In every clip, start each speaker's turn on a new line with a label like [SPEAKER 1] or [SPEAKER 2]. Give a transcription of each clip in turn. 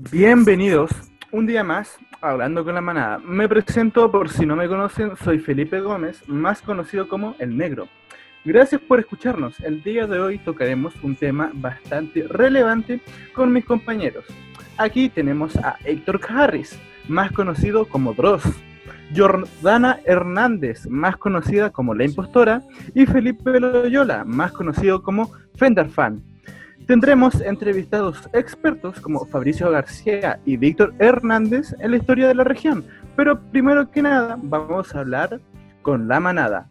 [SPEAKER 1] Bienvenidos un día más Hablando con la Manada. Me presento por si no me conocen, soy Felipe Gómez, más conocido como El Negro. Gracias por escucharnos. El día de hoy tocaremos un tema bastante relevante con mis compañeros. Aquí tenemos a Héctor Harris, más conocido como Dross, Jordana Hernández, más conocida como La Impostora, y Felipe Loyola, más conocido como Fender Fan. Tendremos entrevistados expertos como Fabricio García y Víctor Hernández en la historia de la región, pero primero que nada vamos a hablar con la manada.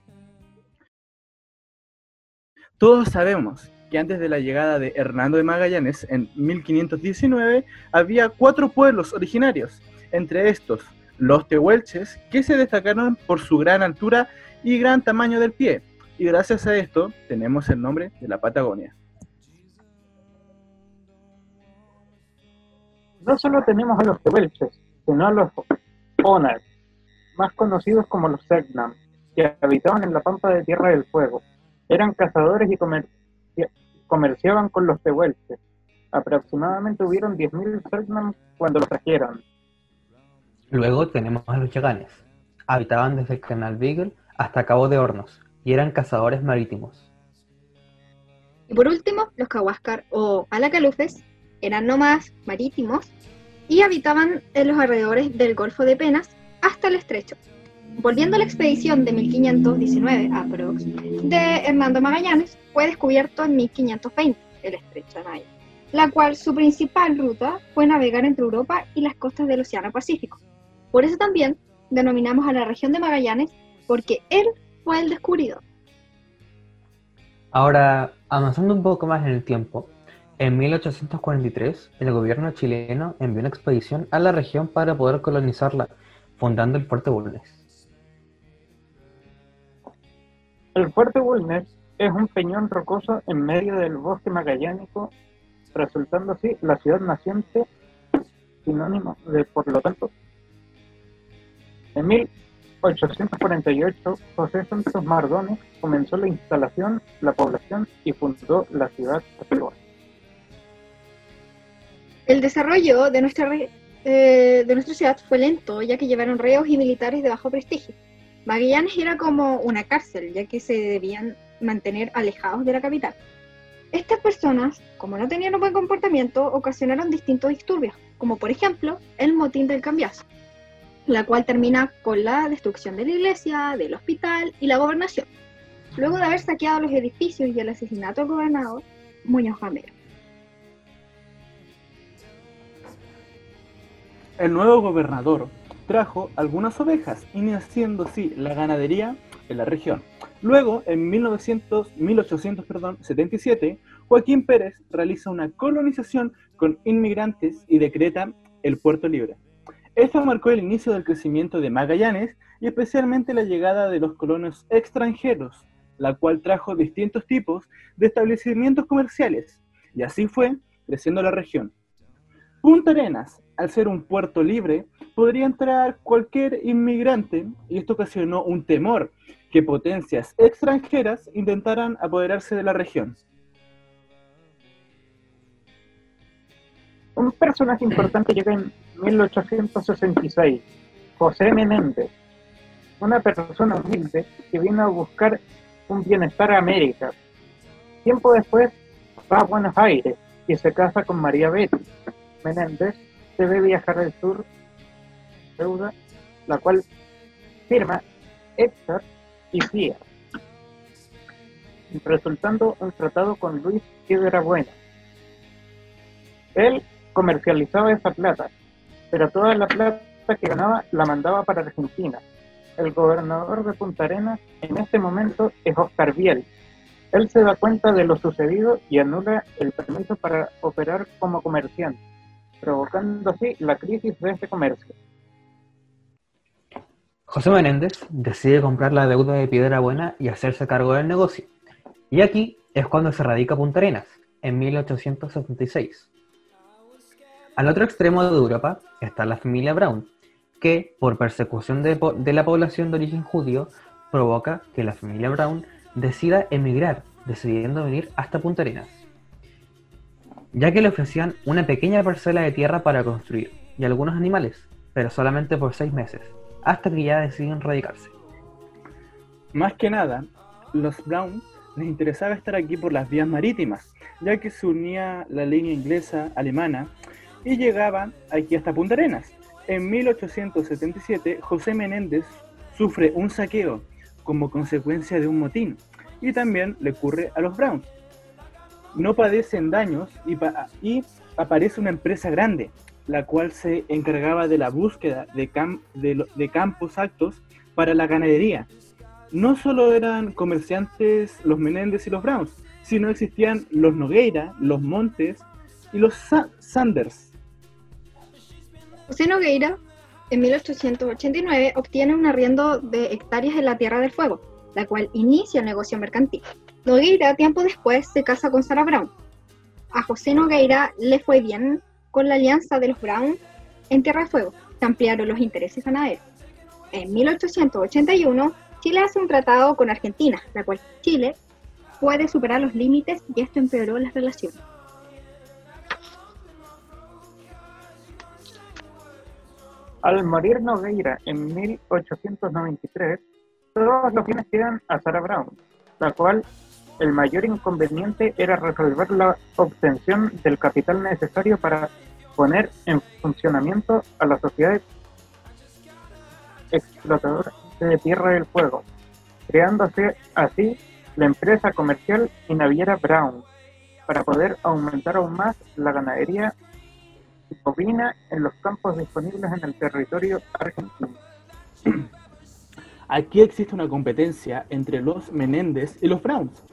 [SPEAKER 1] Todos sabemos que antes de la llegada de Hernando de Magallanes en 1519 había cuatro pueblos originarios, entre estos los tehuelches, que se destacaron por su gran altura y gran tamaño del pie, y gracias a esto tenemos el nombre de la Patagonia.
[SPEAKER 2] No solo tenemos a los tehuelches, sino a los Onas, más conocidos como los Segnam, que habitaban en la pampa de Tierra del Fuego. Eran cazadores y comerciaban con los tehuelches. Aproximadamente hubieron 10.000 Segnam cuando los trajeron.
[SPEAKER 3] Luego tenemos a los Yaganes. Habitaban desde el Canal Beagle hasta Cabo de Hornos y eran cazadores marítimos.
[SPEAKER 4] Y por último, los Kawascar o Alacalufes eran nómadas marítimos y habitaban en los alrededores del Golfo de Penas hasta el estrecho. Volviendo a la expedición de 1519 aprox de Hernando Magallanes, fue descubierto en 1520 el estrecho de Maya, la cual su principal ruta fue navegar entre Europa y las costas del Océano Pacífico. Por eso también denominamos a la región de Magallanes porque él fue el descubridor.
[SPEAKER 3] Ahora, avanzando un poco más en el tiempo, en 1843, el gobierno chileno envió una expedición a la región para poder colonizarla, fundando el Fuerte Bulnes.
[SPEAKER 2] El Fuerte Bulnes es un peñón rocoso en medio del bosque magallánico, resultando así la ciudad naciente, sinónimo de, por lo tanto, en 1848, José Santos Mardones comenzó la instalación, la población y fundó la ciudad actual.
[SPEAKER 4] El desarrollo de nuestra, eh, de nuestra ciudad fue lento, ya que llevaron reos y militares de bajo prestigio. Magallanes era como una cárcel, ya que se debían mantener alejados de la capital. Estas personas, como no tenían un buen comportamiento, ocasionaron distintos disturbios, como por ejemplo el motín del cambiazo, la cual termina con la destrucción de la iglesia, del hospital y la gobernación, luego de haber saqueado los edificios y el asesinato del gobernador Muñoz Gamero.
[SPEAKER 1] El nuevo gobernador trajo algunas ovejas, iniciando así la ganadería en la región. Luego, en 1900, 1877, Joaquín Pérez realiza una colonización con inmigrantes y decreta el puerto libre. Esto marcó el inicio del crecimiento de Magallanes y especialmente la llegada de los colonos extranjeros, la cual trajo distintos tipos de establecimientos comerciales, y así fue creciendo la región. Punta Arenas, al ser un puerto libre, podría entrar cualquier inmigrante y esto ocasionó un temor que potencias extranjeras intentaran apoderarse de la región.
[SPEAKER 2] Un personaje importante llega en 1866, José Menéndez, una persona humilde que vino a buscar un bienestar a América. Tiempo después va a Buenos Aires y se casa con María Betty, Menéndez debe viajar al sur, deuda, la cual firma Héctor y Fía, resultando un tratado con Luis Piedra Buena. Él comercializaba esa plata, pero toda la plata que ganaba la mandaba para Argentina. El gobernador de Punta Arenas en este momento es Oscar Biel. Él se da cuenta de lo sucedido y anula el permiso para operar como comerciante provocando así la crisis de este comercio.
[SPEAKER 3] José Menéndez decide comprar la deuda de Piedra Buena y hacerse cargo del negocio. Y aquí es cuando se radica Punta Arenas, en 1876. Al otro extremo de Europa está la familia Brown, que, por persecución de, de la población de origen judío, provoca que la familia Brown decida emigrar, decidiendo venir hasta Punta Arenas. Ya que le ofrecían una pequeña parcela de tierra para construir y algunos animales, pero solamente por seis meses, hasta que ya deciden radicarse.
[SPEAKER 1] Más que nada, los Brown les interesaba estar aquí por las vías marítimas, ya que se unía la línea inglesa alemana y llegaban aquí hasta Punta Arenas. En 1877, José Menéndez sufre un saqueo como consecuencia de un motín y también le ocurre a los Browns. No padecen daños y, y aparece una empresa grande, la cual se encargaba de la búsqueda de, de campos altos para la ganadería. No solo eran comerciantes los Menéndez y los Browns, sino existían los Nogueira, los Montes y los Sanders.
[SPEAKER 4] José Nogueira, en 1889, obtiene un arriendo de hectáreas en la Tierra del Fuego, la cual inicia el negocio mercantil. Nogueira, tiempo después, se casa con Sarah Brown. A José Nogueira le fue bien con la alianza de los Brown en Tierra del Fuego, se ampliaron los intereses ganaderos. En 1881, Chile hace un tratado con Argentina, la cual Chile puede superar los límites y esto empeoró las relaciones.
[SPEAKER 2] Al morir Nogueira en 1893, todos los bienes quedan a Sarah Brown, la cual el mayor inconveniente era resolver la obtención del capital necesario para poner en funcionamiento a la sociedad explotadora de Tierra del Fuego, creándose así la empresa comercial y naviera Brown, para poder aumentar aún más la ganadería bovina en los campos disponibles en el territorio argentino.
[SPEAKER 1] Aquí existe una competencia entre los Menéndez y los Browns.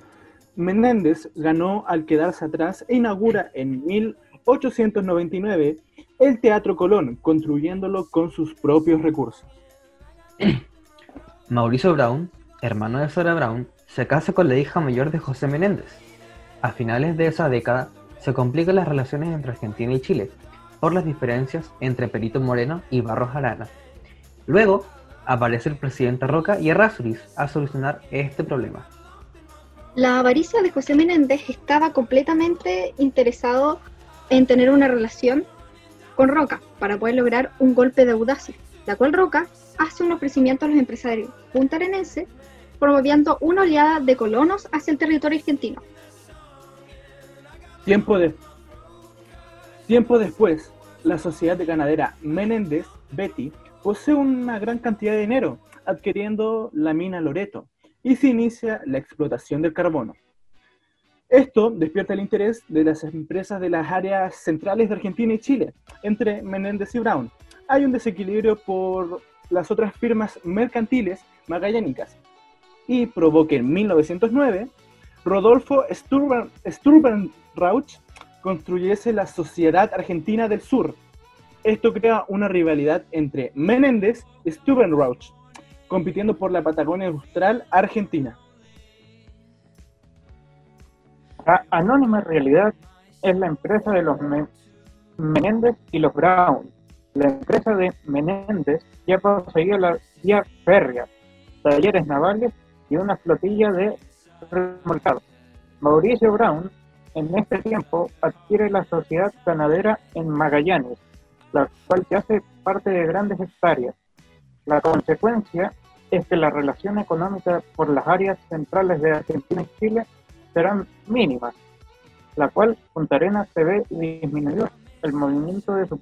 [SPEAKER 1] Menéndez ganó al quedarse atrás e inaugura en 1899 el Teatro Colón, construyéndolo con sus propios recursos.
[SPEAKER 3] Mauricio Brown, hermano de Sara Brown, se casa con la hija mayor de José Menéndez. A finales de esa década se complican las relaciones entre Argentina y Chile por las diferencias entre Perito Moreno y Barros Arana. Luego aparece el presidente Roca y Errázuriz a solucionar este problema.
[SPEAKER 4] La avaricia de José Menéndez estaba completamente interesado en tener una relación con Roca para poder lograr un golpe de audacia, la cual Roca hace un ofrecimiento a los empresarios puntarenenses promoviendo una oleada de colonos hacia el territorio argentino.
[SPEAKER 1] Tiempo, de... Tiempo después, la sociedad de ganadera Menéndez, Betty, posee una gran cantidad de dinero, adquiriendo la mina Loreto, y se inicia la explotación del carbono. Esto despierta el interés de las empresas de las áreas centrales de Argentina y Chile, entre Menéndez y Brown. Hay un desequilibrio por las otras firmas mercantiles magallánicas y provoca en 1909 Rodolfo Sturban, Rauch construyese la Sociedad Argentina del Sur. Esto crea una rivalidad entre Menéndez y Rauch, compitiendo por la Patagonia Austral Argentina.
[SPEAKER 2] La anónima realidad es la empresa de los Menéndez y los Brown. La empresa de Menéndez ya poseía la vía férrea, talleres navales y una flotilla de remolcados. Mauricio Brown en este tiempo adquiere la sociedad ganadera en Magallanes, la cual se hace parte de grandes hectáreas. La consecuencia es que la relación económica por las áreas centrales de Argentina y Chile serán mínimas, la cual Punta Arenas se ve disminuido el movimiento de su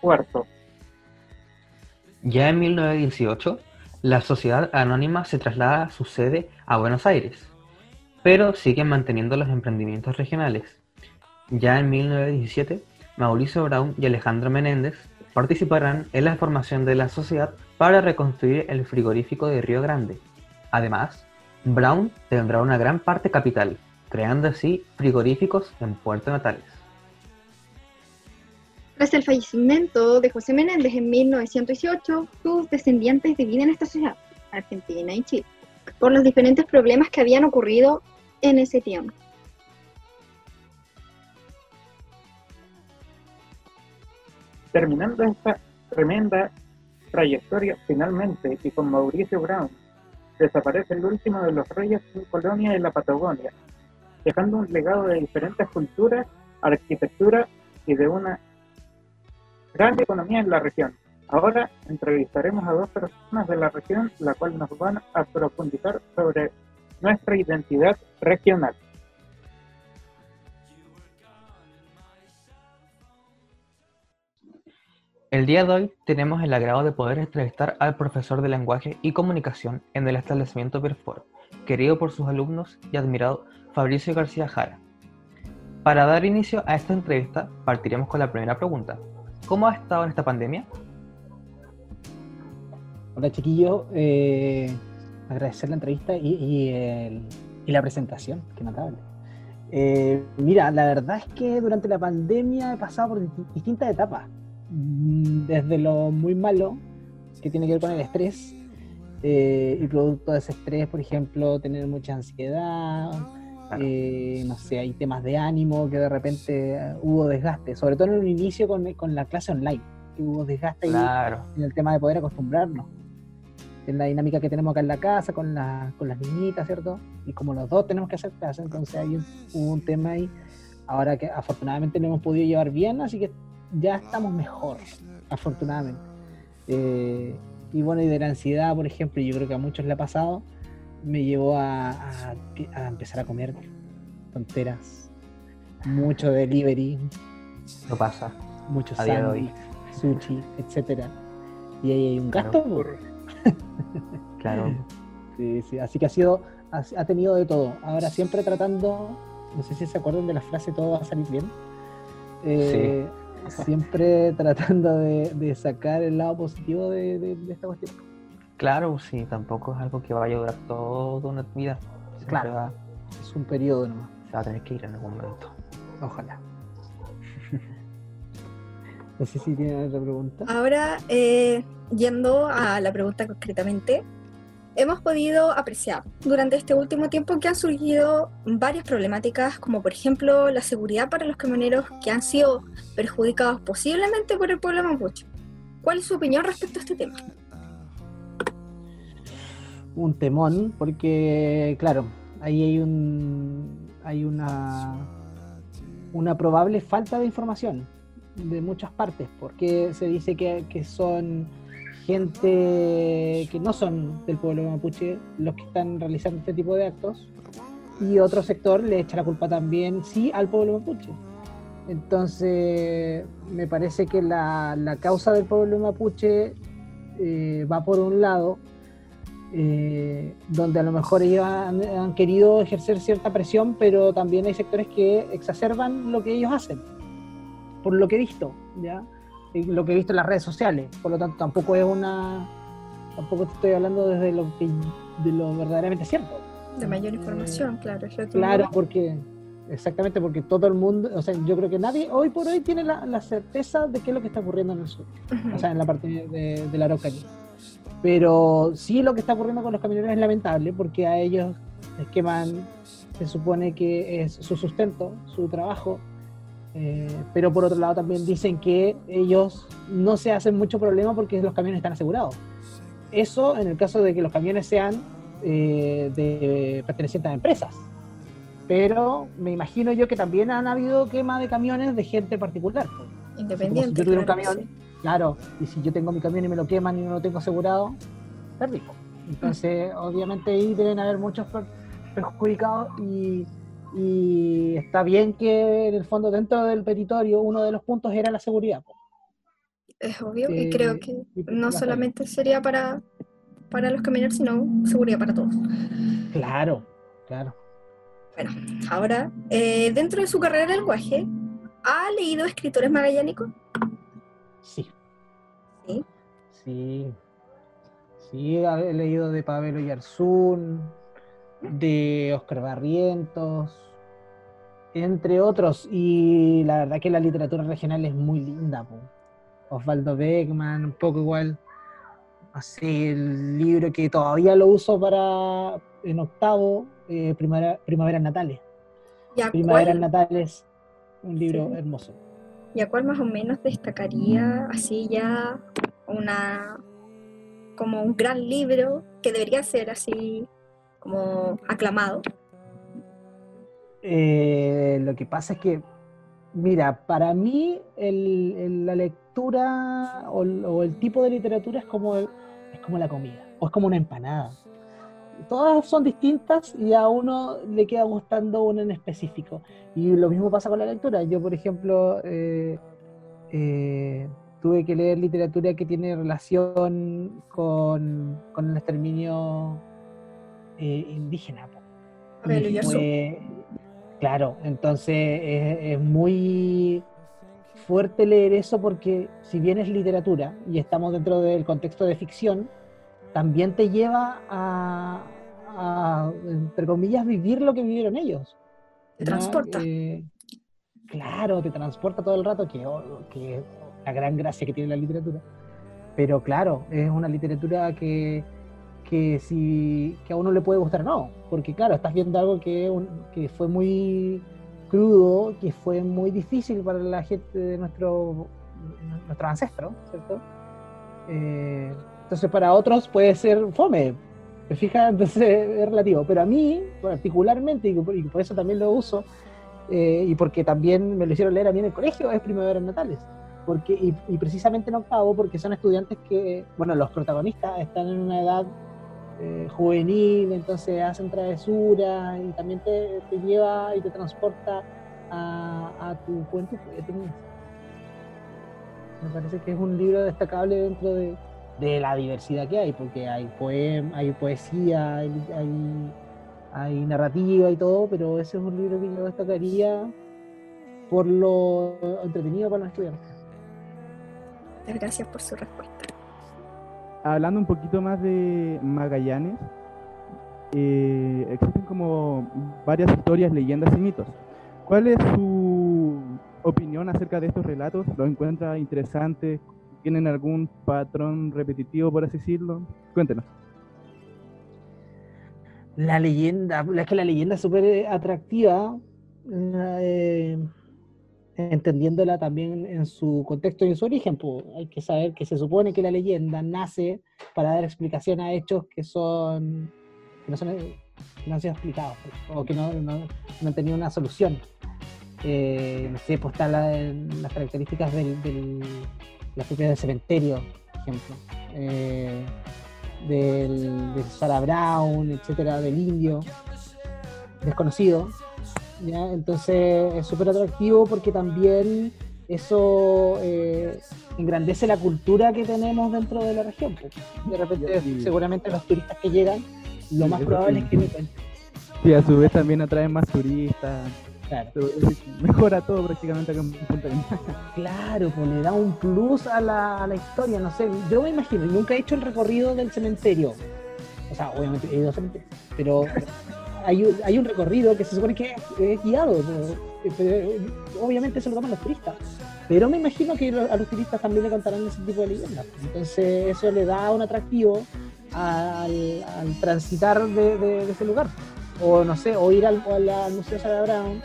[SPEAKER 2] puerto.
[SPEAKER 3] Ya en 1918, la sociedad anónima se traslada su sede a Buenos Aires, pero siguen manteniendo los emprendimientos regionales. Ya en 1917, Mauricio Brown y Alejandro Menéndez participarán en la formación de la sociedad para reconstruir el frigorífico de Río Grande. Además, Brown tendrá una gran parte capital, creando así frigoríficos en Puerto Natales.
[SPEAKER 4] Tras el fallecimiento de José Menéndez en 1918, sus descendientes dividen esta sociedad, Argentina y Chile, por los diferentes problemas que habían ocurrido en ese tiempo.
[SPEAKER 2] Terminando esta tremenda trayectoria finalmente y con Mauricio Brown, desaparece el último de los reyes en colonia de la Patagonia, dejando un legado de diferentes culturas arquitectura y de una gran economía en la región. Ahora entrevistaremos a dos personas de la región, la cual nos van a profundizar sobre nuestra identidad regional.
[SPEAKER 3] El día de hoy tenemos el agrado de poder entrevistar al profesor de lenguaje y comunicación en el establecimiento Perfor, querido por sus alumnos y admirado Fabricio García Jara. Para dar inicio a esta entrevista, partiremos con la primera pregunta. ¿Cómo ha estado en esta pandemia?
[SPEAKER 5] Hola chiquillos, eh, agradecer la entrevista y, la presentación, que notable. Eh, mira, la verdad es que durante la pandemia he pasado por distintas etapas desde lo muy malo, que tiene que ver con el estrés, eh, y producto de ese estrés, por ejemplo, tener mucha ansiedad, eh, no sé, hay temas de ánimo que de repente eh, hubo desgaste, sobre todo en el inicio con, con la clase online, que hubo desgaste
[SPEAKER 3] claro.
[SPEAKER 5] en el tema de poder acostumbrarnos. En la dinámica que tenemos acá en la casa, con, la, con las niñitas, ¿cierto? Y como los dos tenemos que hacer clase, entonces un, hubo un tema ahí. Ahora que afortunadamente lo hemos podido llevar bien, así que ya estamos mejor, afortunadamente. Eh, y bueno, y de la ansiedad, por ejemplo, yo creo que a muchos le ha pasado, me llevó a, empezar a comer tonteras, mucho delivery.
[SPEAKER 3] No pasa.
[SPEAKER 5] Mucho sándwich, sushi, etcétera. Y ahí hay un gasto.
[SPEAKER 3] claro.
[SPEAKER 5] Sí, sí, así que ha sido, ha, tenido de todo. Ahora siempre tratando, no sé si se acuerdan de la frase todo va a salir bien.
[SPEAKER 3] Eh, sí
[SPEAKER 5] siempre tratando de, sacar el lado positivo de, esta cuestión.
[SPEAKER 3] Claro, sí, tampoco es algo que vaya a durar toda una vida.
[SPEAKER 5] claro, es un periodo nomás.
[SPEAKER 3] Se va a tener que ir en algún momento.
[SPEAKER 5] Ojalá. no sé si tiene otra pregunta.
[SPEAKER 4] Ahora, eh, yendo a la pregunta concretamente, hemos podido apreciar durante este último tiempo que han surgido varias problemáticas, como por ejemplo la seguridad para los camioneros que han sido perjudicados posiblemente por el pueblo mapuche. ¿Cuál es su opinión respecto a este tema?
[SPEAKER 5] Un temón, porque claro, ahí hay un hay una una probable falta de información de muchas partes, porque se dice que, que son gente que no son del pueblo mapuche los que están realizando este tipo de actos y otro sector le echa la culpa también, sí, al pueblo mapuche. Entonces, me parece que la, la causa del pueblo mapuche eh, va por un lado, eh, donde a lo mejor ellos han, han, querido ejercer cierta presión, pero también hay sectores que exacerban lo que ellos hacen, por lo que he visto, ¿ya? Lo que he visto en las redes sociales. Por lo tanto, tampoco es una. Tampoco estoy hablando desde lo que de lo verdaderamente cierto.
[SPEAKER 4] De mayor información, claro.
[SPEAKER 5] claro, porque. Exactamente, porque todo el mundo, o sea, yo creo que nadie hoy por hoy tiene la, certeza de qué es lo que está ocurriendo en el sur, o sea, en la parte de, de la Araucanía. Pero sí lo que está ocurriendo con los camioneros es lamentable porque a ellos les queman, se supone que es su sustento, su trabajo, eh, pero por otro lado también dicen que ellos no se hacen mucho problema porque los camiones están asegurados. Eso en el caso de que los camiones sean eh, de pertenecientes a empresas. Pero me imagino yo que también han habido quema de camiones de gente particular.
[SPEAKER 4] Independiente.
[SPEAKER 5] Si yo un camión, claro, y si yo tengo mi camión y me lo queman y no lo tengo asegurado, perdí. Entonces, obviamente ahí deben haber muchos perjudicados y y está bien que en el fondo dentro del petitorio uno de los puntos era la seguridad.
[SPEAKER 4] Es obvio, y creo eh, que no solamente sería para, para los camioneros, sino seguridad para todos.
[SPEAKER 5] Claro, claro.
[SPEAKER 4] Bueno, ahora, eh, dentro de su carrera de lenguaje, ¿ha leído escritores magallánicos?
[SPEAKER 5] Sí.
[SPEAKER 4] ¿Sí?
[SPEAKER 5] Sí. Sí, he leído de Pablo Yarzún, de Oscar Barrientos, entre otros. Y la verdad que la literatura regional es muy linda. Osvaldo Beckman, un poco igual. Así, el libro que todavía lo uso para en octavo, eh, primavera, Natales. Primaveras Natales, un libro hermoso.
[SPEAKER 4] ¿Y a cuál más o menos destacaría así ya una como un gran libro que debería ser así como aclamado?
[SPEAKER 5] Eh, lo que pasa es que Mira, para mí la lectura o, el- tipo de literatura es como, es como la comida, o es como una empanada. Todas son distintas y a uno le queda gustando una en específico. Y lo mismo pasa con la lectura. Yo, por ejemplo, eh, eh, tuve que leer literatura que tiene relación con, con el exterminio eh, indígena. Y fue- claro, entonces es, es muy fuerte leer eso porque si bien es literatura y estamos dentro del contexto de ficción, también te lleva a, a, entre comillas, vivir lo que vivieron ellos.
[SPEAKER 4] Te transporta.
[SPEAKER 5] Eh, claro, te transporta todo el rato, que, que es la gran gracia que tiene la literatura. Pero claro, es una literatura que, que, si, que a uno le puede gustar o no, porque claro, estás viendo algo que, que fue muy crudo, que fue muy difícil para la gente de nuestro, nuestros ancestros, ¿cierto? Eh, entonces para otros puede ser fome, ¿te fijas? Entonces es relativo, pero a mí particularmente, y por, eso también lo uso, eh, y porque también me lo hicieron leer a mí en el colegio, es Primaveras Natales. Porque, y, y precisamente en octavo, porque son estudiantes que, bueno, los protagonistas están en una edad eh, juvenil, entonces hacen travesuras y también te, te lleva y te transporta a, a tu juventud. Me parece que es un libro destacable dentro de, de la diversidad que hay, porque hay poema, hay poesía, hay, narrativa y todo, pero ese es un libro que yo destacaría por lo entretenido para los estudiantes.
[SPEAKER 4] Gracias por su respuesta.
[SPEAKER 1] Hablando un poquito más de Magallanes, eh, existen como varias historias, leyendas y mitos. ¿Cuál es su opinión acerca de estos relatos? ¿Los encuentra interesantes? ¿Tienen algún patrón repetitivo, por así decirlo? Cuéntenos.
[SPEAKER 5] La leyenda, es que la leyenda es súper atractiva, eh, entendiéndola también en su contexto y en su origen. pues, hay que saber que se supone que la leyenda nace para dar explicación a hechos que son que no, son, han sido explicados o que no, han tenido una solución. Eh, no sé, pues están la- las características del, del, las propiedades del cementerio, por ejemplo. Eh, del, de Sarah Brown, etcétera, del indio, desconocido. ¿Ya? Entonces es súper atractivo porque también eso eh, engrandece la cultura que tenemos dentro de la región. De repente,
[SPEAKER 1] Y-
[SPEAKER 5] seguramente los turistas que llegan, lo
[SPEAKER 1] Sí,
[SPEAKER 5] más probable
[SPEAKER 1] sí.
[SPEAKER 5] es que cuenten.
[SPEAKER 1] Sí, a su vez también atraen más turistas.
[SPEAKER 5] Claro.
[SPEAKER 1] Mejora todo prácticamente acá en Punta.
[SPEAKER 5] Claro, pues le da un plus a la, a la historia, no sé, yo me imagino, nunca he hecho el recorrido del cementerio, o sea, obviamente he ido al cementerio, pero hay, un- hay un recorrido que se supone que es, guiado, ¿no? Pero, obviamente se lo toman los turistas, pero me imagino que a los turistas también le contarán ese tipo de leyendas, entonces eso le da un atractivo al, al transitar de, ese lugar, o no sé, o ir al, al- Museo Sarah Brown,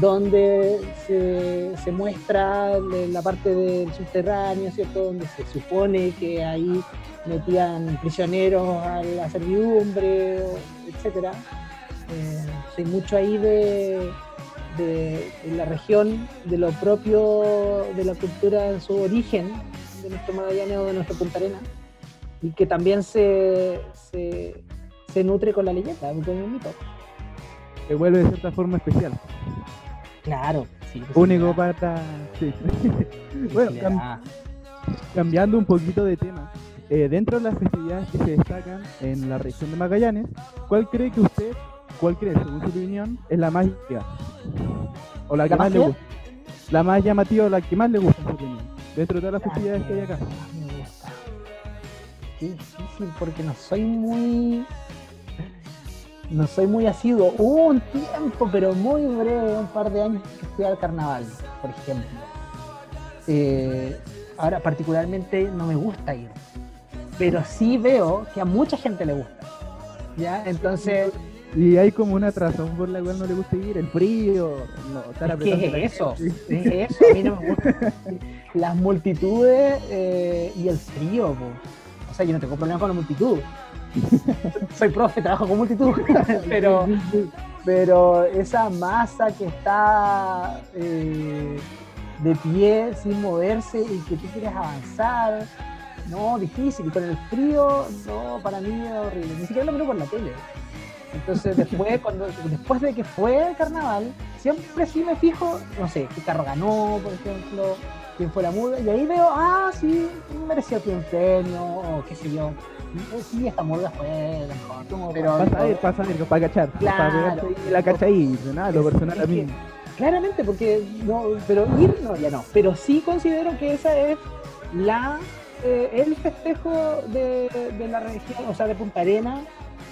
[SPEAKER 5] donde se, se muestra la parte del subterráneo, ¿cierto? Donde se supone que ahí metían prisioneros a la servidumbre, etcétera. Eh, hay mucho ahí de, de, de la región, de lo propio de la cultura en su origen, de nuestro Magallanes o de nuestro Punta Arena, y que también se, se, se nutre con la leyenda, con el mito.
[SPEAKER 1] Que vuelve de cierta forma especial.
[SPEAKER 5] Claro, sí. pues,
[SPEAKER 1] Único para... Sí. bueno, cam-. Cambiando un poquito de tema, eh, dentro de las festividades que se destacan en la región de Magallanes, ¿cuál cree que usted, cuál cree, según su opinión, es la más? O la que
[SPEAKER 5] ¿La
[SPEAKER 1] más
[SPEAKER 5] más
[SPEAKER 1] le gusta. La más llamativa o la que más le gusta, en su opinión. Dentro de todas las
[SPEAKER 5] La
[SPEAKER 1] festividades que hay acá.
[SPEAKER 5] me gusta. Qué difícil porque no soy muy. No soy muy asiduo. Hubo un tiempo, pero muy breve, un par de años que fui al carnaval, por ejemplo. Eh, ahora, particularmente, no me gusta ir. Pero sí veo que a mucha gente le gusta. ¿Ya? Entonces,
[SPEAKER 1] Y hay como una razón por la cual no le gusta ir, el frío, no, estar
[SPEAKER 5] Es eso,
[SPEAKER 1] gente.
[SPEAKER 5] es eso, a mí no me gusta. Las multitudes eh, y el frío, po. O sea, yo no tengo problema con la multitud. Soy profe, trabajo con multitud, pero, pero esa masa que está eh, de pie sin moverse y que tú quieres avanzar, no, difícil. Y con el frío, no, para mí es horrible. Ni siquiera lo miro por la tele. Entonces, después, cuando, después de que fue el carnaval, siempre sí me fijo, no sé, qué carro ganó, por ejemplo, quién fue la muda, y ahí veo, ah, sí, merecía un premio, o qué sé yo. Sí, esta muda fue la mejor.
[SPEAKER 6] Pero pasa a ver, pasa a ver, para cachar.
[SPEAKER 5] Claro.
[SPEAKER 6] Para ahí la cachai, nada, lo personal a mí.
[SPEAKER 5] Claramente, porque no, pero ir no, ya no. Pero sí considero que esa es la eh, el festejo de, de la región, o sea, de Punta Arena,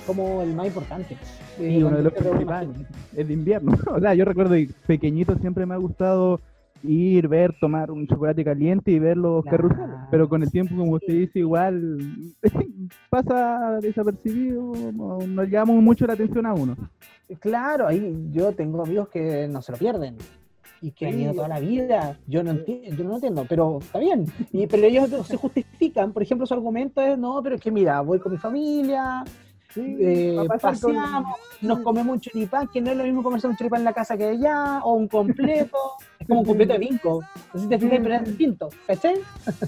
[SPEAKER 5] como el más importante.
[SPEAKER 6] Sí,
[SPEAKER 5] Eh,
[SPEAKER 6] uno de los principales. Es de invierno. O sea, yo recuerdo de pequeñito siempre me ha gustado ir, ver, tomar un chocolate caliente y ver los
[SPEAKER 5] Claro.
[SPEAKER 6] carruseles. Pero con el tiempo, como usted dice, igual pasa desapercibido, no, llama mucho la atención a uno.
[SPEAKER 5] Claro, ahí yo tengo amigos que no se lo pierden y que han
[SPEAKER 6] Sí.
[SPEAKER 5] ido toda la vida. Yo no entiendo, yo no entiendo, pero está bien. Y, pero ellos se justifican, por ejemplo, su argumento es, no, pero es que mira, voy con mi familia, eh,
[SPEAKER 6] pasar con-
[SPEAKER 5] paseamos, nos comemos un choripán, que no es lo mismo comerse un choripán en la casa que allá, o un completo, es como un completo de vinco. Entonces te fijas, pero es distinto, ¿cachai?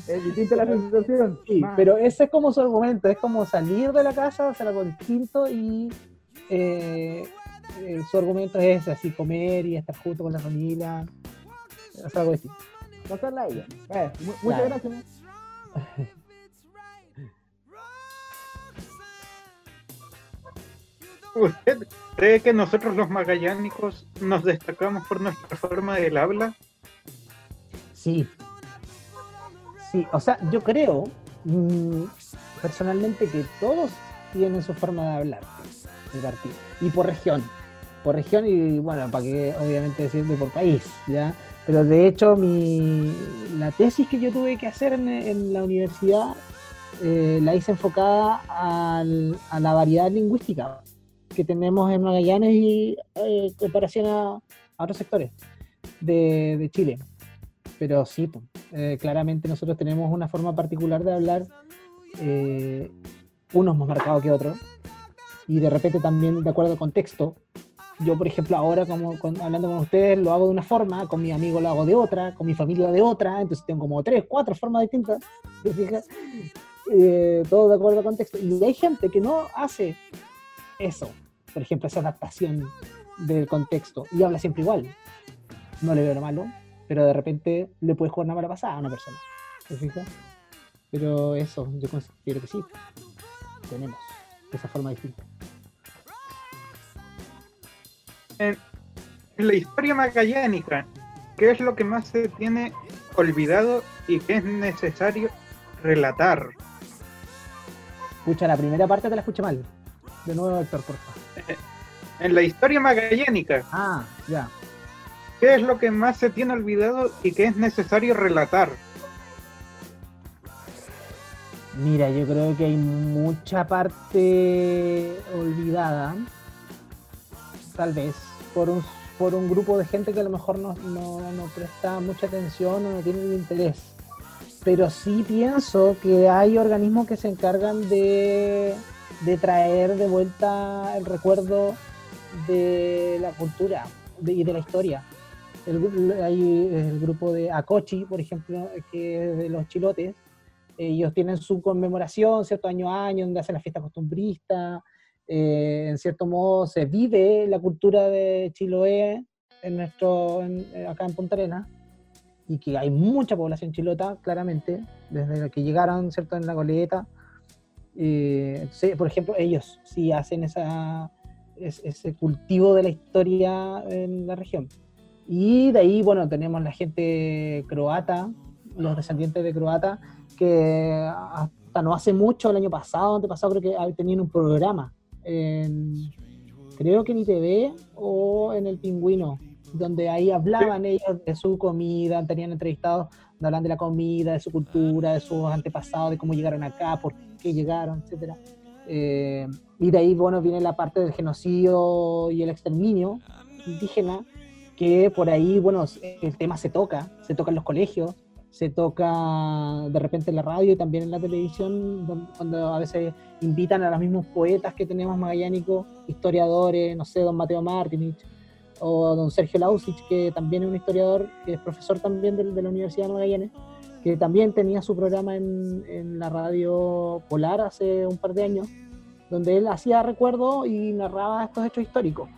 [SPEAKER 6] Es distinta la sensación.
[SPEAKER 5] Sí,
[SPEAKER 6] Más.
[SPEAKER 5] pero ese es como su argumento, es como salir de la casa, hacer algo distinto y eh, eh, su argumento es así, comer y estar junto con la familia, hacer algo distinto.
[SPEAKER 6] pasarla a ella. Eh, mu- muchas
[SPEAKER 5] Claro.
[SPEAKER 6] gracias.
[SPEAKER 2] ¿Usted cree que nosotros los magallánicos nos destacamos por nuestra forma del habla?
[SPEAKER 5] Sí. Sí, o sea, yo creo mm, personalmente que todos tienen su forma de hablar de partido. Y por región. Por región y bueno, para que obviamente decirte por país, ¿ya? Pero de hecho mi, la tesis que yo tuve que hacer en, en la universidad eh, la hice enfocada al- a la variedad lingüística que tenemos en Magallanes y eh, en comparación a, a otros sectores de, de Chile. Pero sí, eh, claramente nosotros tenemos una forma particular de hablar, eh, unos más marcados que otros, y de repente también de acuerdo al contexto. Yo, por ejemplo, ahora como con- hablando con ustedes lo hago de una forma, con mi amigo lo hago de otra, con mi familia de otra, entonces tengo como tres, cuatro formas distintas, ¿te fijas? Eh, todo de acuerdo al contexto. Y hay gente que no hace eso, por ejemplo, esa adaptación del contexto, y habla siempre igual. No le veo lo malo, pero de repente le puedes jugar una mala pasada a una persona. ¿Te fijas? Pero eso, yo considero que sí. Tenemos esa forma distinta.
[SPEAKER 2] En la historia magallánica, ¿qué es lo que más se tiene olvidado y que es necesario relatar?
[SPEAKER 5] Escucha, la primera parte te la escuché mal. De nuevo, Héctor, por favor.
[SPEAKER 2] En la historia magallánica,
[SPEAKER 5] Ah, ya.
[SPEAKER 2] ¿qué es lo que más se tiene olvidado y que es necesario relatar?
[SPEAKER 5] Mira, yo creo que hay mucha parte olvidada, tal vez, por un, por un grupo de gente que a lo mejor no, no, no presta mucha atención o no tiene el interés. Pero sí pienso que hay organismos que se encargan de, de traer de vuelta el recuerdo de la cultura y de la historia. El, hay el grupo de Acochi, por ejemplo, que es de los chilotes, ellos tienen su conmemoración, cierto año a año, donde hacen la fiesta costumbrista. eh, en cierto modo se vive la cultura de Chiloé en nuestro, en- eh, acá en Punta Arenas, y que hay mucha población chilota, claramente, desde que llegaron, ¿cierto?, en la goleta. Eh, entonces, por ejemplo, ellos sí hacen esa, es- ese cultivo de la historia en la región. Y de ahí, bueno, tenemos la gente croata, los descendientes de croata, que hasta no hace mucho, el año pasado, antepasado, creo que tenían un programa, en- creo que en ITV o en El Pingüino, donde ahí hablaban ellos de su comida, tenían entrevistados, hablan de la comida, de su cultura, de sus antepasados, de cómo llegaron acá, por qué llegaron, etc. y de ahí, bueno, viene la parte del genocidio y el exterminio indígena, que por ahí, bueno, el tema se toca, se toca en los colegios, se toca de repente en la radio y también en la televisión, cuando a veces invitan a los mismos poetas que tenemos magallánicos, historiadores, no sé, don Mateo Martinich, o don Sergio Lausich, que también es un historiador, que es profesor también de, de la Universidad de Magallanes, que también tenía su programa en, en la radio Polar hace un par de años, donde él hacía recuerdos y narraba estos hechos históricos.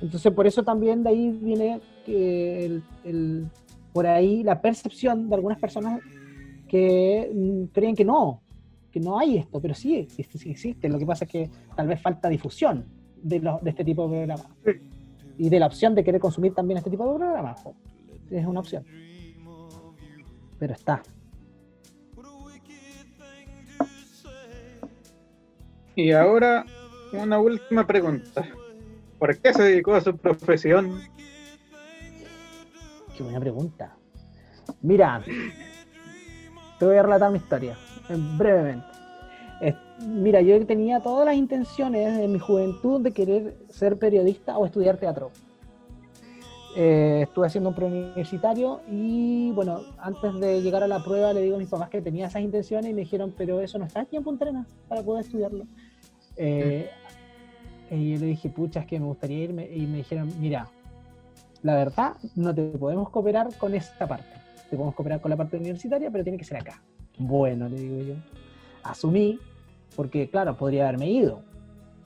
[SPEAKER 5] Entonces, por eso también de ahí viene que el, el- por ahí la percepción de algunas personas que mm, creen que no, que no hay esto, pero sí, existe, sí existe. Lo que pasa es que tal vez falta difusión de, de este tipo de programas. Y de la opción de querer consumir también este tipo de programas. Es una opción. Pero está.
[SPEAKER 2] Y ahora una última pregunta. ¿Por qué se dedicó a su profesión?
[SPEAKER 5] Qué buena pregunta. Mira, te voy a relatar mi historia, eh, brevemente. Eh, mira, yo tenía todas las intenciones en mi juventud de querer ser periodista o estudiar teatro. Eh, estuve haciendo un preuniversitario y bueno, antes de llegar a la prueba le digo a mis papás que tenía esas intenciones y me dijeron, pero eso no está aquí en Punta Arenas para poder estudiarlo. Eh, y yo le dije, pucha, es que me gustaría irme. Y me dijeron, mira, la verdad, no te podemos cooperar con esta parte. Te podemos cooperar con la parte universitaria, pero tiene que ser acá. Bueno, le digo yo. Asumí, porque claro, podría haberme ido.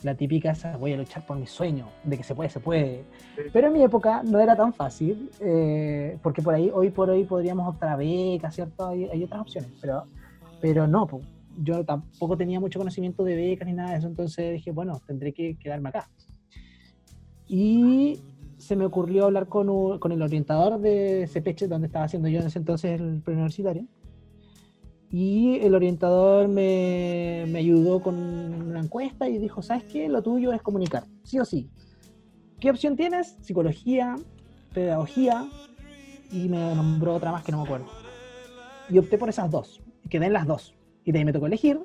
[SPEAKER 5] La típica esa, voy a luchar por mi sueño, de que se puede, se puede. Pero en mi época no era tan fácil, eh, porque por ahí, hoy por hoy podríamos optar a becas, ¿cierto? Hay, hay otras opciones, pero, pero no, yo tampoco tenía mucho conocimiento de becas ni nada de eso, entonces dije, bueno, tendré que quedarme acá. Y se me ocurrió hablar con, un- con el orientador de CPH, donde estaba haciendo yo en ese entonces el preuniversitario. Y el orientador me, me ayudó con una encuesta y dijo, ¿sabes qué? Lo tuyo es comunicar, sí o sí. ¿Qué opción tienes? Psicología, pedagogía y me nombró otra más que no me acuerdo. Y opté por esas dos. Quedé en las dos. Y de ahí me tocó elegir.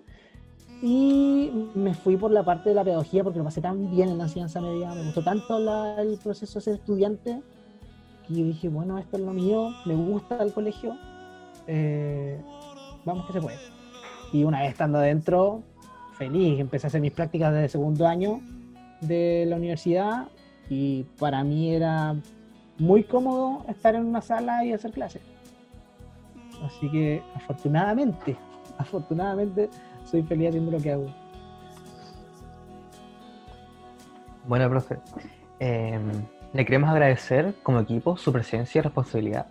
[SPEAKER 5] Y me fui por la parte de la pedagogía porque lo pasé tan bien en la enseñanza media. Me gustó tanto la- el proceso de ser estudiante que yo dije, bueno, esto es lo mío. Me gusta el colegio. eh, vamos que se puede. Y una vez estando adentro, feliz. Empecé a hacer mis prácticas desde segundo año de la universidad y para mí era muy cómodo estar en una sala y hacer clases. Así que afortunadamente, afortunadamente soy feliz haciendo lo que hago.
[SPEAKER 3] Bueno, profe, eh, le queremos agradecer como equipo su presencia y responsabilidad.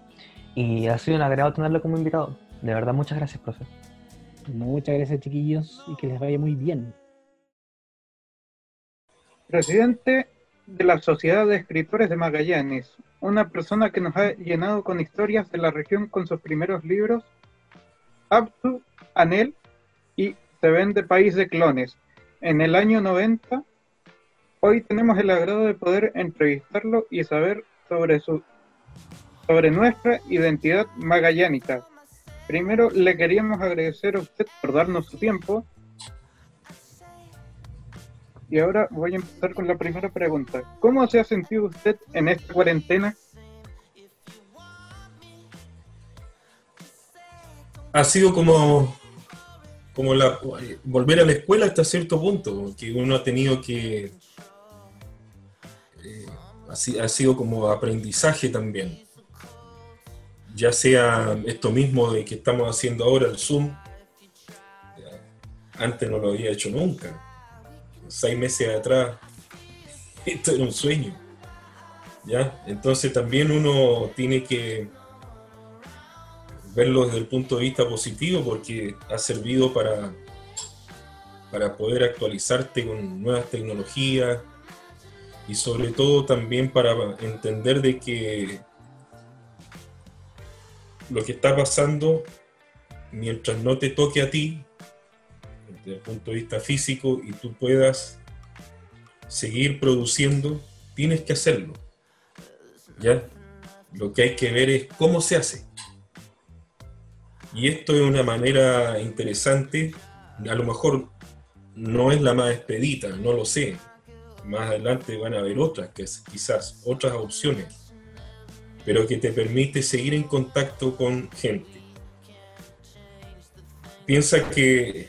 [SPEAKER 3] Y ha sido un agrado tenerlo como invitado. De verdad, muchas gracias, profe.
[SPEAKER 5] Muchas gracias chiquillos y que les vaya muy bien.
[SPEAKER 2] Presidente de la Sociedad de Escritores de Magallanes, una persona que nos ha llenado con historias de la región con sus primeros libros, Absu, Anel y Se vende País de Clones. En el año 90, hoy tenemos el agrado de poder entrevistarlo y saber sobre su sobre nuestra identidad magallánica. Primero le queríamos agradecer a usted por darnos su tiempo y ahora voy a empezar con la primera pregunta. ¿Cómo se ha sentido usted en esta cuarentena?
[SPEAKER 7] ha sido como, como la, volver a la escuela hasta cierto punto, que uno ha tenido que... eh, ha, si- ha sido como aprendizaje también. Ya sea esto mismo de que estamos haciendo ahora, el Zoom, antes no lo había hecho nunca. Seis meses atrás, esto era un sueño. ¿Ya? Entonces también uno tiene que verlo desde el punto de vista positivo porque ha servido para, para poder actualizarte con nuevas tecnologías y sobre todo también para entender de que lo que está pasando, mientras no te toque a ti, desde el punto de vista físico, y tú puedas seguir produciendo, tienes que hacerlo. ¿Ya? Lo que hay que ver es cómo se hace. Y esto es una manera interesante, a lo mejor no es la más expedita, no lo sé. Más adelante van a haber otras, quizás otras opciones, pero que te permite seguir en contacto con gente. piensa que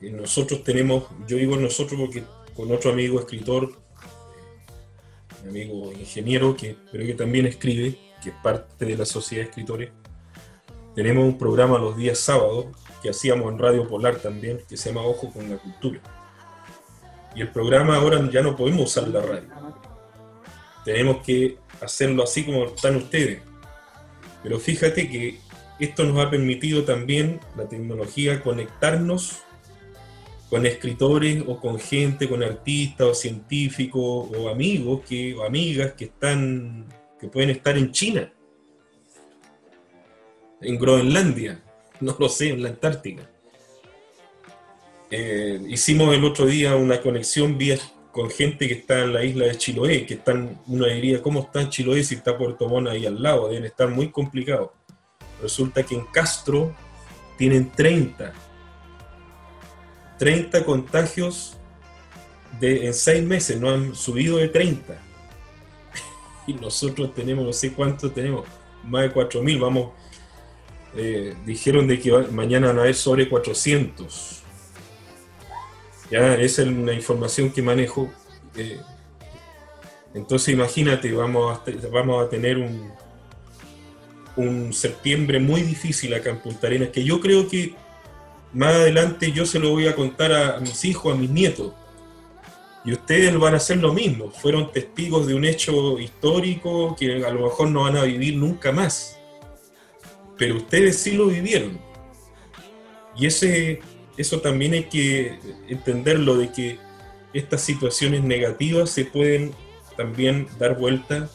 [SPEAKER 7] nosotros tenemos, yo digo nosotros porque con otro amigo escritor, mi amigo ingeniero, que, pero que también escribe, que es parte de la sociedad de escritores, tenemos un programa los días sábados que hacíamos en Radio Polar también, que se llama Ojo con la Cultura. Y el programa ahora ya no podemos usar la radio. Tenemos que hacerlo así como están ustedes. Pero fíjate que esto nos ha permitido también, la tecnología, conectarnos con escritores o con gente, con artistas o científicos o amigos que, o amigas que están, que pueden estar en China, en Groenlandia, no lo sé, en la Antártica. Eh, hicimos el otro día una conexión vía con gente que está en la isla de Chiloé, que están, uno diría, ¿cómo está Chiloé si está Puerto Montt ahí al lado? Deben estar muy complicados. Resulta que en Castro tienen 30. 30 contagios de, en 6 meses, no han subido de 30. Y nosotros tenemos, no sé cuántos tenemos, más de 4.000, vamos, eh, dijeron de que mañana van a haber sobre 400. Ya, esa es una información que manejo. Eh, entonces imagínate, vamos a, vamos a tener un, un septiembre muy difícil acá en Punta Arenas, que yo creo que más adelante yo se lo voy a contar a, mis hijos, a mis nietos. Y ustedes van a hacer lo mismo. Fueron testigos de un hecho histórico que a lo mejor no van a vivir nunca más. Pero ustedes sí lo vivieron. Y ese, eso también hay que entenderlo de que estas situaciones negativas se pueden también dar vuelta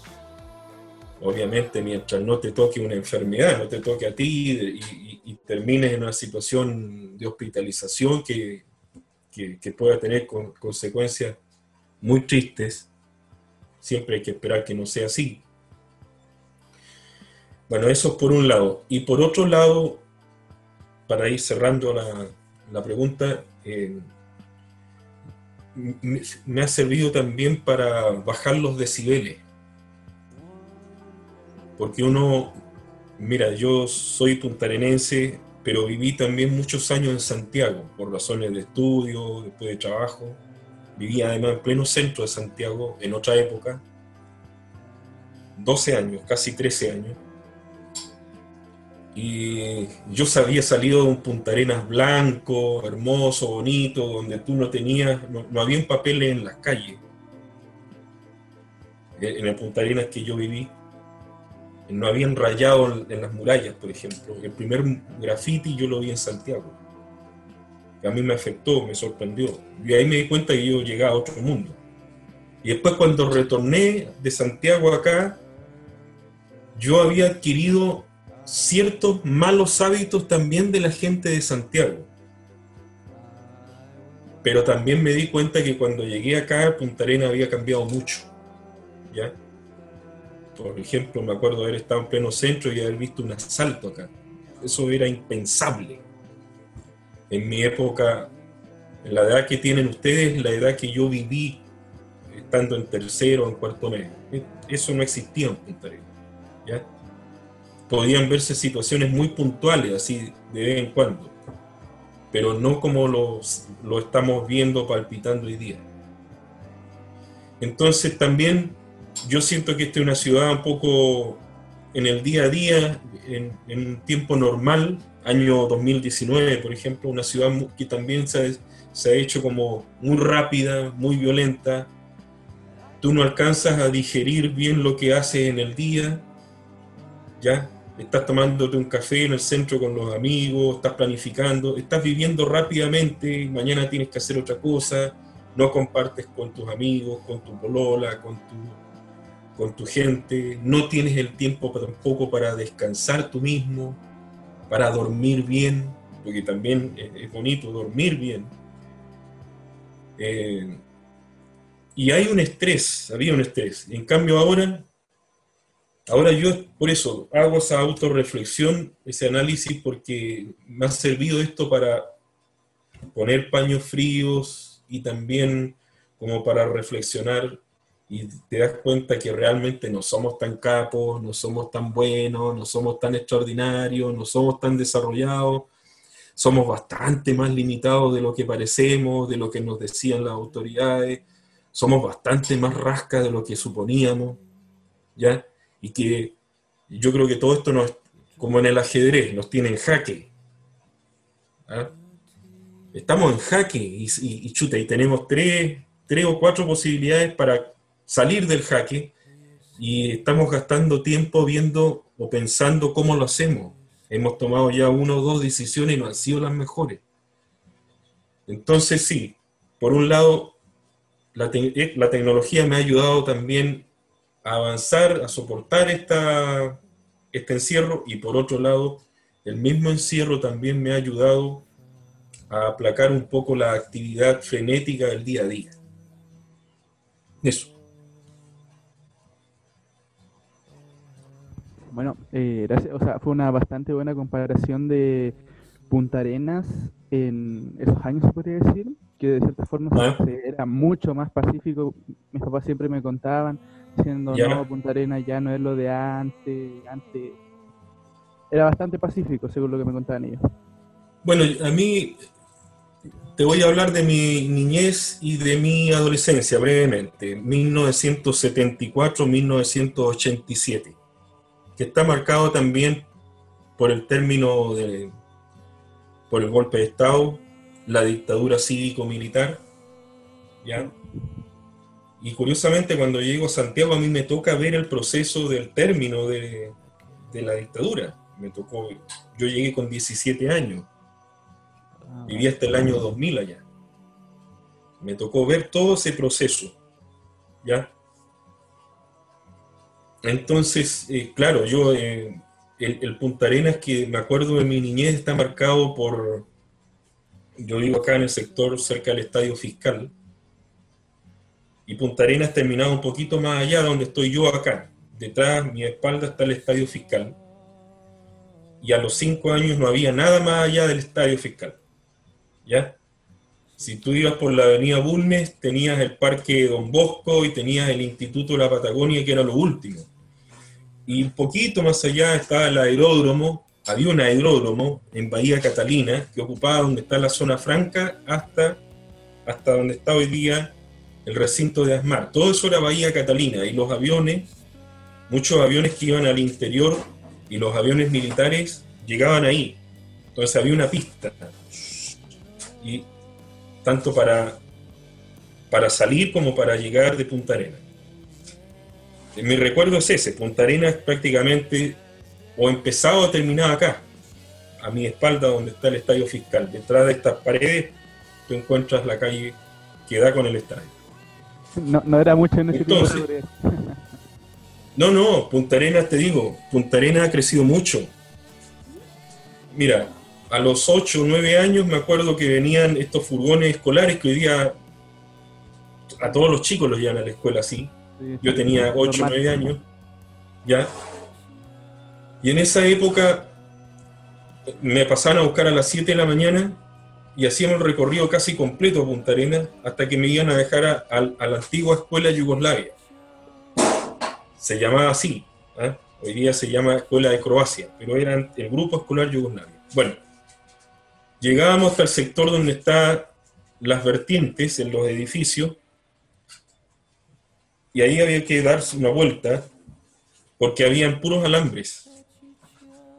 [SPEAKER 7] obviamente mientras no te toque una enfermedad, no te toque a ti y, termines en una situación de hospitalización que, pueda tener consecuencias muy tristes, siempre hay que esperar que no sea así. Bueno, eso es por un lado. Y por otro lado, para ir cerrando la, pregunta, eh, me ha servido también para bajar los decibeles porque uno, mira, yo soy puntarenense, pero viví también muchos años en Santiago, por razones de estudio, después de trabajo. Vivía además en pleno centro de Santiago, en otra época, 12 años, casi 13 años. Y yo había salido de un Punta Arenas blanco, hermoso, bonito, donde tú no tenías, no, había papeles en las calles. En el Punta Arenas que yo viví, no habían rayado en las murallas, por ejemplo. El primer graffiti yo lo vi en Santiago. a mí me afectó, me sorprendió. Y ahí me di cuenta que yo llegaba a otro mundo. Y después cuando retorné de Santiago acá, yo había adquirido ciertos malos hábitos también de la gente de Santiago. Pero también me di cuenta que cuando llegué acá, Punta Arena había cambiado mucho. ¿Ya? Por ejemplo, me acuerdo de haber estado en pleno centro y haber visto un asalto acá. Eso era impensable. En mi época, en la edad que tienen ustedes, la edad que yo viví estando en tercero en cuarto mes. Eso no existía en Punta ¿ya? Podían verse situaciones muy puntuales, así de vez en cuando, pero no como los, lo estamos viendo palpitando hoy día. Entonces también yo siento que esta es una ciudad un poco en el día a día, en, un tiempo normal, año 2019, por ejemplo, una ciudad que también se ha, hecho como muy rápida, muy violenta. Tú no alcanzas a digerir bien lo que haces en el día, ¿ya? Estás tomándote un café en el centro con los amigos, estás planificando, estás viviendo rápidamente, mañana tienes que hacer otra cosa, no compartes con tus amigos, con tu polola, con tu con tu gente, no tienes el tiempo tampoco para descansar tú mismo, para dormir bien, porque también es bonito dormir bien. Eh, y hay un estrés, había un estrés. En cambio ahora, ahora yo por eso hago esa autorreflexión, ese análisis, porque me ha servido esto para poner paños fríos y también como para reflexionar y te das cuenta que realmente no somos tan capos, no somos tan buenos, no somos tan extraordinarios, no somos tan desarrollados. somos bastante más limitados de lo que parecemos, de lo que nos decían las autoridades, somos bastante más rascas de lo que suponíamos, ¿ya? Y que yo creo que todo esto nos, como en el ajedrez, nos tiene en jaque. ¿ah? Estamos en jaque y, y, y chuta, y tenemos tres, tres o cuatro posibilidades para salir del jaque y estamos gastando tiempo viendo o pensando cómo lo hacemos. Hemos tomado ya una o dos decisiones y no han sido las mejores. Entonces sí, por un lado, la, te la tecnología me ha ayudado también a avanzar, a soportar esta, este encierro y por otro lado, el mismo encierro también me ha ayudado a aplacar un poco la actividad frenética del día a día. Eso.
[SPEAKER 6] Bueno, eh, gracias, o sea, fue una bastante buena comparación de Punta Arenas en esos años, se podría decir, que de cierta forma
[SPEAKER 7] Ah.
[SPEAKER 6] era mucho más pacífico. Mis papás siempre me contaban, diciendo, no, Punta Arenas ya no es lo de antes, antes era bastante pacífico, según lo que me contaban ellos.
[SPEAKER 7] Bueno, a mí te voy a hablar de mi niñez y de mi adolescencia brevemente, 1974-1987, que está marcado también por el término de, por el golpe de Estado, la dictadura cívico-militar, ¿ya? Y curiosamente cuando llego a Santiago a mí me toca ver el proceso del término de, de la dictadura. Me tocó, yo llegué con 17 años.
[SPEAKER 6] Ah,
[SPEAKER 7] Viví hasta el año 2000 allá. Me tocó ver todo ese proceso. ¿Ya? Entonces, eh, claro, yo, eh, el, el Punta Arenas que me acuerdo de mi niñez está marcado por, yo vivo acá en el sector cerca del Estadio Fiscal, y Punta Arenas terminaba un poquito más allá donde estoy yo acá. Detrás, mi espalda está el Estadio Fiscal. Y a los cinco años no había nada más allá del Estadio Fiscal. ¿ya? Si tú ibas por la avenida Bulnes, tenías el Parque Don Bosco y tenías el Instituto de la Patagonia, que era lo último. Y un poquito más allá estaba el aeródromo, había un aeródromo en Bahía Catalina, que ocupaba donde está la zona franca hasta, hasta donde está hoy día el recinto de Asmar. Todo eso era Bahía Catalina, y los aviones, muchos aviones que iban al interior, y los aviones militares llegaban ahí. Entonces había una pista y tanto para, para salir como para llegar de Punta Arenas. Eh, Mi recuerdo es ese, Punta Arenas prácticamente o empezaba o terminaba acá, a mi espalda donde está el estadio fiscal. Detrás de estas paredes tú encuentras la calle que da con el estadio.
[SPEAKER 6] No, no era mucho en ese
[SPEAKER 7] Entonces-
[SPEAKER 6] tiempo.
[SPEAKER 7] No, no, Punta Arenas, te digo, Punta Arenas ha crecido mucho. Mira, a los 8 o 9 años me acuerdo que venían estos furgones escolares que hoy día a todos los chicos los llevan a la escuela así.
[SPEAKER 6] sí,
[SPEAKER 7] Yo tenía 8 o
[SPEAKER 6] normal.
[SPEAKER 7] 9 años, ¿ya? Y en esa época me pasaban a buscar a las 7 de la mañana y hacíamos el recorrido casi completo a Punta Arenas hasta que me iban a dejar a, la antigua escuela Yugoslavia. Se llamaba así, ¿ah? hoy día se llama Escuela de Croacia, pero era el grupo escolar Yugoslavia. Bueno, llegábamos hasta sector donde están las vertientes en los edificios y ahí había que darse una vuelta porque habían puros alambres.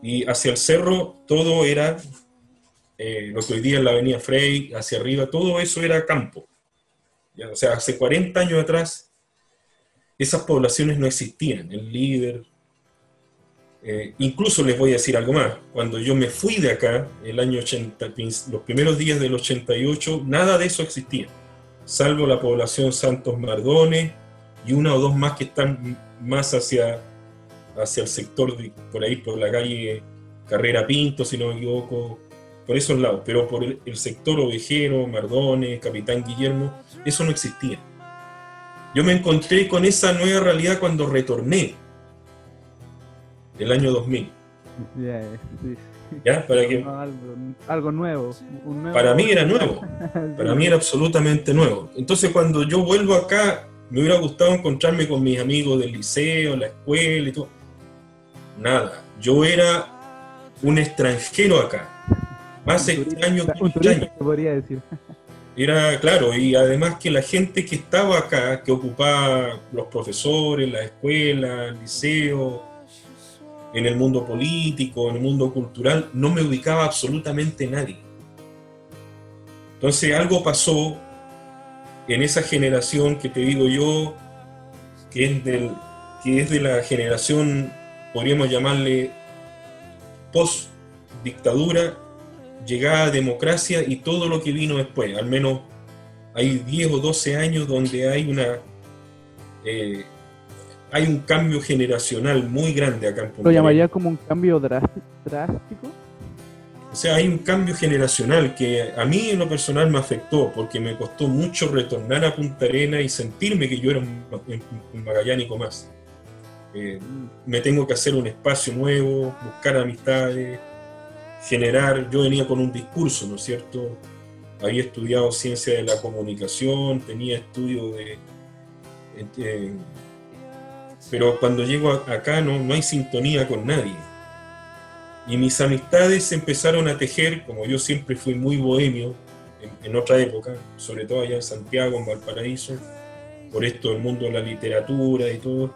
[SPEAKER 7] Y hacia el cerro todo era eh, lo que hoy día es la avenida Frey, hacia arriba, todo eso era campo. Ya, o sea, hace 40 años atrás esas poblaciones no existían. El líder, eh, incluso les voy a decir algo más, cuando yo me fui de acá, el año 80, los primeros días del 88, nada de eso existía, salvo la población Santos Mardones y una o dos más que están más hacia, hacia el sector, de, por ahí, por la calle Carrera Pinto, si no me equivoco, por esos lados, pero por el, el sector ovejero, Mardones, Capitán Guillermo, eso no existía. Yo me encontré con esa nueva realidad cuando retorné, el año 2000.
[SPEAKER 6] Ya, sí.
[SPEAKER 7] ¿Ya? Para que,
[SPEAKER 6] algo, algo nuevo, un nuevo-
[SPEAKER 7] para mí era nuevo. Para mí era absolutamente nuevo. Entonces cuando yo vuelvo acá, me hubiera gustado encontrarme con mis amigos del liceo, la escuela y todo. Nada. Yo era un extranjero acá. Más
[SPEAKER 6] Un turista-
[SPEAKER 7] extraño que
[SPEAKER 6] Un
[SPEAKER 7] extraño.
[SPEAKER 6] podría decir.
[SPEAKER 7] Era claro, y además que la gente que estaba acá, que ocupaba los profesores, la escuela, el liceo, en el mundo político, en el mundo cultural, no me ubicaba absolutamente nadie. Entonces algo pasó en esa generación que te digo yo, que es, del, que es de la generación, podríamos llamarle post-dictadura, llegada a democracia y todo lo que vino después. Al menos hay 10 o 12 años donde hay una... eh, hay un cambio generacional muy grande acá en Punta
[SPEAKER 6] Lo llamaría como un cambio drástico.
[SPEAKER 7] O sea, hay un cambio generacional que a mí en lo personal me afectó porque me costó mucho retornar a Punta Arena y sentirme que yo era un, un- un magallánico más. Eh, me tengo que hacer un espacio nuevo, buscar amistades, generar. Yo venía con un discurso, ¿no es cierto? Había estudiado ciencia de la comunicación, tenía estudio de. pero cuando llego acá no, no hay sintonía con nadie. Y mis amistades empezaron a tejer, como yo siempre fui muy bohemio en, en otra época, sobre todo allá en Santiago, en Valparaíso, por esto del mundo de la literatura y todo,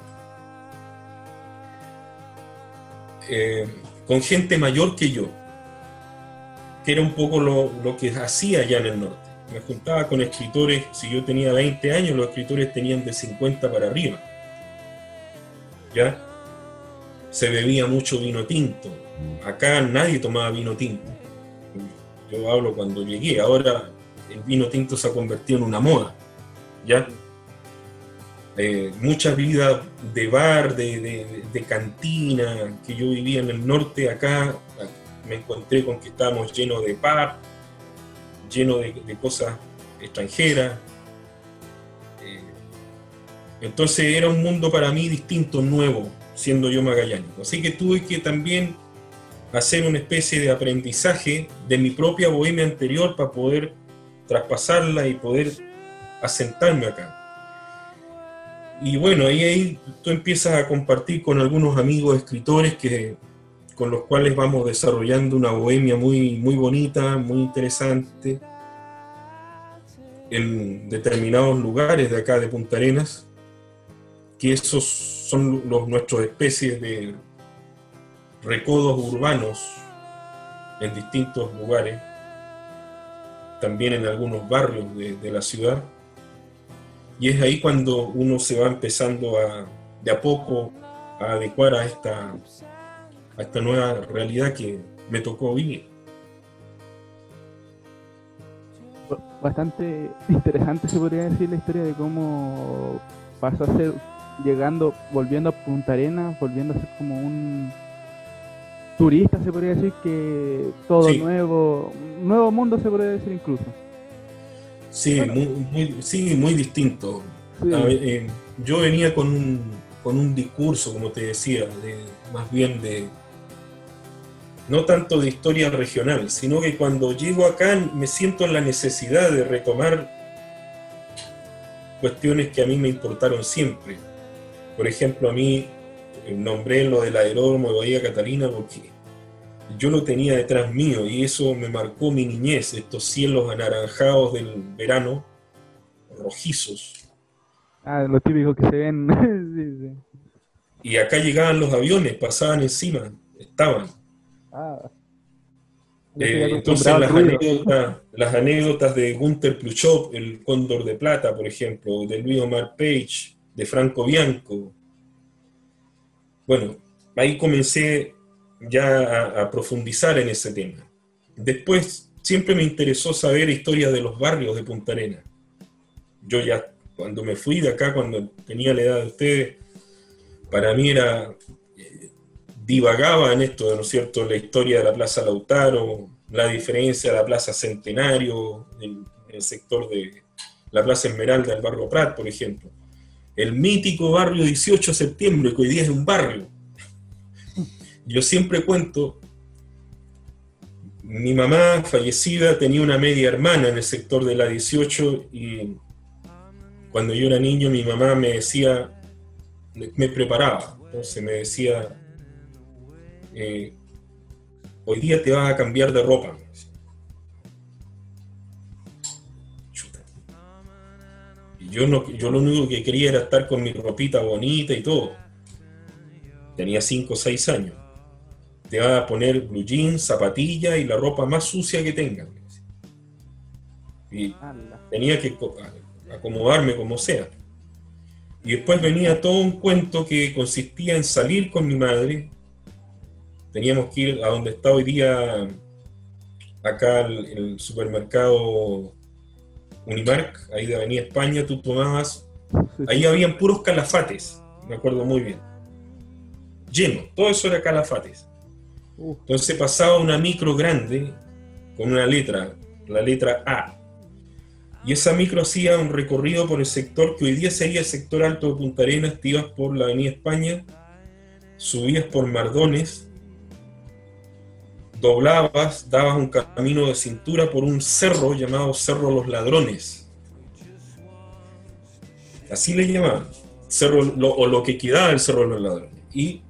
[SPEAKER 7] eh, con gente mayor que yo, era un poco lo, lo que hacía allá en el norte. Me juntaba con escritores, si yo tenía 20 años, los escritores tenían de 50 para arriba. ¿Ya? Se bebía mucho vino tinto. Acá nadie tomaba vino tinto. Yo hablo cuando llegué, ahora el vino tinto se ha convertido en una moda. ¿Ya? Eh, mucha de bar, de- de cantina, que yo vivía en el norte, acá me encontré con que estábamos llenos de pub, llenos de, cosas extranjeras. Eh, entonces era un mundo para mí distinto, nuevo, siendo yo magallánico. Así que tuve que también hacer una especie de aprendizaje de mi propia bohemia anterior para poder traspasarla y poder asentarme acá. Y bueno, ahí, ahí tú empiezas a compartir con algunos amigos escritores que, con los cuales vamos desarrollando una bohemia muy, muy bonita, muy interesante, en determinados lugares de acá de Punta Arenas, que esos son los, nuestros especies de recodos urbanos en distintos lugares, también en algunos barrios de, de la ciudad. Y es ahí cuando uno se va empezando a, de a poco a adecuar a esta, a esta nueva realidad que me tocó vivir.
[SPEAKER 6] Bastante interesante se podría decir la historia de cómo pasó a ser llegando, volviendo a Punta Arenas, volviendo a ser como un turista, se podría decir que todo
[SPEAKER 7] Sí.
[SPEAKER 6] nuevo, nuevo mundo se podría decir incluso.
[SPEAKER 7] Sí, muy, muy- sí, muy distinto.
[SPEAKER 6] Sí.
[SPEAKER 7] A ver, eh, yo venía con un, con un discurso, como te decía, de, más bien de, no tanto de historia regional, sino que cuando llego acá me siento en la necesidad de retomar cuestiones que a mí me importaron siempre. Por ejemplo, a mí eh, nombré lo del aeródromo de Bahía Catalina porque yo lo tenía detrás mío y eso me marcó mi niñez, estos cielos anaranjados del verano, rojizos.
[SPEAKER 6] Ah, lo típico que se ven. sí, sí.
[SPEAKER 7] Y acá llegaban los aviones, pasaban encima, estaban.
[SPEAKER 6] Ah.
[SPEAKER 7] Eh, entonces las anécdotas, las anécdotas de Gunther Pluchov, el Cóndor de Plata, por ejemplo, de Luis Omar Page, de Franco Bianco. Bueno, ahí comencé ya a, a profundizar en ese tema. Después siempre me interesó saber historias de los barrios de Punta Arenas. Yo ya cuando me fui de acá, cuando tenía la edad de ustedes, para mí era divagaba en esto, ¿no es cierto? La historia de la Plaza Lautaro, la diferencia de la Plaza Centenario, en en el sector de la Plaza Esmeralda del Barrio Prat, por ejemplo. El mítico barrio 18 de septiembre, que hoy día es un barrio. Yo siempre cuento, mi mamá fallecida tenía una media hermana en el sector de la 18 y cuando yo era niño mi mamá me decía, me preparaba, entonces me decía, eh, hoy día te vas a cambiar de ropa. Y yo, no, yo lo único que quería era estar con mi ropita bonita y todo. Tenía 5 o 6 años. Te vas a poner blue jeans, zapatilla y la ropa más sucia que tengas. Y tenía que acomodarme como sea. Y después venía todo un cuento que consistía en salir con mi madre, Teníamos que ir a donde está hoy día, acá el, el supermercado Unimark, ahí de Avenida España, tú tomabas, ahí habían puros calafates, me acuerdo muy bien. Lleno, todo eso era calafates.
[SPEAKER 6] Uf.
[SPEAKER 7] Entonces pasaba una micro grande con una letra, la letra A. Y esa micro hacía un recorrido por el sector que hoy día sería el sector alto de Punta Arenas, te ibas por la Avenida España, subías por Mardones, doblabas, dabas un camino de cintura por un cerro llamado Cerro Los Ladrones. Así le llamaban, cerro, lo- o lo que quedaba del Cerro los Ladrones. Y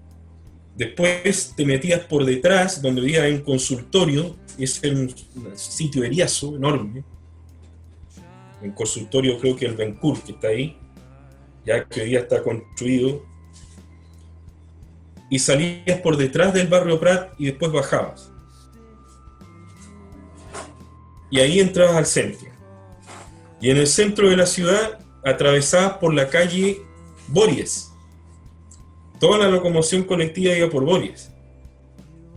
[SPEAKER 7] después te metías por detrás, donde había un consultorio, es un sitio eriazo, enorme. Un consultorio creo que el Bencur, que está ahí, ya que hoy día está construido. Y salías por detrás del barrio Prat y después bajabas. Y ahí entrabas al centro. Y en el centro de la ciudad atravesabas por la calle Bories. Toda la locomoción colectiva iba por Bories.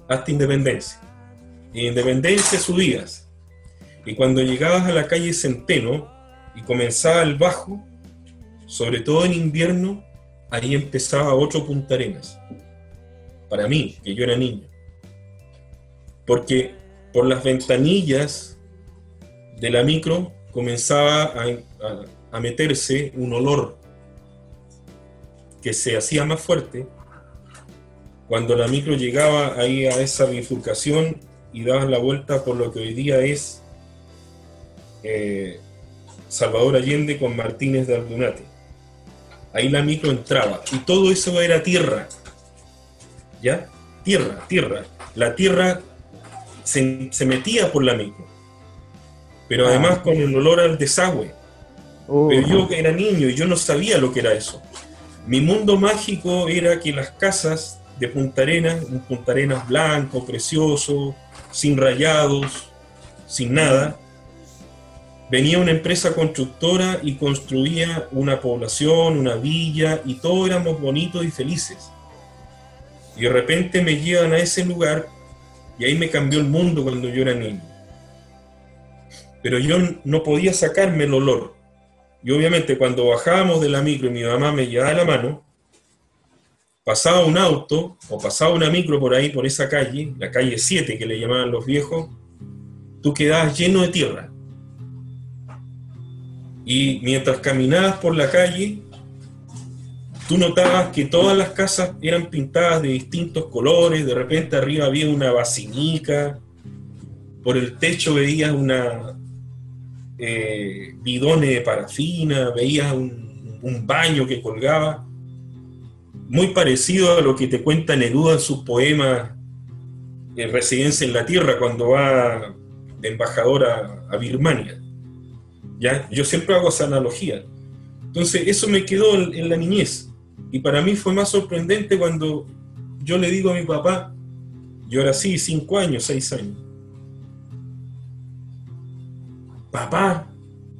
[SPEAKER 7] Hasta Independencia. Y en Independencia subías. Y cuando llegabas a la calle Centeno y comenzaba el bajo, sobre todo en invierno, ahí empezaba otro Punta Arenas. Para mí, que yo era niño. Porque por las ventanillas de la micro comenzaba a, meterse un olor que se hacía más fuerte cuando la micro llegaba ahí a esa bifurcación y dabas la vuelta por lo que hoy día es eh, Salvador Allende con Martínez de Aldunate. Ahí la micro entraba y todo eso era tierra. ¿Ya? Tierra, tierra. La tierra se, se metía por la micro. Pero además con el olor al desagüe.
[SPEAKER 6] Oh,
[SPEAKER 7] Pero yo que era niño y yo no sabía lo que era eso. Mi mundo mágico era que las casas de Punta Arenas, un Punta Arenas blanco, precioso, sin rayados, sin nada, venía una empresa constructora y construía una población, una villa, y todos éramos bonitos y felices. Y de repente me llevan a ese lugar y ahí me cambió el mundo cuando yo era niño. Pero yo no podía sacarme el olor. Y obviamente cuando bajábamos de la micro y mi mamá me llevaba la mano, pasaba un auto o pasaba una micro por ahí, por esa calle, la calle 7 que le llamaban los viejos, tú quedabas lleno de tierra. Y mientras caminabas por la calle, tú notabas que todas las casas eran pintadas de distintos colores, de repente arriba había una basinica, por el techo veías una, eh, bidones de parafina, veías un, baño que colgaba, muy parecido a lo que te cuenta Neruda en sus poemas en Residencia en la Tierra, cuando va de embajador a, Birmania. ¿Ya? Yo siempre hago esa analogía. Entonces, eso me quedó en, en la niñez. Y para mí fue más sorprendente cuando yo le digo a mi papá, yo era así, cinco años, seis años, papá,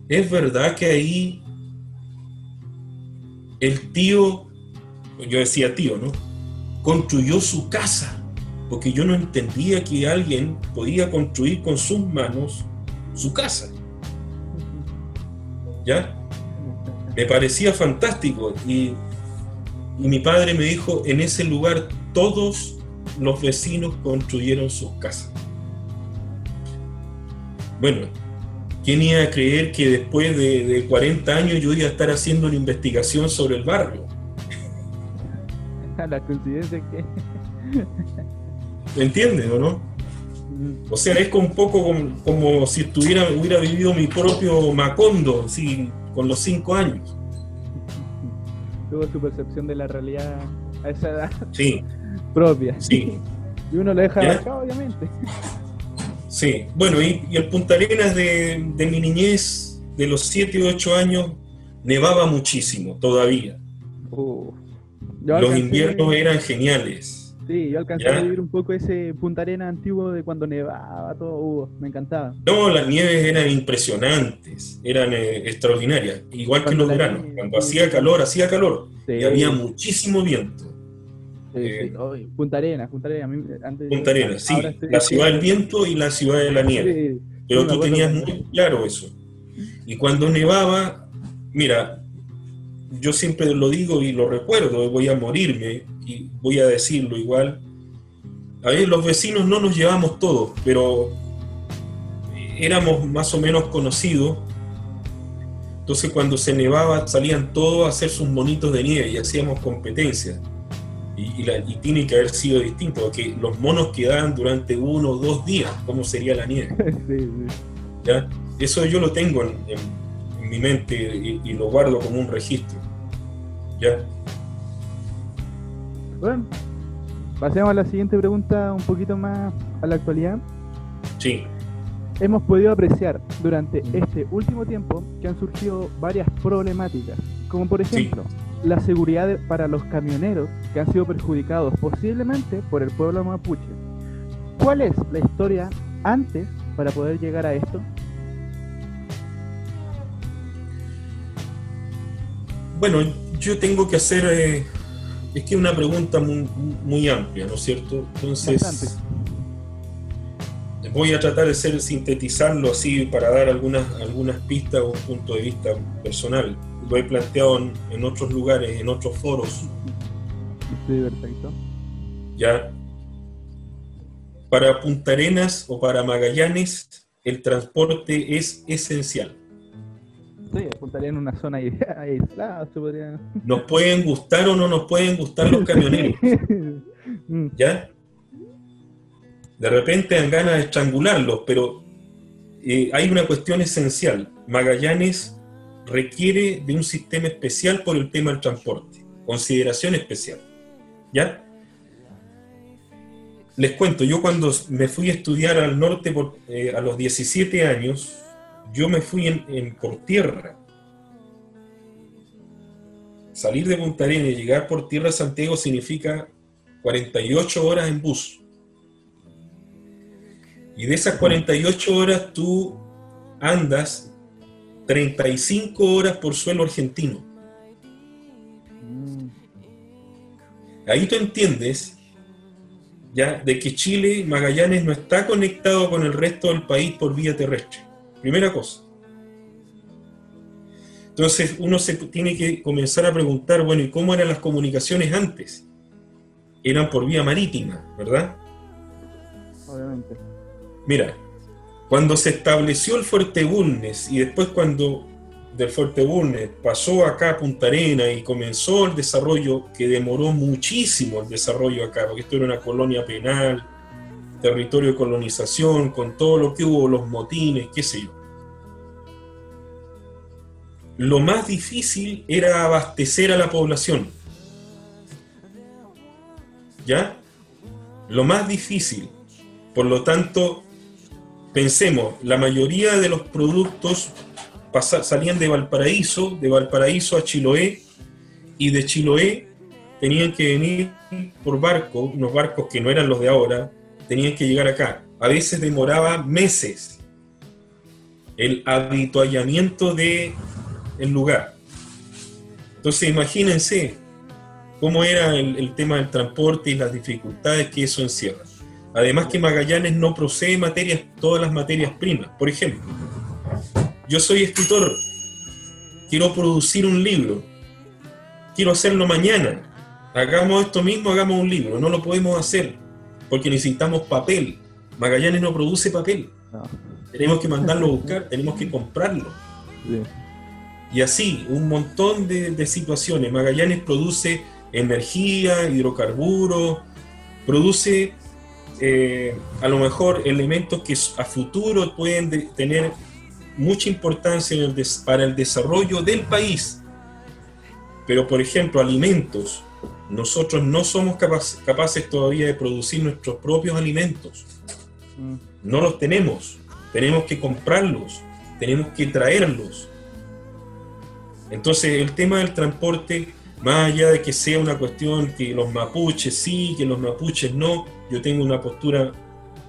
[SPEAKER 7] es verdad que ahí el tío, yo decía tío, ¿no? Construyó su casa, porque yo no entendía que alguien podía construir con sus manos su casa. ¿Ya? Me parecía fantástico y, y mi padre me dijo, en ese lugar todos los vecinos construyeron sus casas. Bueno, ¿Quién iba a creer que después de, de 40 años yo iba a estar haciendo una investigación sobre el barrio?
[SPEAKER 6] la coincidencia que.
[SPEAKER 7] ¿Me entiendes o no? O sea, es como un poco como, como si estuviera, hubiera vivido mi propio Macondo, así, con los 5 años.
[SPEAKER 6] Tuvo su percepción de la realidad a esa edad
[SPEAKER 7] Sí,
[SPEAKER 6] propia.
[SPEAKER 7] sí,
[SPEAKER 6] Y uno lo deja obviamente.
[SPEAKER 7] sí. Bueno, y, y el Punta Arenas de, de mi niñez, de los 7 o 8 años, nevaba muchísimo todavía.
[SPEAKER 6] Uh,
[SPEAKER 7] Los inviernos eran geniales.
[SPEAKER 6] Sí, yo alcancé
[SPEAKER 7] ¿Ya?
[SPEAKER 6] a vivir un poco ese Punta Arena antiguo de cuando nevaba, todo, uh, me encantaba.
[SPEAKER 7] No, las nieves eran impresionantes, eran eh, extraordinarias, igual que
[SPEAKER 6] Cuando
[SPEAKER 7] los
[SPEAKER 6] la
[SPEAKER 7] veranos.
[SPEAKER 6] nieve-
[SPEAKER 7] Cuando hacía calor, hacía calor.
[SPEAKER 6] Sí,
[SPEAKER 7] Y había muchísimo viento.
[SPEAKER 6] Sí,
[SPEAKER 7] eh,
[SPEAKER 6] sí. Punta Arena, Punta Arena. a mí, antes
[SPEAKER 7] Punta Arenas, sí,
[SPEAKER 6] estoy-
[SPEAKER 7] la ciudad del viento y la ciudad de la nieve.
[SPEAKER 6] Sí,
[SPEAKER 7] Pero tú tenías muy claro eso. Y cuando nevaba, mira, yo siempre lo digo y lo recuerdo, voy a morirme y voy a decirlo igual. A ver, los vecinos no nos llevamos todos, pero éramos más o menos conocidos. Entonces cuando se nevaba salían todos a hacer sus monitos de nieve y hacíamos competencias. Y, y la- y tiene que haber sido distinto, porque los monos quedaban durante uno o dos días, ¿cómo sería la nieve?
[SPEAKER 6] Sí, sí.
[SPEAKER 7] ¿ya? Eso yo lo tengo en, en- en mi mente y, y lo guardo como un registro. ¿ya?
[SPEAKER 6] Bueno, pasemos a la siguiente pregunta un poquito más a la actualidad.
[SPEAKER 7] Sí,
[SPEAKER 6] Hemos podido apreciar durante este último tiempo que han surgido varias problemáticas, como por
[SPEAKER 7] Sí.
[SPEAKER 6] La seguridad de- para los camioneros que han sido perjudicados posiblemente por el pueblo mapuche. ¿Cuál es la historia antes para poder llegar a esto?
[SPEAKER 7] bueno, yo tengo que hacer, eh, es que es una pregunta muy, muy amplia, ¿no es cierto? Entonces,
[SPEAKER 6] Bastante.
[SPEAKER 7] voy a tratar de ser, sintetizarlo así para dar algunas, algunas pistas o un punto de vista personal. Lo he planteado en, en otros lugares, en otros foros,
[SPEAKER 6] Sí, perfecto.
[SPEAKER 7] ¿ya? Para Punta Arenas o para Magallanes, el transporte es esencial.
[SPEAKER 6] Sí, apuntaría en una zona aislada, se podría...
[SPEAKER 7] Nos pueden gustar o no nos pueden gustar los camioneros,
[SPEAKER 6] Mm,
[SPEAKER 7] ¿ya? De repente dan ganas de estrangularlos, pero eh, hay una cuestión esencial. Magallanes requiere de un sistema especial por el tema del transporte, consideración especial, ¿ya? Les cuento, yo cuando me fui a estudiar al norte eh, a los 17 años, yo me fui en- por tierra. Salir de Punta Arenas y llegar por tierra a Santiago significa 48 horas en bus. Y de esas 48 horas tú andas 35 horas por suelo argentino. Ahí tú entiendes ya de que Chile, Magallanes, no está conectado con el resto del país por vía terrestre. Primera cosa. Entonces uno se tiene que comenzar a preguntar, bueno, ¿y cómo eran las comunicaciones antes? Eran por vía marítima, ¿verdad?
[SPEAKER 6] obviamente.
[SPEAKER 7] Mira, cuando se estableció el Fuerte Bulnes y después cuando del Fuerte Bulnes pasó acá a Punta Arena y comenzó el desarrollo que demoró muchísimo el desarrollo acá, porque esto era una colonia penal, territorio de colonización, con todo lo que hubo, los motines, qué sé yo. Lo más difícil era abastecer a la población. ¿Ya? Lo más difícil. Por lo tanto, pensemos, la mayoría de los productos salían de Valparaíso, de Valparaíso a Chiloé, y de Chiloé tenían que venir por barco, unos barcos que no eran los de ahora, tenían que llegar acá. A veces demoraba meses el habituallamiento de el lugar. Entonces imagínense cómo era el tema del transporte y las dificultades que eso encierra. Además que Magallanes no procede materias, todas las materias primas. Por ejemplo, yo soy escritor, quiero producir un libro, quiero hacerlo mañana. Hagamos esto mismo, hagamos un libro. No lo podemos hacer porque necesitamos papel. Magallanes no produce papel.
[SPEAKER 6] No.
[SPEAKER 7] Tenemos que mandarlo a buscar, tenemos que comprarlo.
[SPEAKER 6] Sí.
[SPEAKER 7] Y así, un montón de, de situaciones. Magallanes produce energía, hidrocarburos, produce eh, a lo mejor elementos que a futuro pueden de- tener mucha importancia en el des- para el desarrollo del país. Pero, por ejemplo, alimentos. Nosotros no somos capaz- capaces todavía de producir nuestros propios alimentos.
[SPEAKER 6] Mm,
[SPEAKER 7] No los tenemos. Tenemos que comprarlos. Tenemos que traerlos. Entonces el tema del transporte, más allá de que sea una cuestión que los mapuches sí, que los mapuches no, yo tengo una postura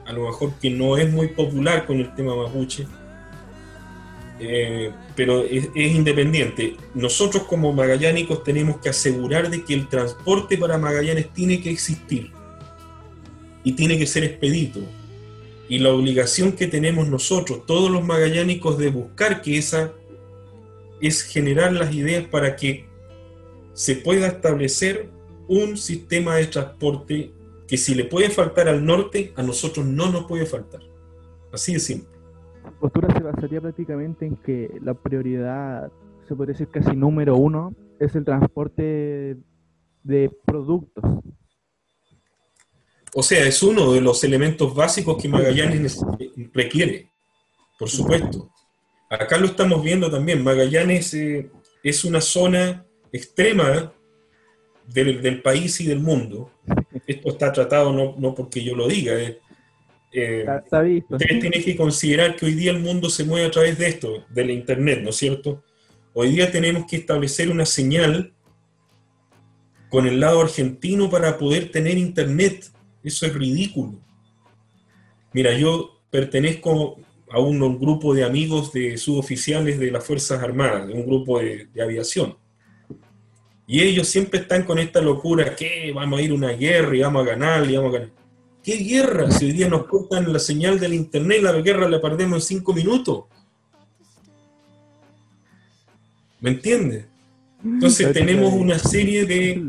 [SPEAKER 7] a lo mejor que no es muy popular con el tema mapuche, eh, pero es, es, independiente. Nosotros como magallánicos tenemos que asegurar de que el transporte para Magallanes tiene que existir y tiene que ser expedito. Y la obligación que tenemos nosotros, todos los magallánicos, de buscar que esa es generar las ideas para que se pueda establecer un sistema de transporte que si le puede faltar al norte, a nosotros no nos puede faltar. Así de simple.
[SPEAKER 6] La postura se basaría prácticamente en que la prioridad, se podría decir casi número uno, es el transporte de productos.
[SPEAKER 7] O sea, es uno de los elementos básicos que Magallanes requiere, por supuesto. Acá lo estamos viendo también. Magallanes eh, es una zona extrema del, del, país y del mundo. Esto está tratado no, no porque yo lo diga. Eh. Ustedes tienen que considerar que hoy día el mundo se mueve a través de esto, de la Internet, ¿no es cierto? Hoy día tenemos que establecer una señal con el lado argentino para poder tener Internet. Eso es ridículo. Mira, yo pertenezco a un, un, grupo de amigos de suboficiales de las Fuerzas Armadas, de un grupo de, de, aviación. Y ellos siempre están con esta locura que vamos a ir a una guerra y vamos a ganar y vamos a ganar. ¿Qué guerra? Si hoy día nos cortan la señal del internet, la guerra la perdemos en cinco minutos. ¿Me entiendes? Entonces tenemos una serie de,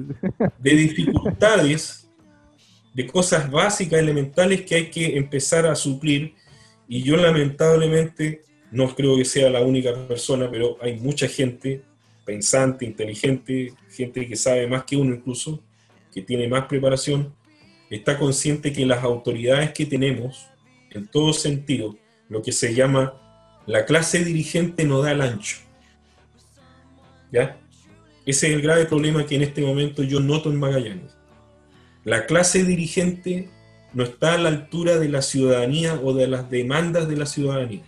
[SPEAKER 7] de dificultades, de cosas básicas, elementales que hay que empezar a suplir y yo lamentablemente no creo que sea la única persona, pero hay mucha gente pensante, inteligente, gente que sabe más que uno incluso, que tiene más preparación, está consciente que las autoridades que tenemos, en todo sentido, lo que se llama la clase dirigente no da el ancho. ¿Ya? Ese es el grave problema que en este momento yo noto en Magallanes. La clase dirigente no está a la altura de la ciudadanía o de las demandas de la ciudadanía.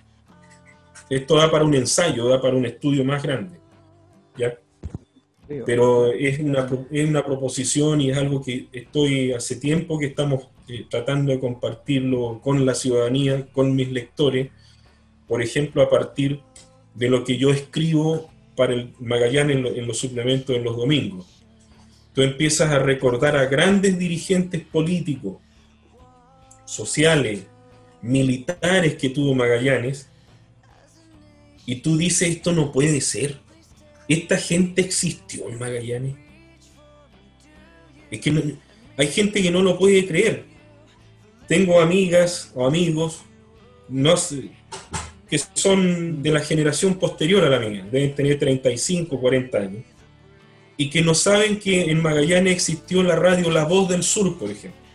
[SPEAKER 7] Esto da para un ensayo, da para un estudio más grande. ¿ya? Pero es una, es una proposición y es algo que estoy hace tiempo que estamos eh, tratando de compartirlo con la ciudadanía, con mis lectores, por ejemplo, a partir de lo que yo escribo para el Magallanes en, lo, en los suplementos en los domingos. Tú empiezas a recordar a grandes dirigentes políticos, sociales, militares que tuvo Magallanes, y tú dices, esto no puede ser. Esta gente existió en Magallanes. Es que hay gente que no lo puede creer. Tengo amigas o amigos no sé, que son de la generación posterior a la mía, deben tener 35, 40 años, y que no saben que en Magallanes existió la radio La Voz del Sur, por ejemplo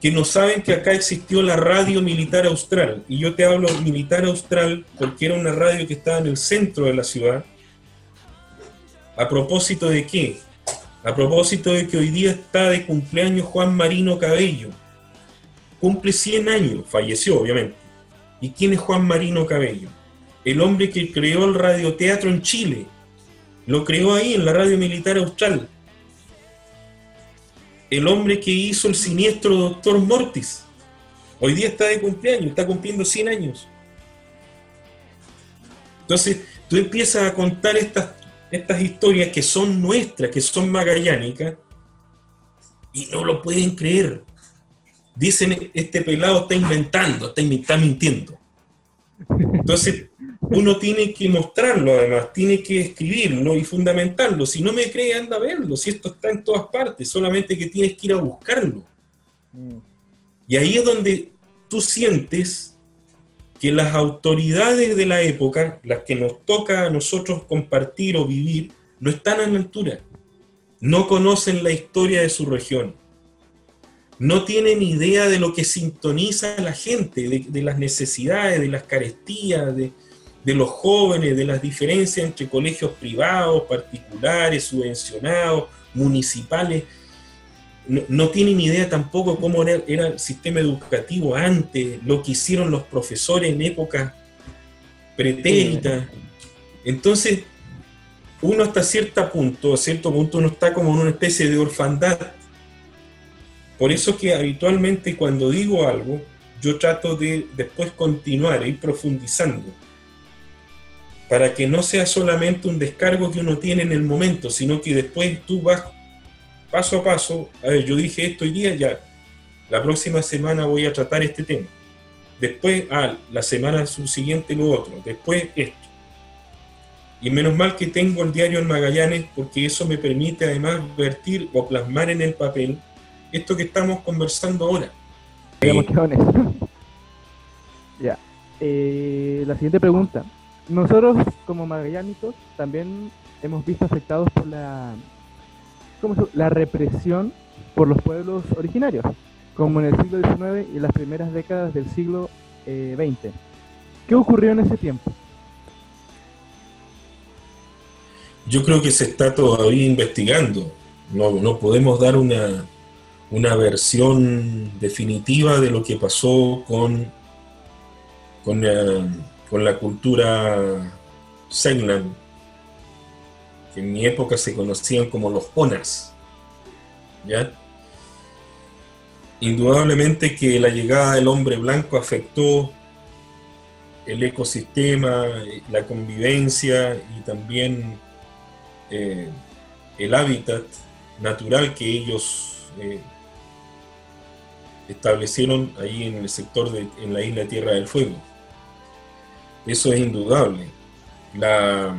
[SPEAKER 7] que no saben que acá existió la radio militar austral. Y yo te hablo militar austral porque era una radio que estaba en el centro de la ciudad. ¿A propósito de qué? A propósito de que hoy día está de cumpleaños Juan Marino Cabello. Cumple 100 años, falleció obviamente. ¿Y quién es Juan Marino Cabello? El hombre que creó el radioteatro en Chile. Lo creó ahí en la radio militar austral el hombre que hizo el siniestro Doctor Mortis. Hoy día está de cumpleaños, está cumpliendo 100 años. Entonces, tú empiezas a contar estas, estas historias que son nuestras, que son magallánicas, y no lo pueden creer. Dicen, este pelado está inventando, está, está mintiendo. Entonces, uno tiene que mostrarlo además, tiene que escribirlo y fundamentarlo. Si no me cree, anda a verlo. Si esto está en todas partes, solamente que tienes que ir a buscarlo. Y ahí es donde tú sientes que las autoridades de la época, las que nos toca a nosotros compartir o vivir, no están a la altura. No conocen la historia de su región. No tienen idea de lo que sintoniza a la gente, de, las necesidades, de las carestías, de los jóvenes, de las diferencias entre colegios privados, particulares, subvencionados, municipales. No, no tienen idea tampoco cómo era, el sistema educativo antes, lo que hicieron los profesores en épocas pretéritas. Entonces, uno hasta cierto punto, a cierto punto uno está como en una especie de orfandad. Por eso que habitualmente cuando digo algo, yo trato de después continuar, ir profundizando, para que no sea solamente un descargo que uno tiene en el momento, sino que después tú vas paso a paso, a ver, yo dije esto hoy día, ya, la próxima semana voy a tratar este tema, después, ah, la semana subsiguiente lo otro, después esto. Y menos mal que tengo el diario en Magallanes, porque eso me permite además vertir o plasmar en el papel esto que estamos conversando ahora.
[SPEAKER 6] Honesto. ya. Eh, la siguiente pregunta. Nosotros, como magallánicos, también hemos visto afectados por la, ¿cómo se la represión por los pueblos originarios, como en el siglo XIX y las primeras décadas del siglo eh, XX. ¿Qué ocurrió en ese tiempo?
[SPEAKER 7] Yo creo que se está todavía investigando. No, no podemos dar una, una versión definitiva de lo que pasó con, con, eh, con la cultura Segnan, que en mi época se conocían como los Onas. ¿ya? Indudablemente que la llegada del hombre blanco afectó el ecosistema, la convivencia y también eh, el hábitat natural que ellos eh, establecieron ahí en el sector de en la isla Tierra del Fuego. Eso es indudable. La,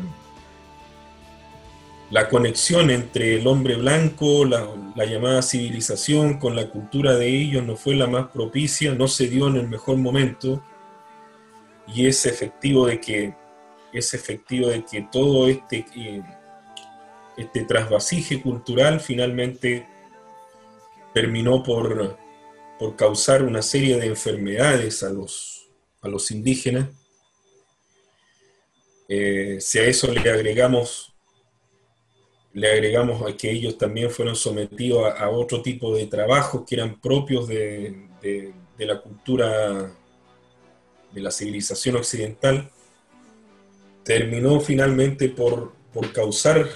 [SPEAKER 7] la conexión entre el hombre blanco, la, la, llamada civilización con la cultura de ellos no fue la más propicia, no se dio en el mejor momento y es efectivo de que es efectivo de que todo este eh, este trasvasije cultural finalmente terminó por, por causar una serie de enfermedades a los, a los indígenas. Eh, si a eso le agregamos, le agregamos a que ellos también fueron sometidos a, a otro tipo de trabajos que eran propios de, de, de la cultura de la civilización occidental, terminó finalmente por, por causar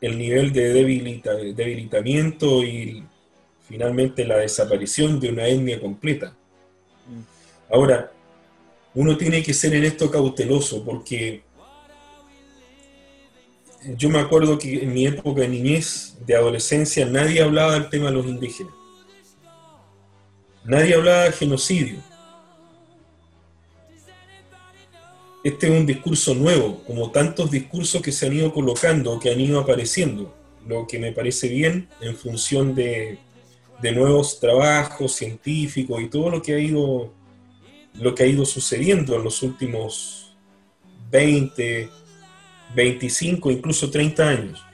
[SPEAKER 7] el nivel de debilita, debilitamiento y finalmente la desaparición de una etnia completa. Ahora, uno tiene que ser en esto cauteloso porque yo me acuerdo que en mi época de niñez, de adolescencia, nadie hablaba del tema de los indígenas. Nadie hablaba de genocidio. este es un discurso nuevo, como tantos discursos que se han ido colocando, que han ido apareciendo, lo que me parece bien en función de, de nuevos trabajos científicos y todo lo que ha ido lo que ha ido sucediendo en los últimos 20, 25, incluso 30 años.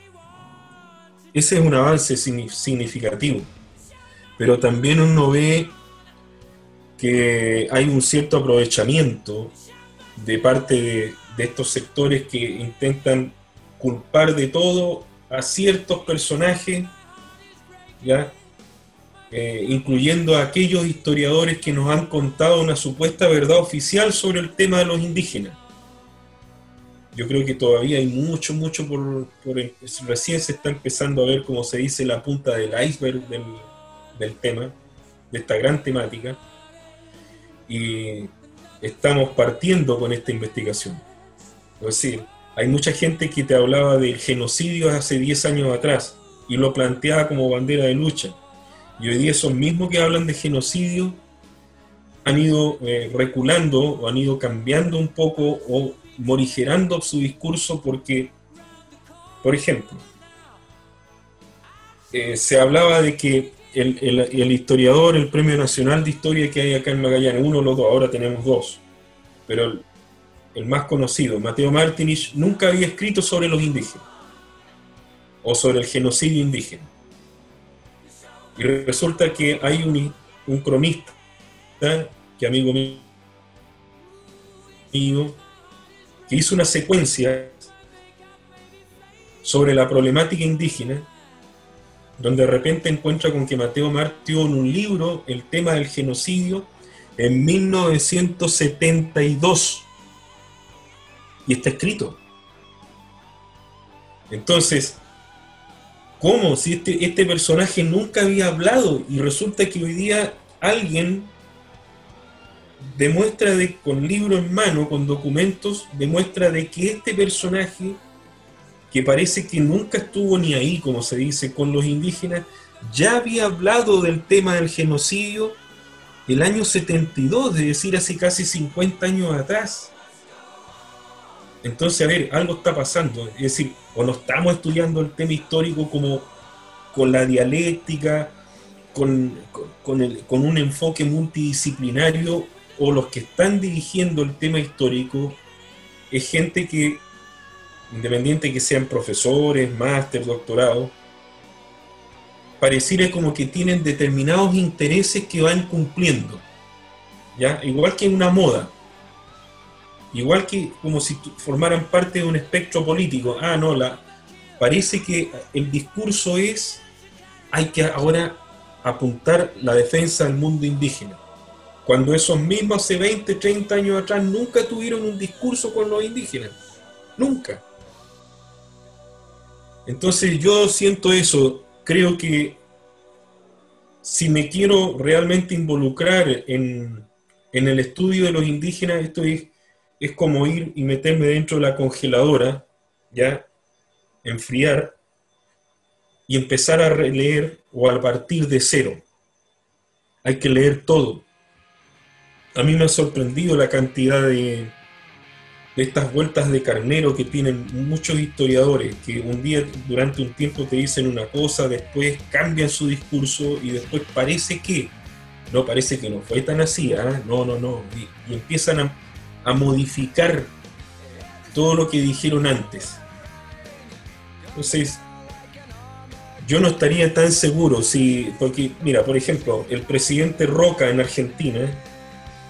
[SPEAKER 7] Ese es un avance significativo, pero también uno ve que hay un cierto aprovechamiento de parte de, estos sectores que intentan culpar de todo a ciertos personajes, ¿ya? Eh, incluyendo a aquellos historiadores que nos han contado una supuesta verdad oficial sobre el tema de los indígenas. Yo creo que todavía hay mucho, mucho por, por recién se está empezando a ver, como se dice, la punta del iceberg del, del tema, de esta gran temática. Y estamos partiendo con esta investigación. Es decir, hay mucha gente que te hablaba del genocidio hace 10 años atrás y lo planteaba como bandera de lucha. Y hoy día esos mismos que hablan de genocidio han ido eh, reculando o han ido cambiando un poco o morigerando su discurso porque, por ejemplo, eh, se hablaba de que el, el, historiador, el Premio Nacional de Historia que hay acá en Magallanes, uno o los dos, ahora tenemos dos, pero el, el más conocido, Mateo Martinich, nunca había escrito sobre los indígenas o sobre el genocidio indígena. Y resulta que hay un, un cronista, que amigo mío, que hizo una secuencia sobre la problemática indígena donde de repente encuentra con que Mateo Martio en un libro el tema del genocidio en 1972. Y está escrito. Entonces, ¿cómo? Si este, este personaje nunca había hablado y resulta que hoy día alguien demuestra de, con libro en mano, con documentos, demuestra de que este personaje, que parece que nunca estuvo ni ahí, como se dice, con los indígenas, ya había hablado del tema del genocidio el año 72, es decir, hace casi 50 años atrás. Entonces, a ver, algo está pasando. Es decir, o no estamos estudiando el tema histórico como con la dialéctica, con, con, con un enfoque multidisciplinario, o los que están dirigiendo el tema histórico es gente que, independiente que sean profesores, máster, doctorados, pareciera como que tienen determinados intereses que van cumpliendo. ¿ya? Igual que una moda. Igual que como si formaran parte de un espectro político. Ah, no, la, parece que el discurso es, hay que ahora apuntar la defensa del mundo indígena. Cuando esos mismos hace 20, 30 años atrás nunca tuvieron un discurso con los indígenas. Nunca. Entonces yo siento eso. Creo que si me quiero realmente involucrar en, en el estudio de los indígenas, esto es, es como ir y meterme dentro de la congeladora, ya, enfriar y empezar a leer o a partir de cero. Hay que leer todo a mí me ha sorprendido la cantidad de, estas vueltas de carnero que tienen muchos historiadores, que un día durante un tiempo te dicen una cosa, después cambian su discurso y después parece que, no parece que no fue tan así, ¿ah? no, no, no, y, empiezan a, a modificar todo lo que dijeron antes. Entonces, yo no estaría tan seguro si, porque mira, por ejemplo, el presidente Roca en Argentina,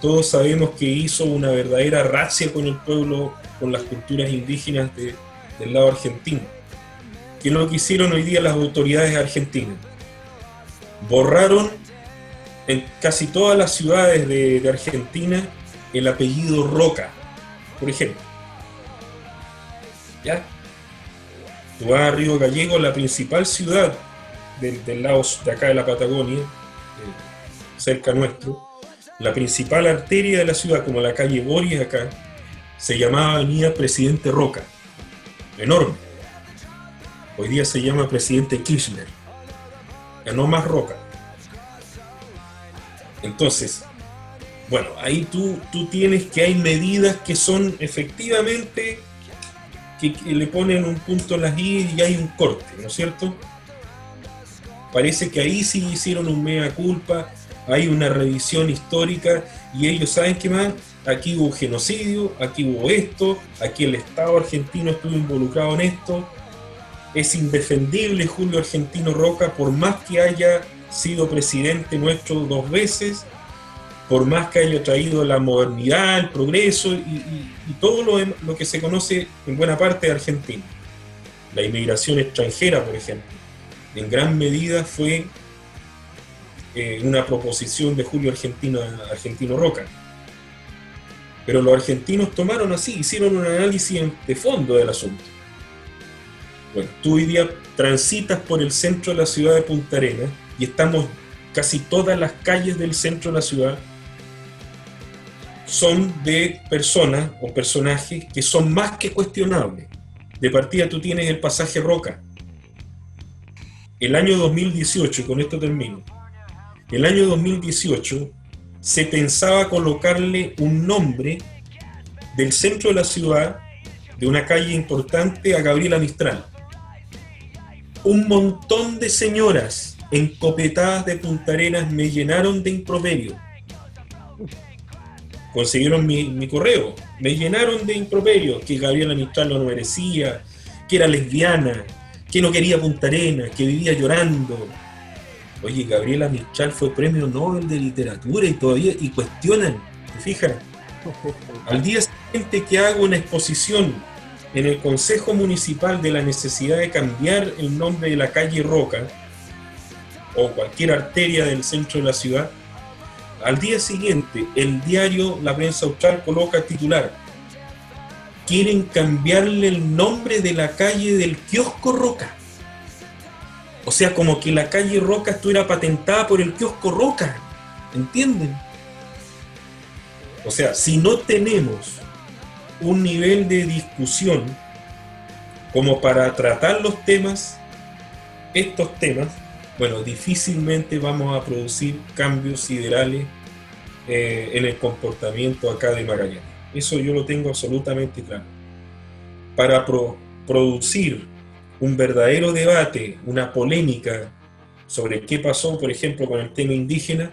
[SPEAKER 7] todos sabemos que hizo una verdadera racia con el pueblo, con las culturas indígenas del lado argentino. ¿Qué es lo que hicieron hoy día las autoridades argentinas? Borraron en casi todas las ciudades de, Argentina el apellido Roca, por ejemplo. ¿Ya? Tú vas a Río Gallego, la principal ciudad del, lado de acá de la Patagonia, eh, cerca nuestro, la principal arteria de la ciudad, como la calle Boris acá, se llamaba Avenida Presidente Roca. Enorme. Hoy día se llama Presidente Kirchner. Ganó más Roca. Entonces, bueno, ahí tú, tú tienes que hay medidas que son efectivamente que, le ponen un punto en las i y hay un corte, ¿no es cierto? Parece que ahí sí hicieron un mea culpa, hay una revisión histórica y ellos saben que más, aquí hubo genocidio, aquí hubo esto, aquí el Estado argentino estuvo involucrado en esto. Es indefendible Julio Argentino Roca, por más que haya sido presidente nuestro dos veces, por más que haya traído la modernidad, el progreso y, todo lo, lo, que se conoce en buena parte de Argentina. La inmigración extranjera, por ejemplo, en gran medida fue eh, una proposición de Julio Argentino, Argentino Roca. Pero los argentinos tomaron así, hicieron un análisis de fondo del asunto. Bueno, tú hoy día transitas por el centro de la ciudad de Punta Arenas y estamos casi todas las calles del centro de la ciudad son de personas o personajes que son más que cuestionables. De partida tú tienes el pasaje Roca. El año 2018, con esto termino, el año 2018 se pensaba colocarle un nombre del centro de la ciudad, de una calle importante, a Gabriela Mistral. Un montón de señoras encopetadas de Punta Arenas me llenaron de improperio. Consiguieron mi, correo, me llenaron de improperio, que Gabriela Mistral no merecía, que era lesbiana, que no quería Punta Arenas, que vivía llorando, Oye, Gabriela Mistral fue premio Nobel de Literatura y todavía, y cuestionan, ¿te fijas? Al día siguiente que hago una exposición en el Consejo Municipal de la necesidad de cambiar el nombre de la calle Roca o cualquier arteria del centro de la ciudad, al día siguiente el diario La Prensa Austral coloca titular quieren cambiarle el nombre de la calle del kiosco Roca. O sea, como que la calle Roca estuviera patentada por el kiosco Roca. ¿Entienden? O sea, si no tenemos un nivel de discusión como para tratar los temas, estos temas, bueno, difícilmente vamos a producir cambios siderales eh, en el comportamiento acá de Magallanes. Eso yo lo tengo absolutamente claro. Para producir un verdadero debate, una polémica sobre qué pasó, por ejemplo, con el tema indígena,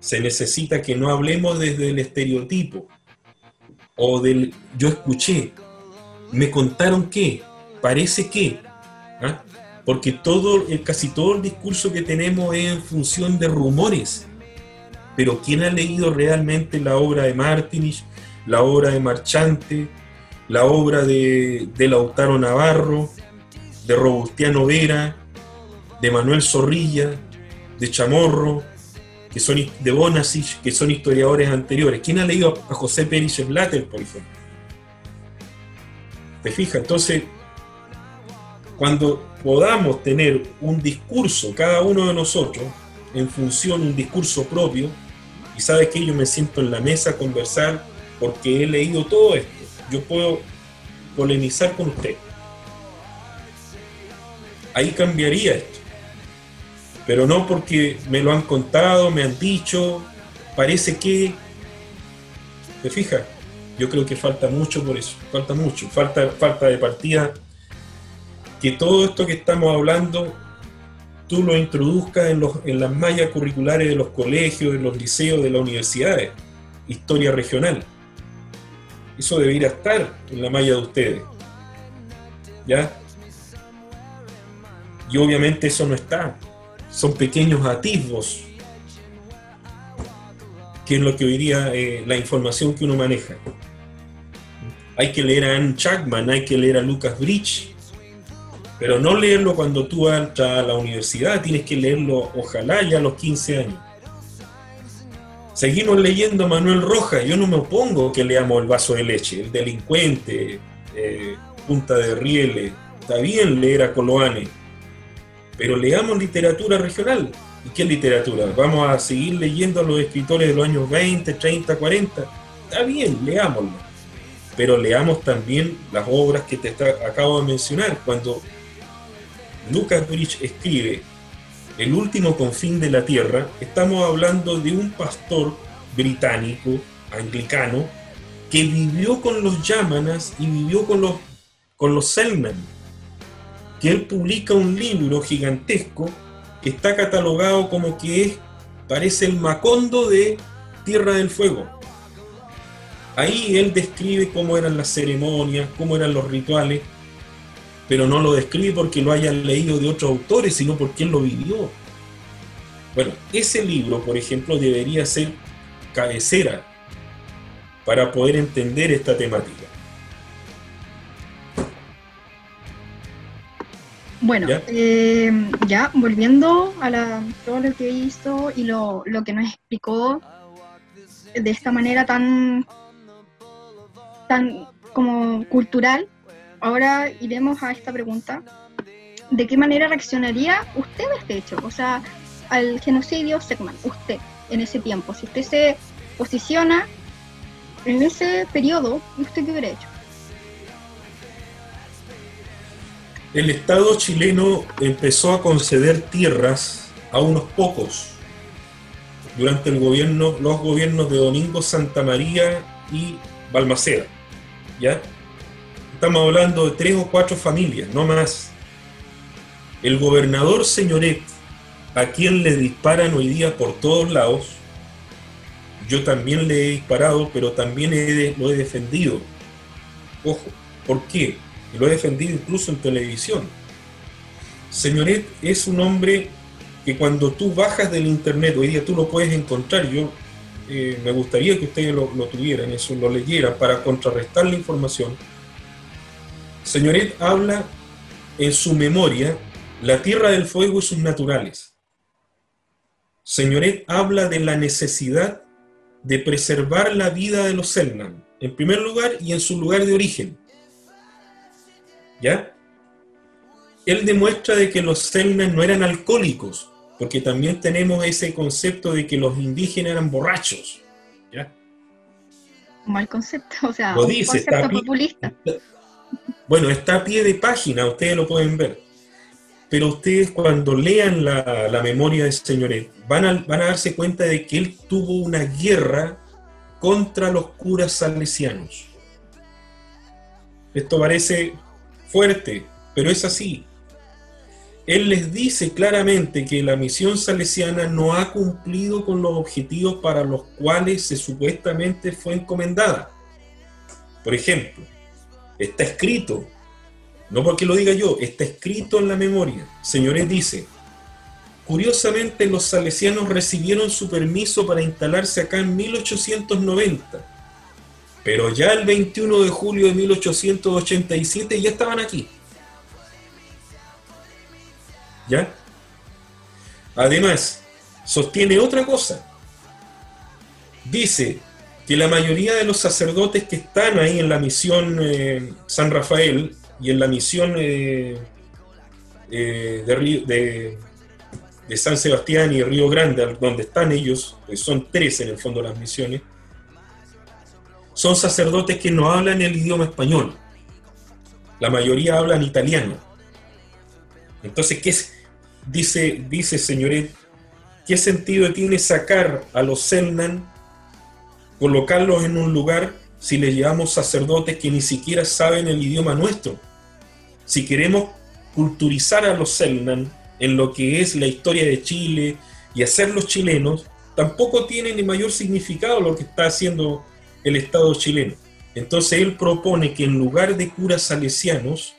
[SPEAKER 7] se necesita que no hablemos desde el estereotipo o del yo escuché, me contaron qué, parece que, ¿ah? porque todo, casi todo el discurso que tenemos es en función de rumores pero ¿quién ha leído realmente la obra de Martinich, la obra de Marchante, la obra de, Lautaro Navarro, de Robustiano Vera, de Manuel Zorrilla, de Chamorro, que son de Bonasich, que son historiadores anteriores? ¿Quién ha leído a José Pérez Blatter, por ejemplo? ¿Te fijas? Entonces, cuando podamos tener un discurso, cada uno de nosotros, en función, un discurso propio, y sabe que yo me siento en la mesa a conversar porque he leído todo esto. Yo puedo polemizar con usted. Ahí cambiaría esto. Pero no porque me lo han contado, me han dicho, parece que... ¿Te fijas? Yo creo que falta mucho por eso, falta mucho, falta, falta de partida que todo esto que estamos hablando tú lo introduzcas en, los, en las mallas curriculares de los colegios, de los liceos, de las universidades, historia regional. Eso debería estar en la malla de ustedes. ¿Ya? Y obviamente eso no está. Son pequeños atisbos, que es lo que hoy día eh, la información que uno maneja. Hay que leer a Anne Chapman, hay que leer a Lucas Bridge, pero no leerlo cuando tú entras a la universidad, tienes que leerlo ojalá ya a los 15 años. Seguimos leyendo a Manuel Rojas, yo no me opongo que leamos El vaso de leche, El delincuente, eh, Punta de Rieles, está bien leer a Coloane, pero leamos literatura regional. ¿Y qué literatura? ¿Vamos a seguir leyendo a los escritores de los años 20, 30, 40? Está bien, leámoslo. Pero leamos también las obras que te acabo de mencionar. Cuando Lucas Bridge escribe El último confín de la tierra, estamos hablando de un pastor británico, anglicano, que vivió con los Yamanas y vivió con los, con los Selman, que él publica un libro gigantesco que está catalogado como que es, parece el Macondo de Tierra del Fuego. Ahí él describe cómo eran las ceremonias, cómo eran los rituales, pero no lo describe porque lo hayan leído de otros autores, sino porque él lo vivió. Bueno, ese libro, por ejemplo, debería ser cabecera para poder entender esta temática.
[SPEAKER 4] Bueno, ¿Ya? Eh, volviendo a la, todo lo que hizo y lo, lo que nos explicó de esta manera tan, tan como cultural, ahora iremos a esta pregunta. ¿De qué manera reaccionaría usted a este hecho? O sea, al genocidio Segman, usted, en ese tiempo. Si usted se posiciona en ese periodo, ¿usted qué hubiera hecho?
[SPEAKER 7] El Estado chileno empezó a conceder tierras a unos pocos durante el gobierno, los gobiernos de Domingo Santa María y Balmaceda. ¿ya? Estamos hablando de tres o cuatro familias, no más. El gobernador Señoret, a quien le disparan hoy día por todos lados, yo también le he disparado, pero también lo he defendido. Ojo, ¿por qué? Lo he defendido incluso en televisión. Señoret es un hombre que cuando tú bajas del internet, hoy día tú lo puedes encontrar, yo eh, me gustaría que ustedes lo, tuvieran, eso lo leyeran para contrarrestar la información Señoret habla en su memoria la tierra del fuego y sus naturales. Señoret habla de la necesidad de preservar la vida de los Selman. en primer lugar, y en su lugar de origen. ¿Ya? Él demuestra de que los Selknam no eran alcohólicos, porque también tenemos ese concepto de que los indígenas eran borrachos. ¿Ya?
[SPEAKER 4] Mal concepto, o sea,
[SPEAKER 7] Lo dice,
[SPEAKER 4] concepto
[SPEAKER 7] pie-
[SPEAKER 4] populista.
[SPEAKER 7] Bueno, está a pie de página, ustedes lo pueden ver. Pero ustedes cuando lean la, la memoria de Señoret, van a, van a darse cuenta de que él tuvo una guerra contra los curas salesianos. Esto parece fuerte, pero es así. Él les dice claramente que la misión salesiana no ha cumplido con los objetivos para los cuales se supuestamente fue encomendada. Por ejemplo, está escrito, no porque lo diga yo, está escrito en la memoria. Señores dice, curiosamente los salesianos recibieron su permiso para instalarse acá en 1890, pero ya el 21 de julio de 1887 ya estaban aquí. ¿Ya? Además, sostiene otra cosa. Dice que la mayoría de los sacerdotes que están ahí en la misión eh, San Rafael y en la misión eh, eh, de, de- de San Sebastián y Río Grande, donde están ellos, que son tres en el fondo las misiones, son sacerdotes que no hablan el idioma español. La mayoría hablan italiano. Entonces, ¿qué es? Dice, dice señoret, ¿qué sentido tiene sacar a los Selnan, colocarlos en un lugar si les llevamos sacerdotes que ni siquiera saben el idioma nuestro? Si queremos culturizar a los Selnan en lo que es la historia de Chile y hacerlos chilenos, tampoco tiene ni mayor significado lo que está haciendo el Estado chileno. Entonces él propone que en lugar de curas salesianos,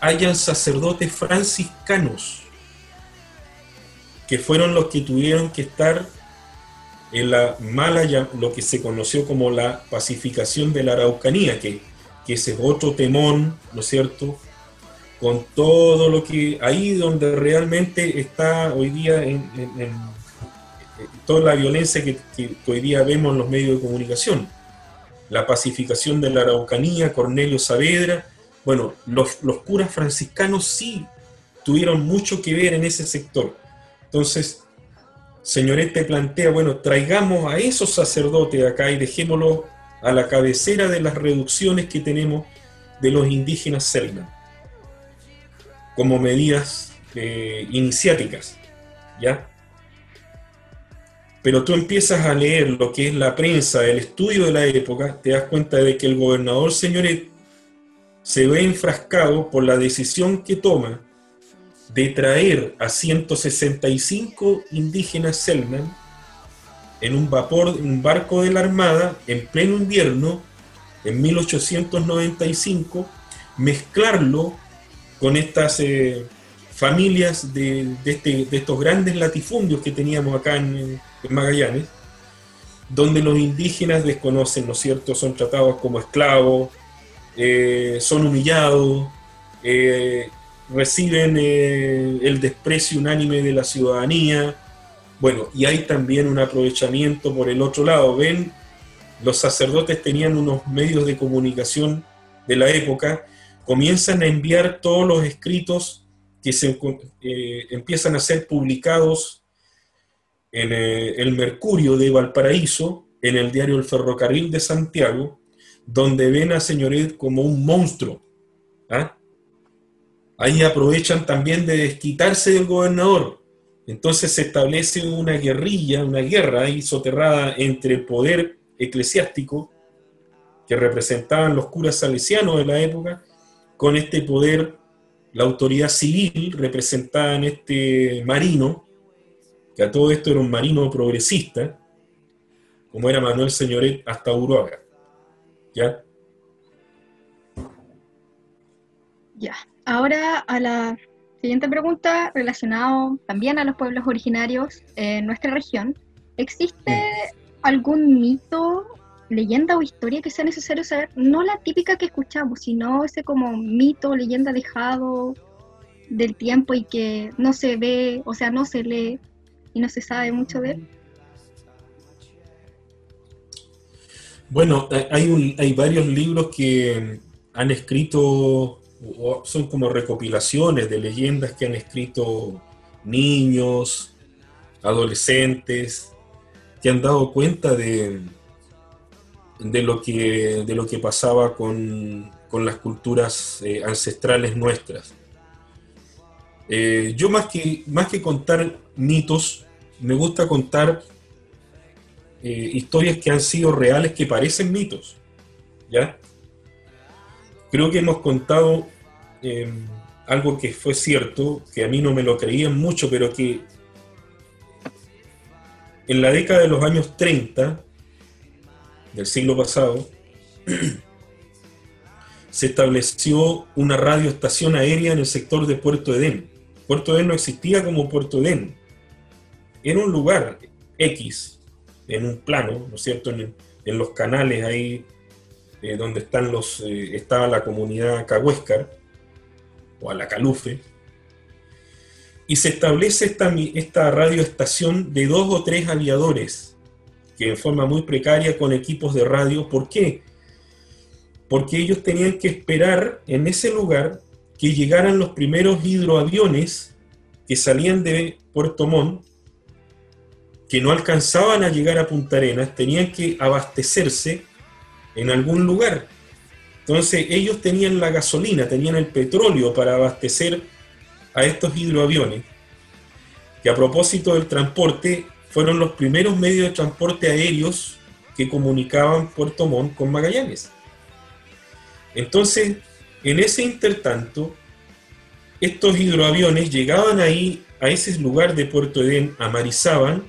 [SPEAKER 7] hayan sacerdotes franciscanos, que fueron los que tuvieron que estar en la mala, lo que se conoció como la pacificación de la Araucanía, que, ese es otro temón, ¿no es cierto? Con todo lo que ahí donde realmente está hoy día en toda la violencia que, hoy día vemos en los medios de comunicación. La pacificación de la Araucanía, Cornelio Saavedra, bueno, los, los curas franciscanos sí tuvieron mucho que ver en ese sector. Entonces, señorete plantea, bueno, traigamos a esos sacerdotes acá y dejémoslos a la cabecera de las reducciones que tenemos de los indígenas selvan, como medidas eh, iniciáticas, ¿ya? Pero tú empiezas a leer lo que es la prensa, el estudio de la época, te das cuenta de que el gobernador señoret se ve enfrascado por la decisión que toma de traer a 165 indígenas Selman en un vapor, un barco de la Armada en pleno invierno, en 1895, mezclarlo con estas eh, familias de, este- de estos grandes latifundios que teníamos acá en, en Magallanes, donde los indígenas desconocen, ¿no es cierto?, son tratados como esclavos, eh, son humillados, eh, reciben eh, el desprecio unánime de la ciudadanía. Bueno, y hay también un aprovechamiento por el otro lado. Ven, los sacerdotes tenían unos medios de comunicación de la época, comienzan a enviar todos los escritos que se eh, empiezan a ser publicados en eh, el Mercurio de Valparaíso, en el diario El Ferrocarril de Santiago, donde ven a Señoret como un monstruo. ¿ah? Ahí aprovechan también de desquitarse del gobernador. Entonces se establece una guerrilla, una guerra ahí soterrada entre el poder eclesiástico, que representaban los curas salesianos de la época, con este poder, la autoridad civil, representada en este marino, que a todo esto era un marino progresista, como era Manuel Señoret hasta Uruaga. ¿Ya?
[SPEAKER 4] Ya. Ahora a la siguiente pregunta relacionado también a los pueblos originarios en nuestra región. ¿Existe algún mito, leyenda o historia que sea necesario saber? No la típica que escuchamos, sino ese como mito, leyenda dejado del tiempo y que no se ve, o sea, no se lee y no se sabe mucho de él.
[SPEAKER 7] Bueno, eh, hay, hay varios libros que han escrito, o son como recopilaciones de leyendas que han escrito niños, adolescentes, que han dado cuenta de, de, lo, que, de lo que pasaba con, con las culturas eh, ancestrales nuestras. Eh, yo más que, más que contar mitos, me gusta contar eh, historias que han sido reales que parecen mitos. ¿Ya? Creo que hemos contado eh, algo que fue cierto, que a mí no me lo creían mucho, pero que en la década de los años 30 del siglo pasado se estableció una radioestación aérea en el sector de Puerto Edén. Puerto Edén no existía como Puerto Edén. Era un lugar X, en un plano, ¿no es cierto? En, en los canales ahí eh, donde están los, eh, estaba la comunidad Cahuéscar, o Alacalufe, y se establece esta, esta radioestación de dos o tres aviadores, que en forma muy precaria con equipos de radio. ¿Por qué? Porque ellos tenían que esperar en ese lugar que llegaran los primeros hidroaviones que salían de Puerto Montt que no alcanzaban a llegar a Punta Arenas, tenían que abastecerse en algún lugar. Entonces ellos tenían la gasolina, tenían el petróleo para abastecer a estos hidroaviones, que a propósito del transporte, fueron los primeros medios de transporte aéreos que comunicaban Puerto Montt con Magallanes. Entonces, en ese intertanto, estos hidroaviones llegaban ahí a ese lugar de Puerto Edén, amarizaban,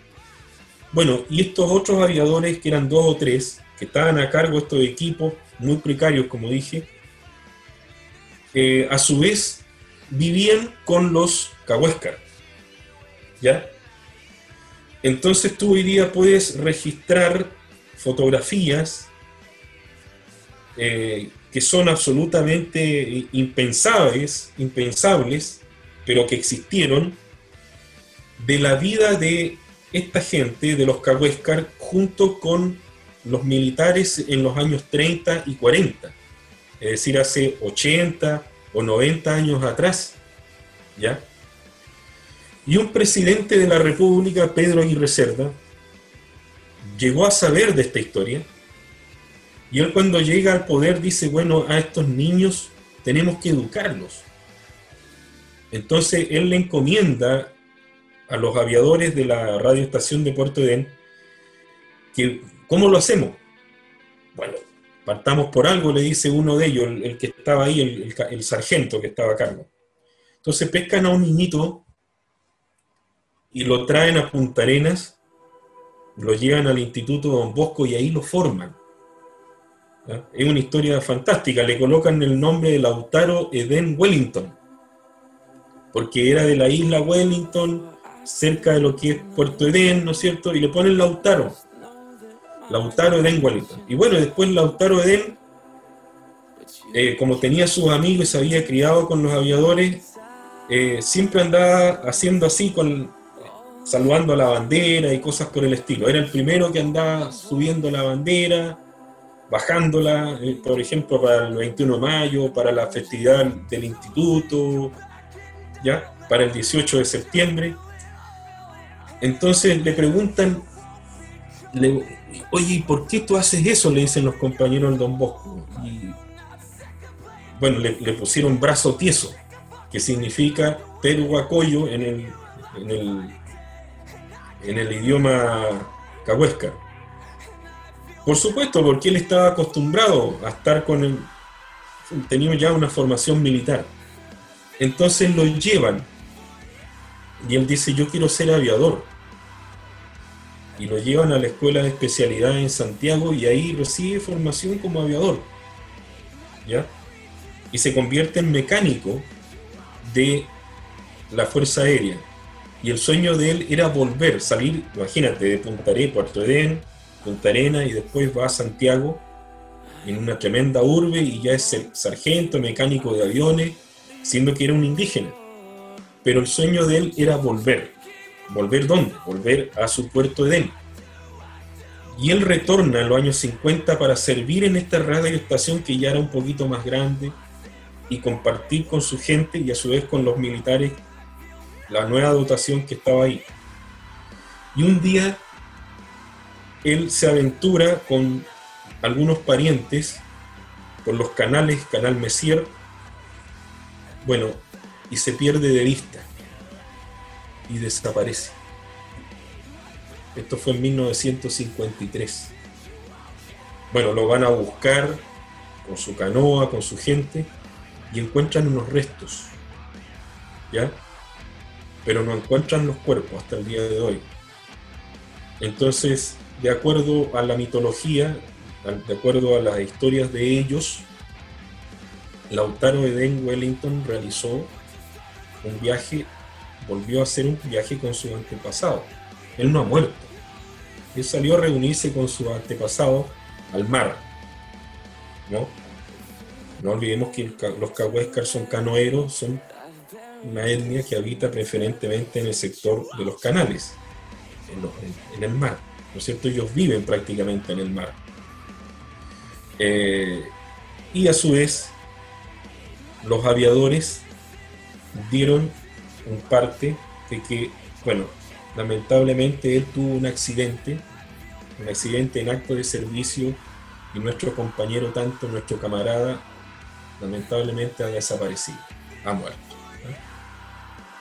[SPEAKER 7] bueno, y estos otros aviadores, que eran dos o tres, que estaban a cargo de estos equipos muy precarios, como dije, eh, a su vez vivían con los Cahuéscar. ¿Ya? Entonces tú hoy día puedes registrar fotografías eh, que son absolutamente impensables, impensables, pero que existieron, de la vida de esta gente, de los Cahuéscar, junto con los militares en los años 30 y 40, es decir, hace 80 o 90 años atrás, ¿ya? Y un presidente de la República, Pedro Aguirre Cerda, llegó a saber de esta historia, y él cuando llega al poder dice, bueno, a estos niños tenemos que educarlos. Entonces él le encomienda a los aviadores de la radioestación de Puerto Edén que, ¿cómo lo hacemos? Bueno, partamos por algo, le dice uno de ellos, el, que estaba ahí, el, el sargento que estaba a cargo. Entonces pescan a un niñito y lo traen a Punta Arenas, lo llevan al Instituto Don Bosco y ahí lo forman. Es una historia fantástica, le colocan el nombre de Lautaro Eden Wellington, porque era de la isla Wellington, cerca de lo que es Puerto Edén, ¿no es cierto? Y le ponen Lautaro. Lautaro Eden Wellington. Y bueno, después Lautaro Eden, eh, como tenía sus amigos y se había criado con los aviadores, eh, siempre andaba haciendo así, con, saludando la bandera y cosas por el estilo. Era el primero que andaba subiendo la bandera, bajándola, eh, por ejemplo, para el 21 de mayo, para la festividad del instituto, ¿ya? Para el 18 de septiembre. Entonces le preguntan, le- oye, ¿y por qué tú haces eso? Le dicen los compañeros del Don Bosco. Bueno, le, pusieron brazo tieso, que significa peruacoyo en el, en el, en el idioma cahuéscar. Por supuesto, porque él estaba acostumbrado a estar con el... Tenía ya una formación militar. Entonces lo llevan. Y él dice, yo quiero ser aviador. Y lo llevan a la escuela de especialidad en Santiago y ahí recibe formación como aviador. ¿Ya? Y se convierte en mecánico de la Fuerza Aérea. Y el sueño de él era volver, salir, imagínate, de Punta Arenas, Puerto Edén, Punta Arenas y después va a Santiago en una tremenda urbe y ya es el sargento, mecánico de aviones, siendo que era un indígena. Pero el sueño de él era volver. ¿Volver dónde? Volver a su Puerto Edén. Y él retorna en los años 50 para servir en esta radioestación que ya era un poquito más grande y compartir con su gente y a su vez con los militares la nueva dotación que estaba ahí. Y un día él se aventura con algunos parientes por los canales, Canal Messier, bueno, y se pierde de vista y desaparece. Esto fue en 1953. Bueno, lo van a buscar con su canoa, con su gente, y encuentran unos restos. ¿Ya? Pero no encuentran los cuerpos hasta el día de hoy. Entonces, de acuerdo a la mitología, de acuerdo a las historias de ellos, Lautaro Eden Wellington realizó un viaje, volvió a hacer un viaje con su antepasado. Él no ha muerto. Él salió a reunirse con su antepasado al mar. ¿no? No olvidemos que los cahuéscar son canoeros, son una etnia que habita preferentemente en el sector de los canales, en, el mar. ¿No es cierto? Ellos viven prácticamente en el mar. Eh, y a su vez, los aviadores dieron un parte de que, bueno, lamentablemente él tuvo un accidente, un accidente en acto de servicio y nuestro compañero tanto, nuestro camarada, lamentablemente ha desaparecido, ha muerto.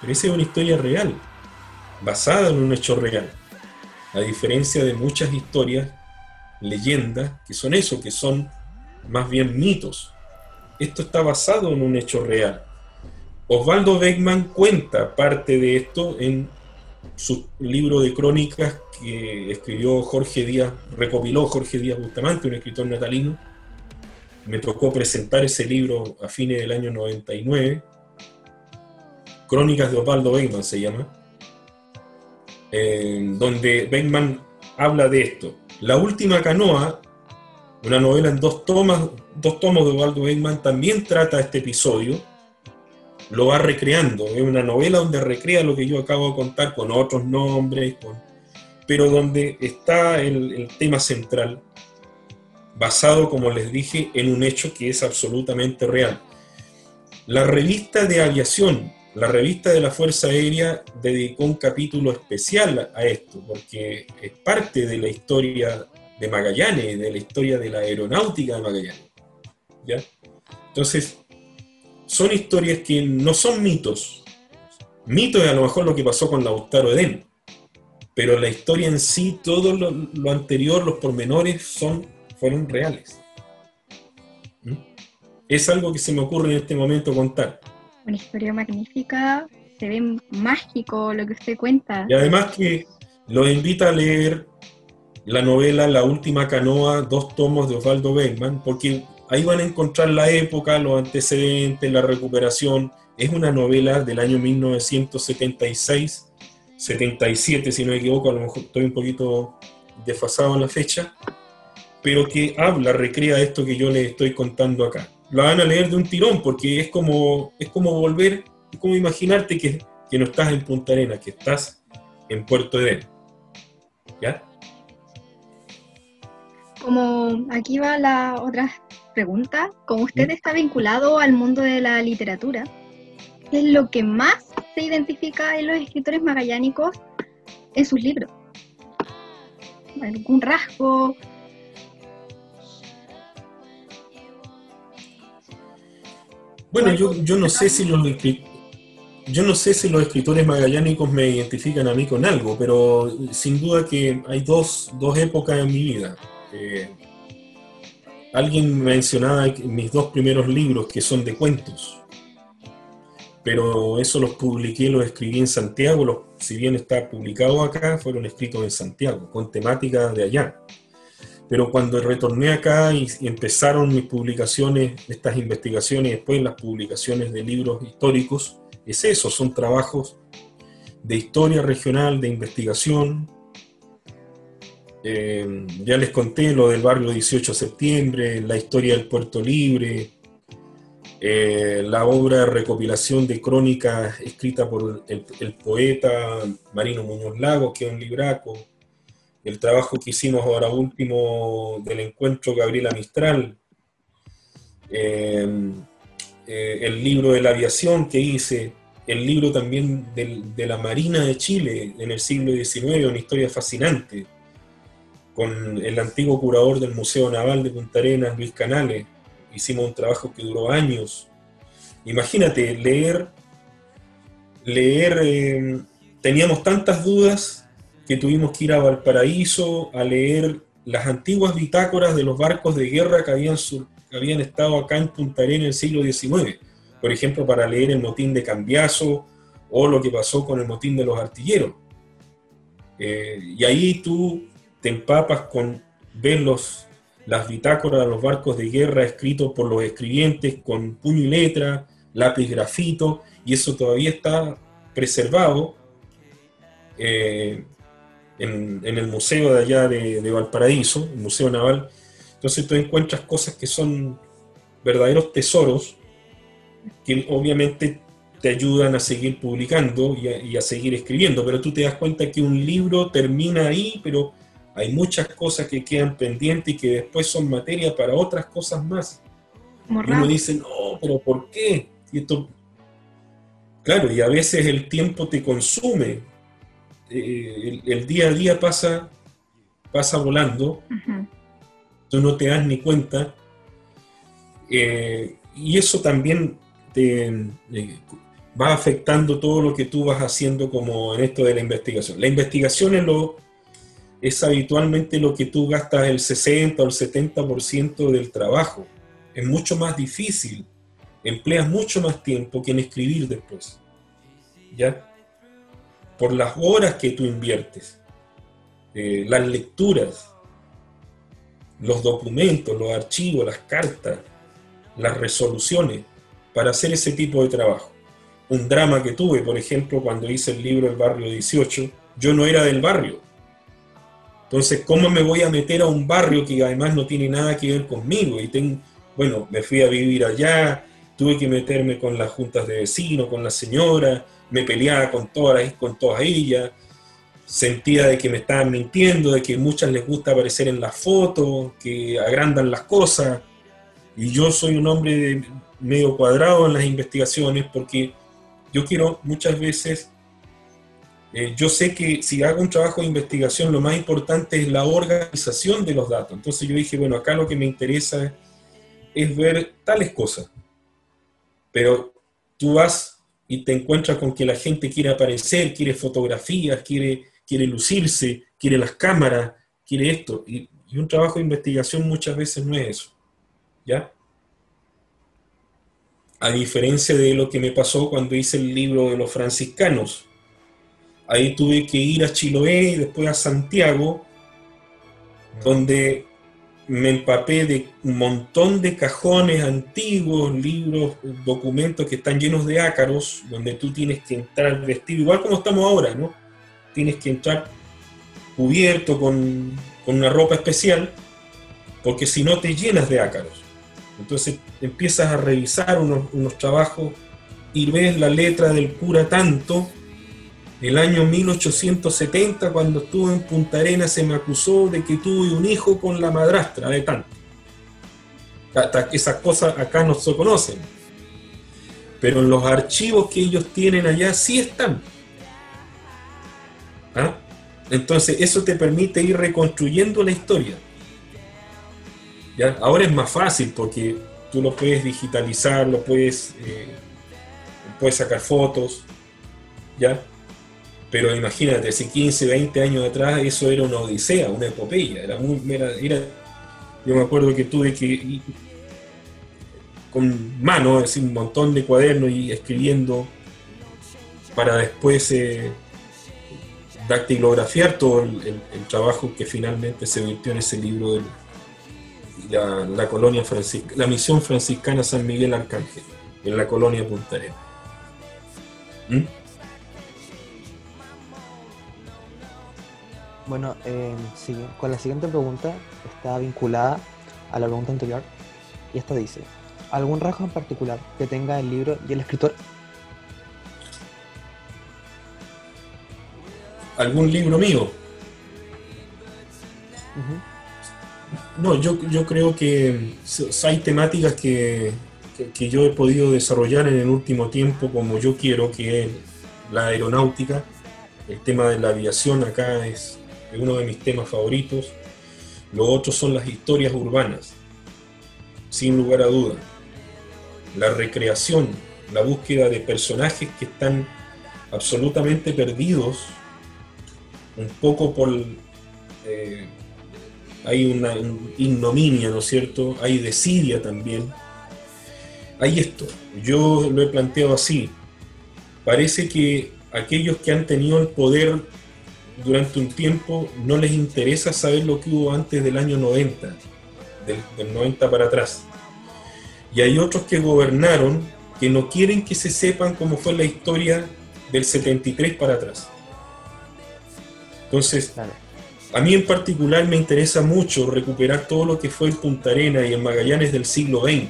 [SPEAKER 7] Pero esa es una historia real, basada en un hecho real, a diferencia de muchas historias, leyendas, que son eso, que son más bien mitos. Esto está basado en un hecho real. Osvaldo Beckman cuenta parte de esto en su libro de crónicas que escribió Jorge Díaz, recopiló Jorge Díaz Bustamante, un escritor natalino, me tocó presentar ese libro a fines del año 99. Crónicas de Osvaldo Beckman se llama, donde Beckman habla de esto. La última canoa, una novela en dos, tomas, dos tomos de Osvaldo Beckman, también trata este episodio. Lo va recreando. Es una novela donde recrea lo que yo acabo de contar con otros nombres, pero donde está el tema central basado, como les dije, en un hecho que es absolutamente real. La revista de aviación, la revista de la Fuerza Aérea, dedicó un capítulo especial a esto, porque es parte de la historia de Magallanes, de la historia de la aeronáutica de Magallanes. ¿ya? Entonces, son historias que no son mitos. Mito es a lo mejor lo que pasó con Lautaro Edén, pero la historia en sí, todo lo, anterior, los pormenores, son fueron reales. ¿Mm? Es algo que se me ocurre en este momento contar.
[SPEAKER 4] Una historia magnífica, se ve mágico lo que usted cuenta.
[SPEAKER 7] Y además que los invita a leer la novela La última canoa, dos tomos de Osvaldo Beckman, porque ahí van a encontrar la época, los antecedentes, la recuperación. Es una novela del año 1976, 77 si no me equivoco, a lo mejor estoy un poquito desfasado en la fecha, pero que habla, recrea esto que yo les estoy contando acá. Lo van a leer de un tirón porque es como, es como volver, es como imaginarte que, que no estás en Punta Arenas, que estás en Puerto Edén. ¿Ya?
[SPEAKER 4] Como aquí va la otra pregunta, como usted está vinculado al mundo de la literatura, ¿qué es lo que más se identifica en los escritores magallánicos en sus libros? ¿Algún rasgo?
[SPEAKER 7] Bueno, yo, no sé si los yo no sé si los escritores magallánicos me identifican a mí con algo, pero sin duda que hay dos, dos épocas en mi vida. Eh, alguien mencionaba mis dos primeros libros que son de cuentos, pero eso los publiqué, los escribí en Santiago, los, si bien está publicado acá, fueron escritos en Santiago, con temática de allá. Pero cuando retorné acá y, empezaron mis publicaciones, estas investigaciones y después las publicaciones de libros históricos, es eso, son trabajos de historia regional, de investigación. Eh, ya les conté lo del barrio 18 de septiembre, la historia del Puerto Libre, eh, la obra de recopilación de crónicas escrita por el, el, poeta Marino Muñoz Lago, que es un libraco, el trabajo que hicimos ahora último del encuentro Gabriela Mistral, eh, eh, el libro de la aviación que hice, el libro también del- de la Marina de Chile en el siglo XIX, una historia fascinante, con el antiguo curador del Museo Naval de Punta Arenas, Luis Canales. Hicimos un trabajo que duró años. Imagínate, leer, leer, eh, teníamos tantas dudas que tuvimos que ir a Valparaíso a leer las antiguas bitácoras de los barcos de guerra que habían, sur- que habían estado acá en Punta Arenas en el siglo XIX. Por ejemplo, para leer el motín de Cambiaso o lo que pasó con el motín de los artilleros. Eh, y ahí tú te empapas con ver los, las bitácoras de los barcos de guerra escritos por los escribientes con puño y letra, lápiz grafito, y eso todavía está preservado eh, en, en el museo de allá de, de Valparaíso, el Museo Naval. Entonces tú encuentras cosas que son verdaderos tesoros que obviamente te ayudan a seguir publicando y a, y a seguir escribiendo, pero tú te das cuenta que un libro termina ahí, pero hay muchas cosas que quedan pendientes y que después son materia para otras cosas más.
[SPEAKER 4] Como
[SPEAKER 7] Y uno dice, no, pero ¿por qué? Y esto, claro, y a veces el tiempo te consume. Eh, el, el día a día pasa, pasa volando, tú no te das ni cuenta. Eh, y eso también te eh, va afectando todo lo que tú vas haciendo como en esto de la investigación. La investigación es, lo, es habitualmente lo que tú gastas el 60 o el 70% del trabajo. Es mucho más difícil, empleas mucho más tiempo que en escribir después. ¿Ya? Por las horas que tú inviertes, eh, las lecturas, los documentos, los archivos, las cartas, las resoluciones para hacer ese tipo de trabajo. Un drama que tuve, por ejemplo, cuando hice el libro El Barrio 18, yo no era del barrio. Entonces, ¿cómo me voy a meter a un barrio que además no tiene nada que ver conmigo? Y tengo, bueno, me fui a vivir allá, tuve que meterme con las juntas de vecinos, con la señora, me peleaba con todas, con todas ellas, sentía de que me estaban mintiendo, de que muchas les gusta aparecer en las fotos, que agrandan las cosas, y yo soy un hombre de- medio cuadrado en las investigaciones porque yo quiero muchas veces, eh, yo sé que si hago un trabajo de investigación lo más importante es la organización de los datos. Entonces yo dije, bueno, acá lo que me interesa es, ver tales cosas. Pero tú vas y te encuentras con que la gente quiere aparecer, quiere fotografías, quiere, quiere lucirse, quiere las cámaras, quiere esto. Y, y un trabajo de investigación muchas veces no es eso. ¿Ya? A diferencia de lo que me pasó cuando hice el libro de los franciscanos. Ahí tuve que ir a Chiloé y después a Santiago, donde me empapé de un montón de cajones antiguos, libros, documentos que están llenos de ácaros, donde tú tienes que entrar vestido, igual como estamos ahora, ¿no? Tienes que entrar cubierto con, con una ropa especial, porque si no te llenas de ácaros. Entonces empiezas a revisar unos, unos trabajos y ves la letra del cura tanto. El año 1870, cuando estuve en Punta Arenas, se me acusó de que tuve un hijo con la madrastra de tanto. Esas cosas acá no se conocen. Pero en los archivos que ellos tienen allá sí están. ¿Ah? Entonces eso te permite ir reconstruyendo la historia. ¿Ya? Ahora es más fácil porque tú lo puedes digitalizar, lo puedes, eh, puedes sacar fotos, ¿ya? Pero imagínate, hace 15, 20 años atrás eso era una odisea, una epopeya, era muy, era, era- yo me acuerdo que tuve que ir con mano, así un montón de cuadernos y escribiendo para después eh, dactilografiar todo el, trabajo que finalmente se virtió en ese libro del, la, colonia franciscana, la misión franciscana San Miguel Arcángel, en la colonia Punta Arenas. ¿Mm?
[SPEAKER 3] Bueno, eh, sigue- con la siguiente pregunta está vinculada a la pregunta anterior y esta dice, ¿algún rasgo en particular que tenga el libro y el escritor?
[SPEAKER 7] ¿Algún libro mío? No, yo, yo creo que hay temáticas que, que- que yo he podido desarrollar en el último tiempo como yo quiero, que es la aeronáutica. El tema de la aviación acá es, es uno de mis temas favoritos. Lo otro son las historias urbanas, sin lugar a duda. La recreación, la búsqueda de personajes que están absolutamente perdidos, un poco por... eh, hay una un- ignominia, ¿no es cierto? Hay desidia también. Hay esto, yo lo he planteado así. Parece que aquellos que han tenido el poder durante un tiempo no les interesa saber lo que hubo antes del año 90, del, del 90 para atrás. Y hay otros que gobernaron que no quieren que se sepan cómo fue la historia del 73 para atrás. Entonces, a mí en particular me interesa mucho recuperar todo lo que fue el Punta Arenas y el Magallanes del siglo XX.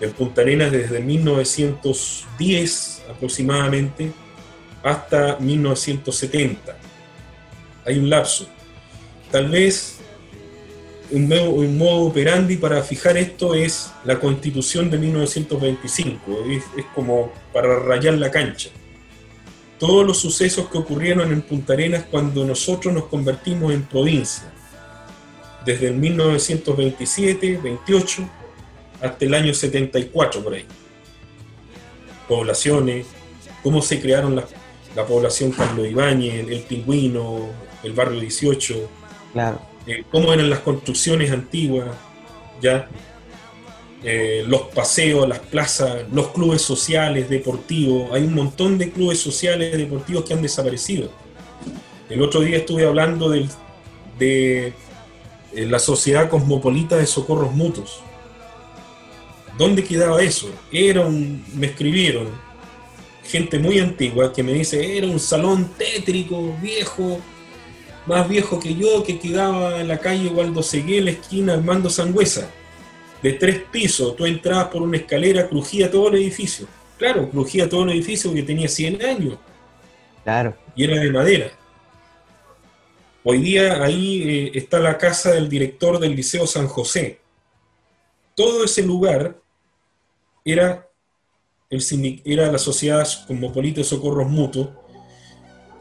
[SPEAKER 7] El Punta Arenas desde 1910 aproximadamente hasta 1970. Hay un lapso. Tal vez un, nuevo- un modo operandi para fijar esto es la constitución de 1925. Es, es como para rayar la cancha todos los sucesos que ocurrieron en Punta Arenas cuando nosotros nos convertimos en provincia, desde el 1927, 28 hasta el año 74 por ahí. Poblaciones, cómo se crearon las- la población Carlos Ibáñez, el Pingüino, el barrio 18,
[SPEAKER 3] Claro.
[SPEAKER 7] eh, cómo eran las construcciones antiguas, ya eh, los paseos, las plazas, los clubes sociales, deportivos. Hay un montón de clubes sociales deportivos que han desaparecido. El otro día estuve hablando del- de eh, la Sociedad Cosmopolita de Socorros Mutuos. ¿Dónde quedaba eso? Era un, me escribieron gente muy antigua que me dice, era un salón tétrico, viejo, más viejo que yo, que quedaba en la calle Waldo Segué, la esquina Armando Sangüesa de tres pisos, tú entrabas por una escalera, crujía todo el edificio. Claro, crujía todo el edificio porque tenía 100 años
[SPEAKER 3] Claro.
[SPEAKER 7] y era de madera. Hoy día ahí eh, está la casa del director del Liceo San José. Todo ese lugar era, el, era la Sociedad Cosmopolita de Socorros Mutuos.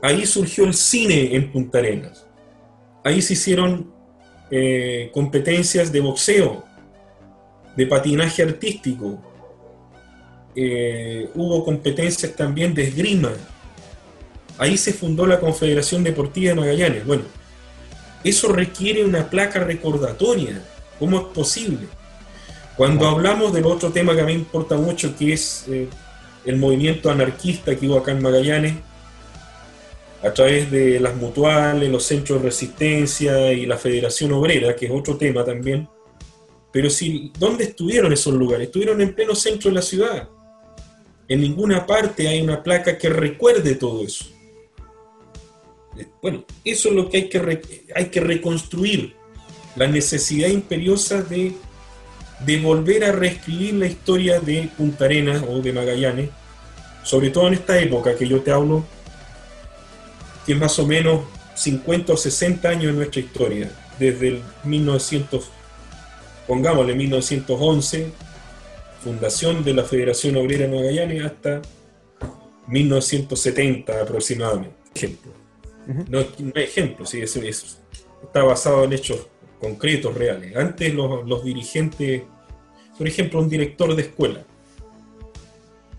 [SPEAKER 7] Ahí surgió el cine en Punta Arenas. Ahí se hicieron eh, competencias de boxeo, de patinaje artístico. Eh, hubo competencias también de esgrima. Ahí se fundó la Confederación Deportiva de Magallanes. Bueno, eso requiere una placa recordatoria. ¿Cómo es posible? Cuando hablamos del otro tema que a mí me importa mucho, que es eh, el movimiento anarquista que hubo acá en Magallanes, a través de las mutuales, los centros de resistencia y la Federación Obrera, que es otro tema también. Pero si, ¿dónde estuvieron esos lugares? Estuvieron en pleno centro de la ciudad. En ninguna parte hay una placa que recuerde todo eso. Eh, Bueno, eso es lo que hay que, hay que reconstruir. La necesidad imperiosa de, de volver a reescribir la historia de Punta Arenas o de Magallanes, sobre todo en esta época que yo te hablo, que es más o menos 50 o 60 años de nuestra historia, desde el 1900, pongámosle 1911, fundación de la Federación Obrera de Magallanes, hasta 1970 aproximadamente. Ejemplo. No, no hay ejemplo, sí, eso, eso está basado en hechos concretos, reales. Antes los, dirigentes, por ejemplo, un director de escuela,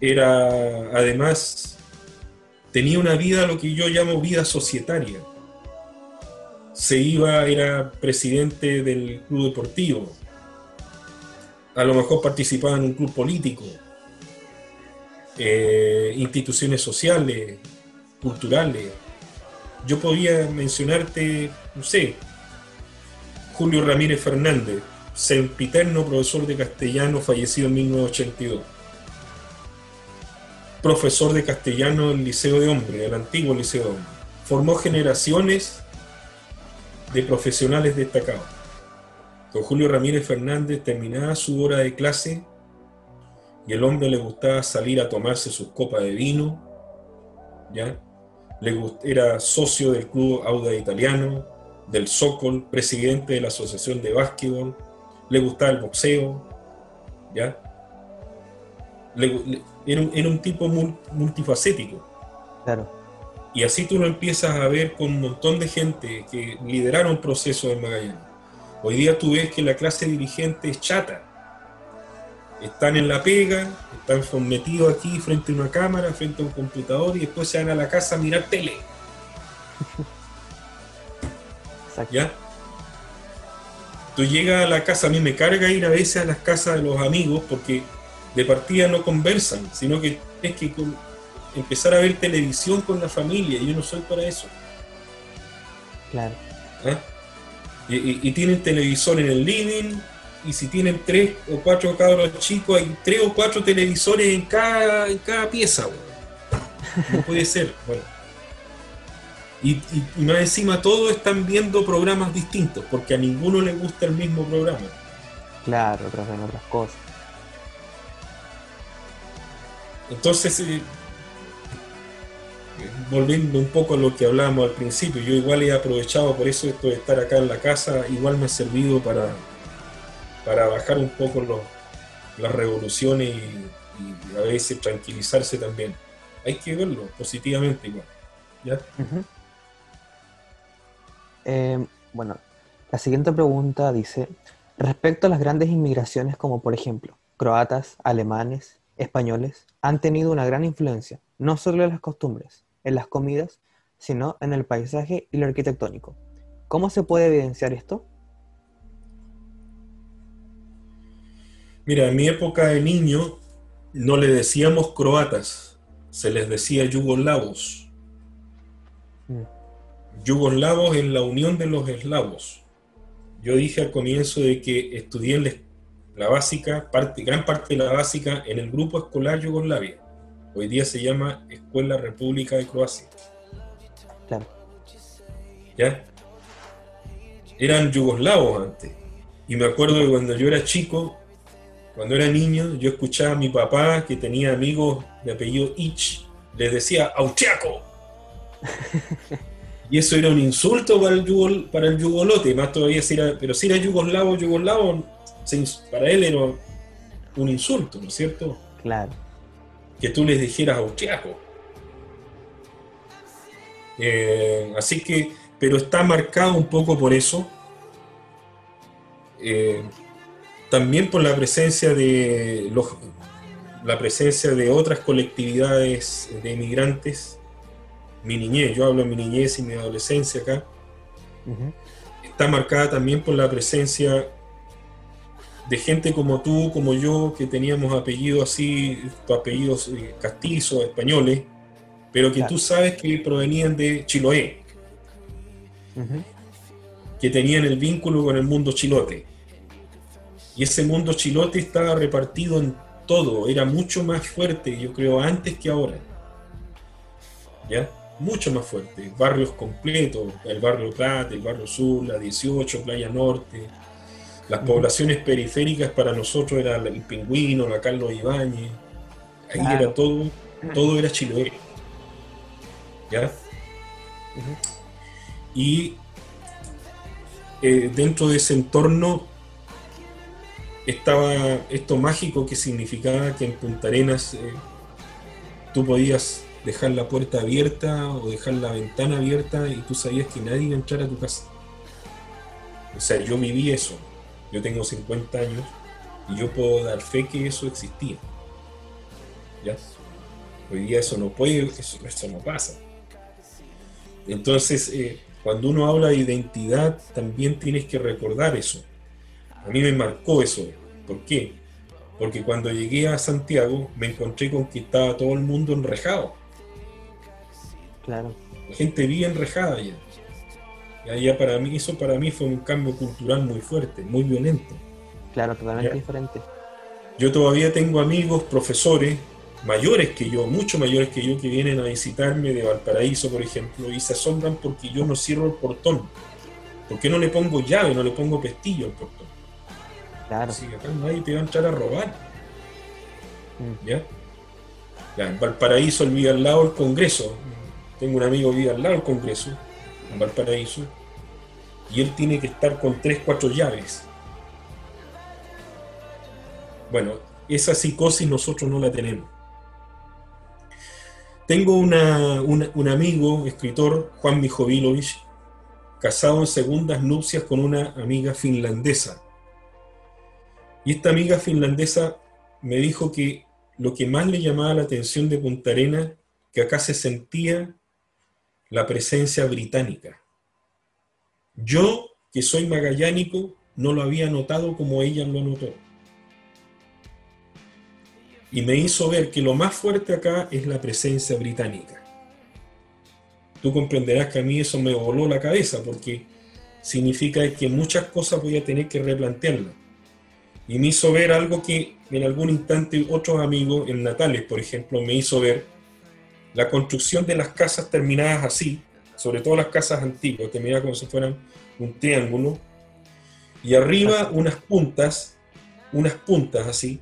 [SPEAKER 7] era además, tenía una vida, lo que yo llamo vida societaria. Se iba, era presidente del club deportivo, a lo mejor participaba en un club político, eh, instituciones sociales, culturales. Yo podía mencionarte, no sé, Julio Ramírez Fernández, sempiterno profesor de castellano fallecido en 1982. Profesor de castellano del Liceo de Hombres, el antiguo Liceo de Hombres. Formó generaciones de profesionales destacados. Don Julio Ramírez Fernández terminaba su hora de clase y el hombre le gustaba salir a tomarse sus copas de vino, ¿ya? Le era socio del club Auda Italiano, del Sokol, presidente de la Asociación de Básquetbol, le gustaba el boxeo, ¿ya? Le- le- era, un, era un tipo mul- multifacético.
[SPEAKER 3] Claro.
[SPEAKER 7] Y así tú lo empiezas a ver con un montón de gente que lideraron procesos en Magallanes. Hoy día tú ves que la clase dirigente es chata. Están en la pega, están sometidos aquí frente a una cámara, frente a un computador y después se van a la casa a mirar tele.
[SPEAKER 3] Exacto.
[SPEAKER 7] ¿Ya? Tú llegas a la casa, a mí me carga ir a veces a las casas de los amigos porque de partida no conversan, sino que es que con- empezar a ver televisión con la familia, yo no soy para eso.
[SPEAKER 3] Claro.
[SPEAKER 7] ¿ah? Y, y- y tienen televisor en el living, y si tienen tres o cuatro cabros chicos, hay tres o cuatro televisores en cada, en cada pieza. No puede ser. Bueno. Y, y- y más encima todos están viendo programas distintos, porque a ninguno le gusta el mismo programa.
[SPEAKER 3] Claro, otras ven otras cosas.
[SPEAKER 7] Entonces, eh, volviendo un poco a lo que hablábamos al principio, yo igual he aprovechado por eso esto de estar acá en la casa, igual me ha servido para, para bajar un poco los- las revoluciones y, y a veces tranquilizarse también. Hay que verlo positivamente igual. ¿ya?
[SPEAKER 3] Ujú. Eh, bueno, la siguiente pregunta dice, respecto a las grandes inmigraciones como por ejemplo croatas, alemanes, españoles, han tenido una gran influencia, no solo en las costumbres, en las comidas, sino en el paisaje y lo arquitectónico. ¿Cómo se puede evidenciar esto?
[SPEAKER 7] Mira, en mi época de niño no le decíamos croatas, se les decía yugoslavos. Yugoslavos en la unión de los eslavos. Yo dije al comienzo de que estudié la, la básica, parte, gran parte de la básica en el grupo escolar Yugoslavia. Hoy día se llama Escuela República de Croacia.
[SPEAKER 3] Claro.
[SPEAKER 7] ¿Ya? Eran yugoslavos antes. Y me acuerdo que cuando yo era chico, cuando era niño, yo escuchaba a mi papá que tenía amigos de apellido Ich, les decía austriaco. y eso era un insulto para el, yugol- para el yugolote, más todavía si era, pero si era yugoslavo, yugoslavo, se para él era un insulto, ¿no es cierto?
[SPEAKER 3] Claro.
[SPEAKER 7] que tú les dijeras austriaco. Eh, así que, pero está marcado un poco por eso. Eh, también por la presencia de los, la presencia de otras colectividades de inmigrantes. Mi niñez, yo hablo de mi niñez y mi adolescencia acá, está marcada también por la presencia de gente como tú, como yo, que teníamos apellidos así, apellidos eh, castizos, españoles, pero que
[SPEAKER 3] Claro.
[SPEAKER 7] tú sabes que provenían de Chiloé, que tenían el vínculo con el mundo chilote. Y ese mundo chilote estaba repartido en todo, era mucho más fuerte, yo creo, antes que ahora. ¿Ya? Mucho más fuerte. Barrios completos, el barrio Plata, el barrio Sur, la 18, Playa Norte. Las poblaciones periféricas para nosotros era el Pingüino, la Carlos Ibáñez. Ahí era todo, todo era Chiloé. ¿Ya? Y eh, dentro de ese entorno estaba esto mágico que significaba que en Punta Arenas eh, tú podías dejar la puerta abierta o dejar la ventana abierta y tú sabías que nadie iba a entrar a tu casa. O sea, yo viví eso. Yo tengo 50 años y yo puedo dar fe que eso existía. ¿Ya? Hoy día eso no puede, eso, no pasa. Entonces, eh, cuando uno habla de identidad, también tienes que recordar eso. A mí me marcó eso. ¿Por qué? Porque cuando llegué a Santiago me encontré con que estaba todo el mundo enrejado.
[SPEAKER 3] Claro.
[SPEAKER 7] La gente bien enrejada ya. Para mí, eso para mí fue un cambio cultural muy fuerte, muy violento.
[SPEAKER 3] Claro, totalmente
[SPEAKER 7] Ya.
[SPEAKER 3] diferente.
[SPEAKER 7] Yo todavía tengo amigos, profesores, mayores que yo, mucho mayores que yo, que vienen a visitarme de Valparaíso, por ejemplo, y se asombran porque yo no cierro el portón. ¿Por qué no le pongo llave, no le pongo pestillo al portón?
[SPEAKER 3] Claro.
[SPEAKER 7] Así que acá nadie te va a entrar a robar.
[SPEAKER 3] Mm.
[SPEAKER 7] ¿Ya? Ya, en Valparaíso vive al lado del Congreso. Tengo un amigo que vive al lado del Congreso, en Valparaíso. y él tiene que estar con tres, cuatro llaves. Bueno, esa psicosis nosotros no la tenemos. Tengo un amigo, escritor, Juan Mijovilovich, casado en segundas nupcias con una amiga finlandesa. Y esta amiga finlandesa me dijo que lo que más le llamaba la atención de Punta Arena, que acá se sentía la presencia británica. Yo, que soy magallánico, no lo había notado como ella lo notó. Y me hizo ver que lo más fuerte acá es la presencia británica. Tú comprenderás que a mí eso me voló la cabeza porque significa que muchas cosas voy a tener que replantearlas. Y me hizo ver algo que en algún instante otros amigos, en Natales, por ejemplo, me hizo ver la construcción de las casas terminadas así, sobre todo las casas antiguas, terminadas como si fueran un triángulo, y arriba unas puntas, unas puntas así.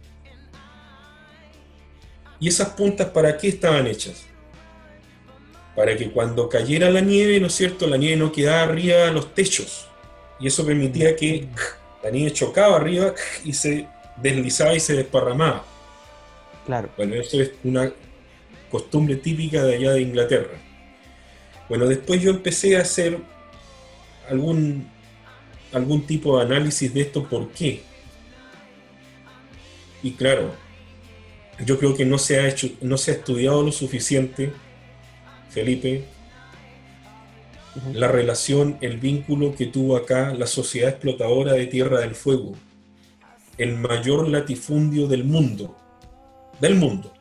[SPEAKER 7] ¿Y esas puntas para qué estaban hechas? Para que cuando cayera la nieve, ¿no es cierto?, la nieve no quedara arriba de los techos. Y eso permitía que la nieve chocaba arriba y se deslizaba y se desparramaba.
[SPEAKER 3] Claro.
[SPEAKER 7] Bueno, eso es una costumbre típica de allá de Inglaterra. Bueno, después yo empecé a hacer algún, algún tipo de análisis de esto, ¿por qué? Y claro, yo creo que no se ha hecho, no se ha estudiado lo suficiente, Felipe, la relación, el vínculo que tuvo acá la sociedad explotadora de Tierra del Fuego, el mayor latifundio del mundo, del mundo,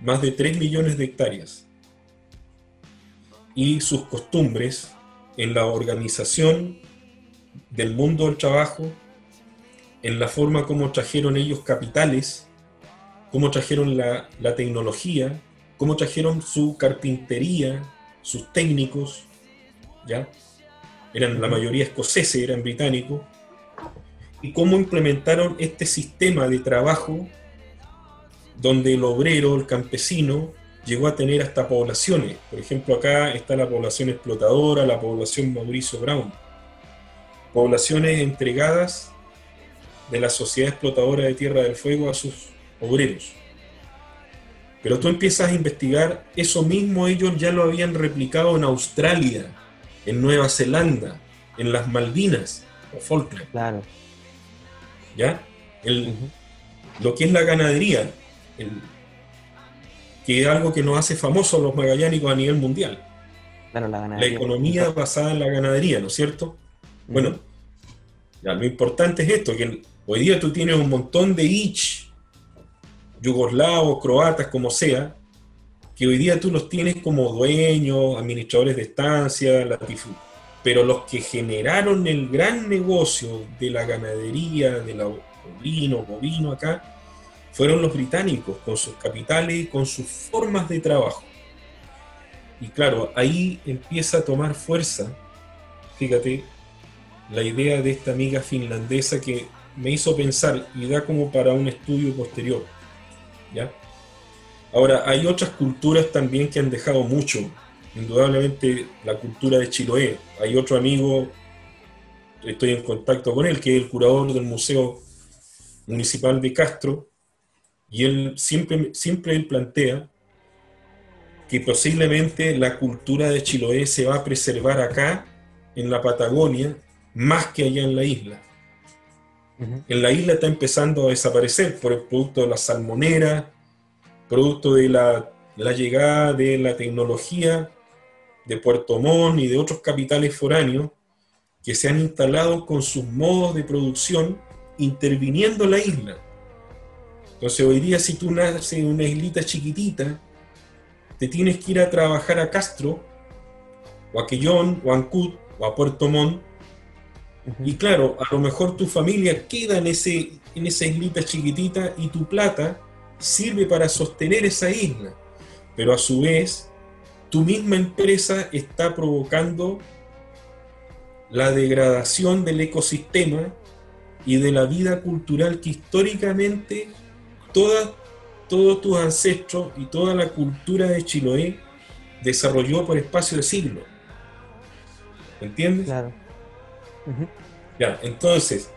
[SPEAKER 7] más de 3 millones de hectáreas, y sus costumbres en la organización del mundo del trabajo, en la forma como trajeron ellos capitales, cómo trajeron la, la tecnología, cómo trajeron su carpintería, sus técnicos, ¿ya? Eran la mayoría escoceses, eran británicos, y cómo implementaron este sistema de trabajo donde el obrero, el campesino, llegó a tener hasta poblaciones. Por ejemplo, acá está la población explotadora, la población Mauricio Brown. Poblaciones entregadas de la sociedad explotadora de Tierra del Fuego a sus obreros. Pero tú empiezas a investigar, eso mismo ellos ya lo habían replicado en Australia, en Nueva Zelanda, en las Malvinas o Falkland,
[SPEAKER 3] Claro.
[SPEAKER 7] ¿ya? El, lo que es la ganadería, el- que es algo que nos hace famosos los magallánicos a nivel mundial.
[SPEAKER 3] Claro, la
[SPEAKER 7] economía basada en la ganadería, ¿no es cierto? Bueno, ya, lo importante es esto, que hoy día tú tienes un montón de ich, yugoslavos, croatas, como sea, que hoy día tú los tienes como dueños, administradores de estancia, latifu- pero los que generaron el gran negocio de la ganadería, de la ovino, bovino acá, fueron los británicos, con sus capitales y con sus formas de trabajo. Y claro, ahí empieza a tomar fuerza, fíjate, la idea de esta amiga finlandesa que me hizo pensar y da como para un estudio posterior. ¿ya? Ahora, hay otras culturas también que han dejado mucho. Indudablemente la cultura de Chiloé. Hay otro amigo, estoy en contacto con él, que es el curador del Museo Municipal de Castro, y él siempre, siempre él plantea que posiblemente la cultura de Chiloé se va a preservar acá, en la Patagonia, más que allá en la isla. En la isla está empezando a desaparecer por el producto de la salmonera, producto de la, la llegada de la tecnología de Puerto Montt y de otros capitales foráneos que se han instalado con sus modos de producción interviniendo en la isla. Entonces hoy día si tú naces en una islita chiquitita, te tienes que ir a trabajar a Castro, o a Quellón, o a Ancud, o a Puerto Montt, y claro, a lo mejor tu familia queda en, ese, en esa islita chiquitita y tu plata sirve para sostener esa isla. Pero a su vez, tu misma empresa está provocando la degradación del ecosistema y de la vida cultural que históricamente toda, todos tus ancestros y toda la cultura de Chiloé desarrolló por espacio de siglos. ¿Entiendes?
[SPEAKER 3] Claro.
[SPEAKER 7] Ya, entonces,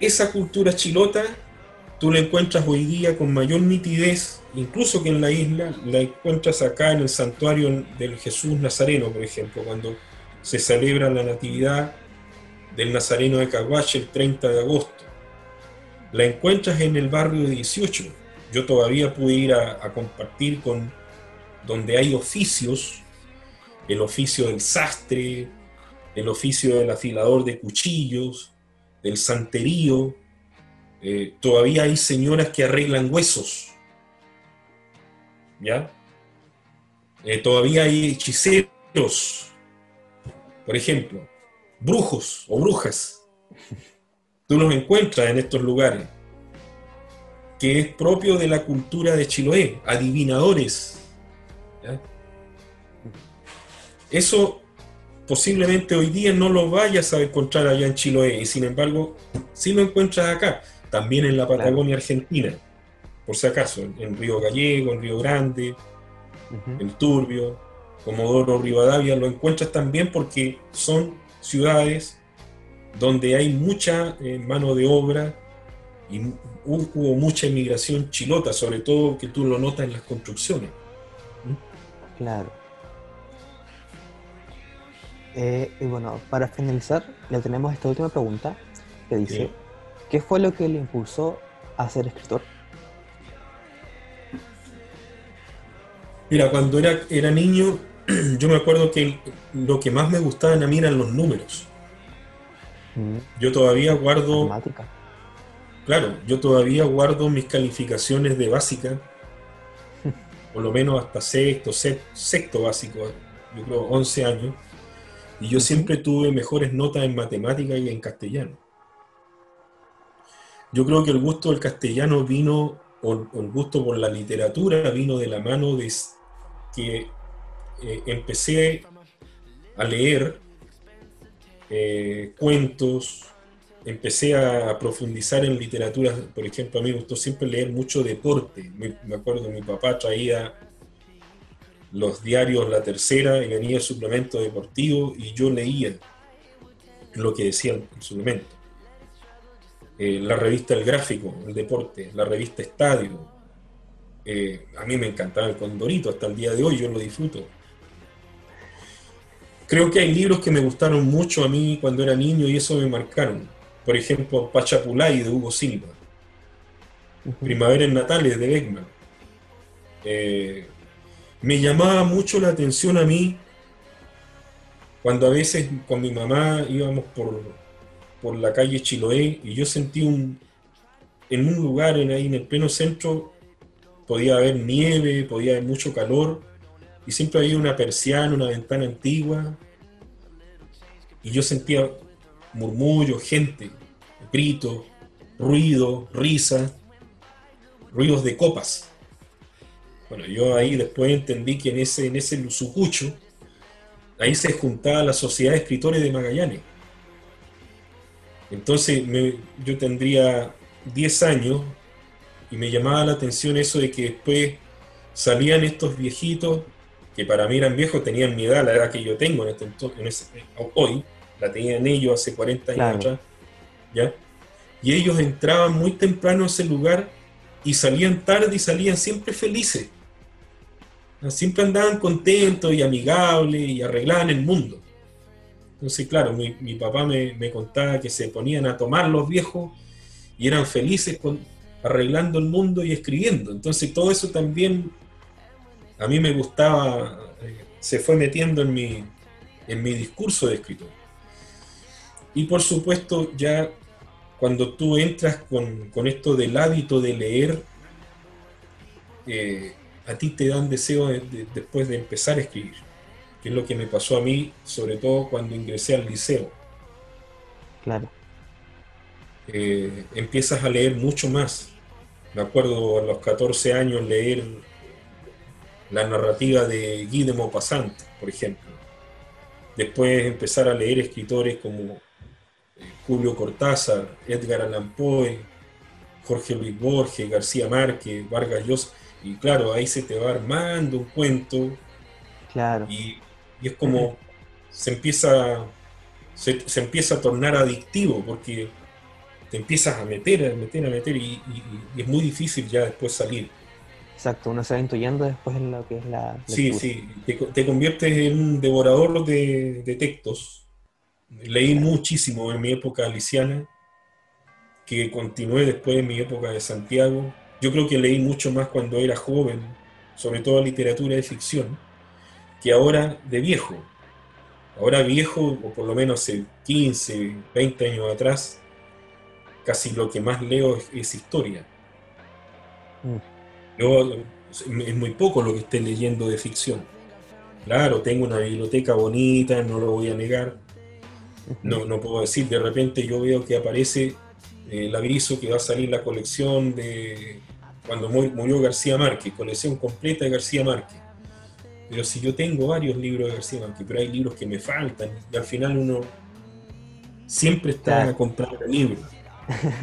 [SPEAKER 7] esa cultura chilota tú la encuentras hoy día con mayor nitidez, incluso que en la isla, la encuentras acá en el santuario del Jesús Nazareno, por ejemplo, cuando se celebra la natividad del Nazareno de Caguache el 30 de agosto. La encuentras en el barrio 18. Yo todavía pude ir a, a compartir con donde hay oficios, el oficio del sastre, el oficio del afilador de cuchillos, del santerío, eh, todavía hay señoras que arreglan huesos. ¿Ya? Eh, todavía hay hechiceros, por ejemplo, brujos o brujas. Tú los encuentras en estos lugares, que es propio de la cultura de Chiloé, adivinadores. ¿ya? Eso posiblemente hoy día no lo vayas a encontrar allá en Chiloé, y sin embargo, sí lo encuentras acá, también en la Patagonia Argentina, por si acaso, en, en Río Gallego, en Río Grande, el Turbio, Comodoro Rivadavia, lo encuentras también porque son ciudades donde hay mucha eh, mano de obra y hu- hubo mucha inmigración chilota, sobre todo que tú lo notas en las construcciones.
[SPEAKER 3] Claro. Eh, y bueno, para finalizar, le tenemos esta última pregunta que dice. ¿qué fue lo que le impulsó a ser escritor?
[SPEAKER 7] Mira, cuando era, era niño, yo me acuerdo que lo que más me gustaban a mí eran los números.
[SPEAKER 3] Mm,
[SPEAKER 7] Yo todavía guardo,
[SPEAKER 3] Matemática.
[SPEAKER 7] claro, yo todavía guardo mis calificaciones de básica, por lo menos hasta sexto, sexto básico, yo creo 11 años, y yo siempre tuve mejores notas en matemática y en castellano. Yo creo que el gusto del castellano vino, o el gusto por la literatura vino de la mano de que eh, empecé a leer eh, cuentos, empecé a profundizar en literatura, por ejemplo, a mí me gustó siempre leer mucho deporte. Me, me acuerdo, mi papá traía los diarios La Tercera y venía el suplemento deportivo y yo leía lo que decía el suplemento. Eh, la revista El Gráfico, El Deporte, la revista Estadio. Eh, a mí me encantaba el Condorito, hasta el día de hoy yo lo disfruto. Creo que hay libros que me gustaron mucho a mí cuando era niño y eso me marcaron. Por ejemplo, Pachapulay de Hugo Silva,
[SPEAKER 3] Ujú.
[SPEAKER 7] Primaveras Natales de Beckman. Eh, me llamaba mucho la atención a mí cuando a veces con mi mamá íbamos por, por la calle Chiloé y yo sentí un, en un lugar en, ahí en el pleno centro, podía haber nieve, podía haber mucho calor y siempre había una persiana, una ventana antigua y yo sentía murmullos, gente, gritos, ruido, risa, ruidos de copas. Bueno, yo ahí después entendí que en ese, en ese Lusucucho, ahí se juntaba la Sociedad de Escritores de Magallanes. Entonces me- yo tendría 10 años y me llamaba la atención eso de que después salían estos viejitos, que para mí eran viejos, tenían mi edad, la edad que yo tengo en este ento- en ese- hoy, la tenían ellos hace 40 años
[SPEAKER 3] Claro.
[SPEAKER 7] atrás, ¿ya? Y ellos entraban muy temprano a ese lugar y salían tarde y salían siempre felices. Siempre andaban contentos y amigables y arreglaban el mundo. Entonces, claro, mi, mi papá me, me contaba que se ponían a tomar los viejos y eran felices con, arreglando el mundo y escribiendo. Entonces, todo eso también a mí me gustaba, eh, se fue metiendo en mi, en mi discurso de escritor. Y por supuesto, ya cuando tú entras con, con esto del hábito de leer, eh, a ti te dan deseo de- de- después de empezar a escribir, que es lo que me pasó a mí, sobre todo cuando ingresé al liceo.
[SPEAKER 3] Claro.
[SPEAKER 7] Eh, empiezas a leer mucho más. Me acuerdo a los 14 años leer la narrativa de Guy de Maupassant, por ejemplo. Después empezar a leer escritores como eh, Julio Cortázar, Edgar Allan Poe, Jorge Luis Borges, García Márquez, Vargas Llosa. Y claro, ahí se te va armando un cuento
[SPEAKER 3] Claro.
[SPEAKER 7] y, y es como se empieza se, se empieza a tornar adictivo porque te empiezas a meter, a meter, a meter y, y- y es muy difícil ya después salir.
[SPEAKER 3] Exacto, uno se va intuyendo después en lo que es la
[SPEAKER 7] Sí,
[SPEAKER 3] lectura.
[SPEAKER 7] sí, te, co- te conviertes en un devorador de, de textos. Leí muchísimo en mi época aliciana, que continué después en mi época de Santiago. Yo creo que leí mucho más cuando era joven, sobre todo literatura de ficción, que ahora de viejo. Ahora viejo, o por lo menos hace 15, 20 años atrás, casi lo que más leo es, es historia.
[SPEAKER 3] Mm.
[SPEAKER 7] Yo, es muy poco lo que esté leyendo de ficción. Claro, tengo una biblioteca bonita, no lo voy a negar. No, no puedo decir, de repente yo veo que aparece eh, el aviso que va a salir la colección de cuando mu- murió García Márquez, colección completa de García Márquez. Pero si yo tengo varios libros de García Márquez, pero hay libros que me faltan, y al final uno siempre está
[SPEAKER 3] Claro.
[SPEAKER 7] comprando libros.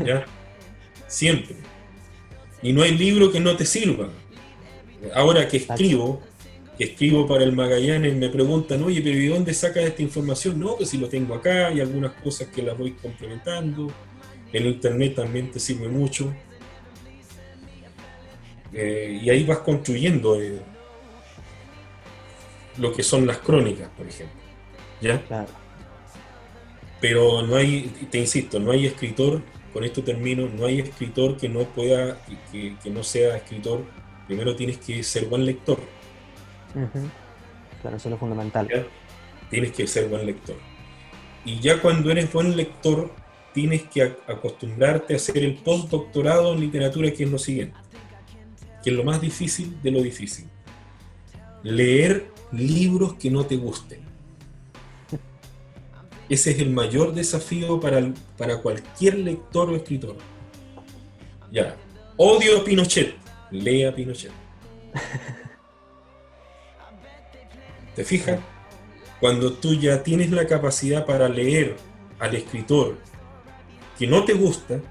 [SPEAKER 7] ¿ya? Siempre. Y no hay libro que no te sirva. Ahora que escribo, que escribo para el Magallanes, me preguntan, oye, pero ¿y dónde sacas esta información? No, pues si lo tengo acá, hay algunas cosas que las voy complementando. El internet también te sirve mucho. Eh, y ahí vas construyendo eh, lo que son las crónicas, por ejemplo. ¿Ya?
[SPEAKER 3] Claro.
[SPEAKER 7] Pero no hay, te insisto, no hay escritor, con esto termino, no hay escritor que no pueda, que, que- no sea escritor. Primero tienes que ser buen lector.
[SPEAKER 3] Ujú. Claro, eso es lo fundamental.
[SPEAKER 7] ¿ya? Tienes que ser buen lector. Y ya cuando eres buen lector, tienes que ac- acostumbrarte a hacer el postdoctorado en literatura, que es lo siguiente, que es lo más difícil de lo difícil. Leer libros que no te gusten. Ese es el mayor desafío para, para cualquier lector o escritor. Ya, odio a Pinochet, lea a Pinochet. ¿Te fijas? Cuando tú ya tienes la capacidad para leer al escritor que no te gusta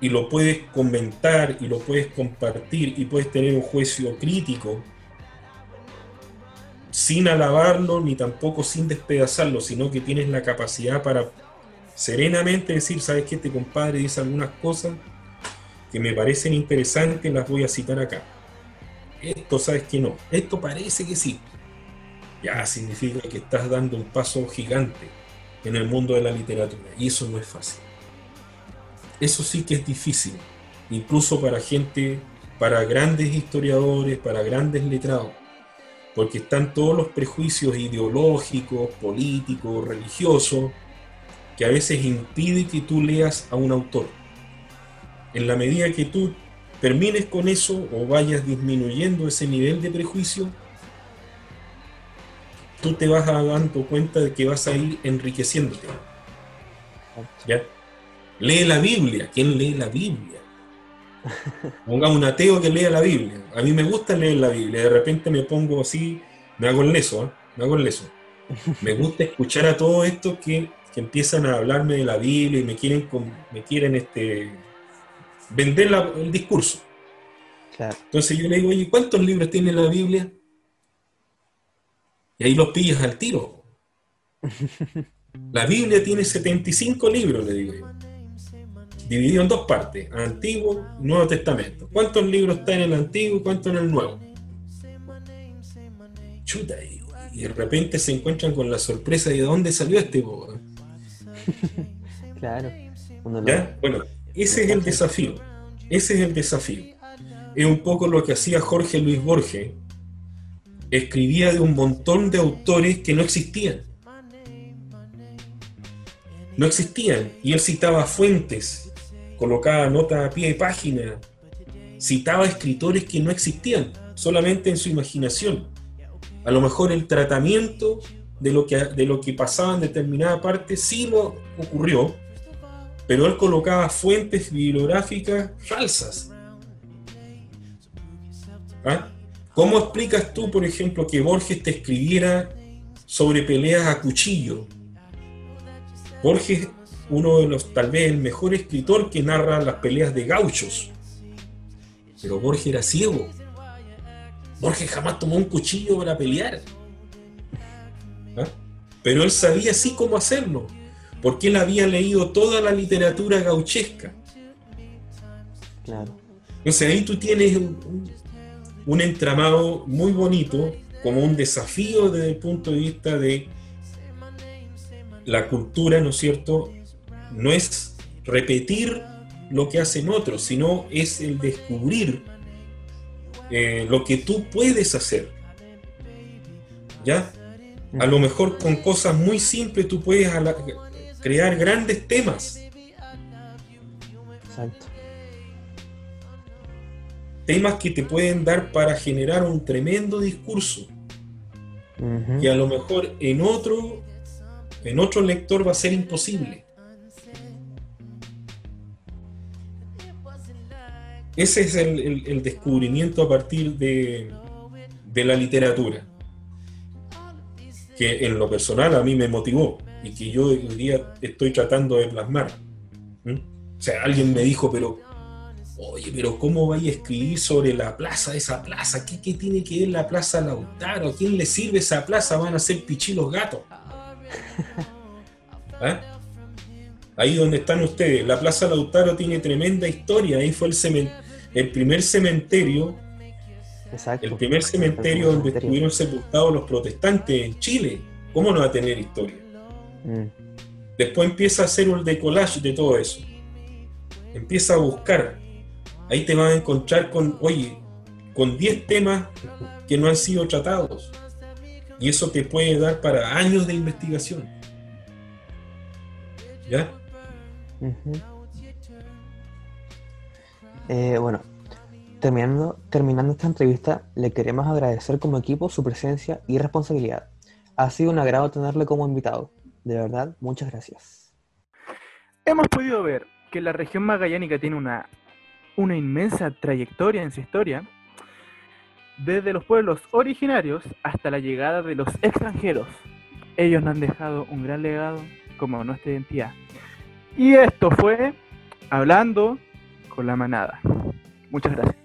[SPEAKER 7] y lo puedes comentar y lo puedes compartir y puedes tener un juicio crítico sin alabarlo ni tampoco sin despedazarlo, sino que tienes la capacidad para serenamente decir, ¿sabes qué? Este compadre dice algunas cosas que me parecen interesantes, las voy a citar acá. Esto, ¿sabes que no? Esto parece que sí ya significa que estás dando un paso gigante en el mundo de la literatura. Y eso no es fácil. Eso sí que es difícil, incluso para gente, para grandes historiadores, para grandes letrados, porque están todos los prejuicios ideológicos, políticos, religiosos, que a veces impide que tú leas a un autor. En la medida que tú termines con eso o vayas disminuyendo ese nivel de prejuicio, tú te vas dando cuenta de que vas a ir enriqueciéndote. ¿Ya? Lee la Biblia. ¿Quién lee la Biblia? Ponga un ateo que lea la Biblia. A mí me gusta leer la Biblia. De repente me pongo así, me hago el leso, ¿eh? me hago el leso. Me gusta escuchar a todos estos que, que empiezan a hablarme de la Biblia y me quieren, me quieren este, vender la- el discurso.
[SPEAKER 3] Claro.
[SPEAKER 7] Entonces yo le digo, oye, ¿cuántos libros tiene la Biblia? Y ahí los pillas al tiro. La Biblia tiene 75 libros, le digo yo. Dividido en dos partes, Antiguo y Nuevo Testamento. ¿Cuántos libros está en el Antiguo y cuántos en el Nuevo? Chuta, y, y de repente se encuentran con la sorpresa de dónde salió este?
[SPEAKER 3] Claro. Uno lo-
[SPEAKER 7] ¿Ya? Bueno, ese es el desafío. Ese es el desafío. Es un poco lo que hacía Jorge Luis Borges. Escribía de un montón de autores que no existían. No existían. Y él citaba fuentes, colocaba notas a pie de página, citaba escritores que no existían, solamente en su imaginación. A lo mejor el tratamiento de lo que, de lo que pasaba en determinada parte sí lo ocurrió, pero él colocaba fuentes bibliográficas falsas. ¿Ah? ¿Cómo explicas tú, por ejemplo, que Borges te escribiera sobre peleas a cuchillo? Borges, uno de los, tal vez el mejor escritor que narra las peleas de gauchos. Pero Borges era ciego. Borges jamás tomó un cuchillo para pelear. ¿Ah? pero él sabía sí cómo hacerlo, porque él había leído toda la literatura gauchesca.
[SPEAKER 3] Claro.
[SPEAKER 7] Entonces ahí tú tienes un, un- un entramado muy bonito, como un desafío desde el punto de vista de la cultura, ¿no es cierto? No es repetir lo que hacen otros, sino es el descubrir eh, lo que tú puedes hacer. ¿Ya? A lo mejor con cosas muy simples tú puedes crear grandes temas.
[SPEAKER 3] Exacto.
[SPEAKER 7] temas que te pueden dar para generar un tremendo discurso que a lo mejor en otro en otro lector va a ser imposible. Ese es el, el- el descubrimiento a partir de, de la literatura, que en lo personal a mí me motivó y que yo hoy día estoy tratando de plasmar. ¿Mm? O sea, alguien me dijo, pero Oye, pero ¿cómo vais a escribir sobre la plaza, esa plaza? ¿Qué, qué tiene que ver la plaza Lautaro? ¿A quién le sirve esa plaza? Van a ser pichilos gatos. ¿Ah? Ahí donde están ustedes, la plaza Lautaro tiene tremenda historia. Ahí fue el, cemen- el primer cementerio,
[SPEAKER 3] Exacto.
[SPEAKER 7] el primer cementerio donde estuvieron sepultados los protestantes en Chile. ¿Cómo no va a tener historia?
[SPEAKER 3] Mm,
[SPEAKER 7] Después empieza a hacer un decollage de todo eso. Empieza a buscar. Ahí te vas a encontrar con, oye, con 10 temas que no han sido tratados. Y eso te puede dar para años de investigación. ¿Ya?
[SPEAKER 3] ujú. Eh, bueno, terminando, terminando esta entrevista, le queremos agradecer como equipo su presencia y responsabilidad. Ha sido un agrado tenerle como invitado. De verdad, muchas gracias.
[SPEAKER 1] Hemos podido ver que la región magallánica tiene una, una inmensa trayectoria en su historia, desde los pueblos originarios hasta la llegada de los extranjeros. Ellos nos han dejado un gran legado como nuestra identidad. Y esto fue hablando con la manada. Muchas gracias.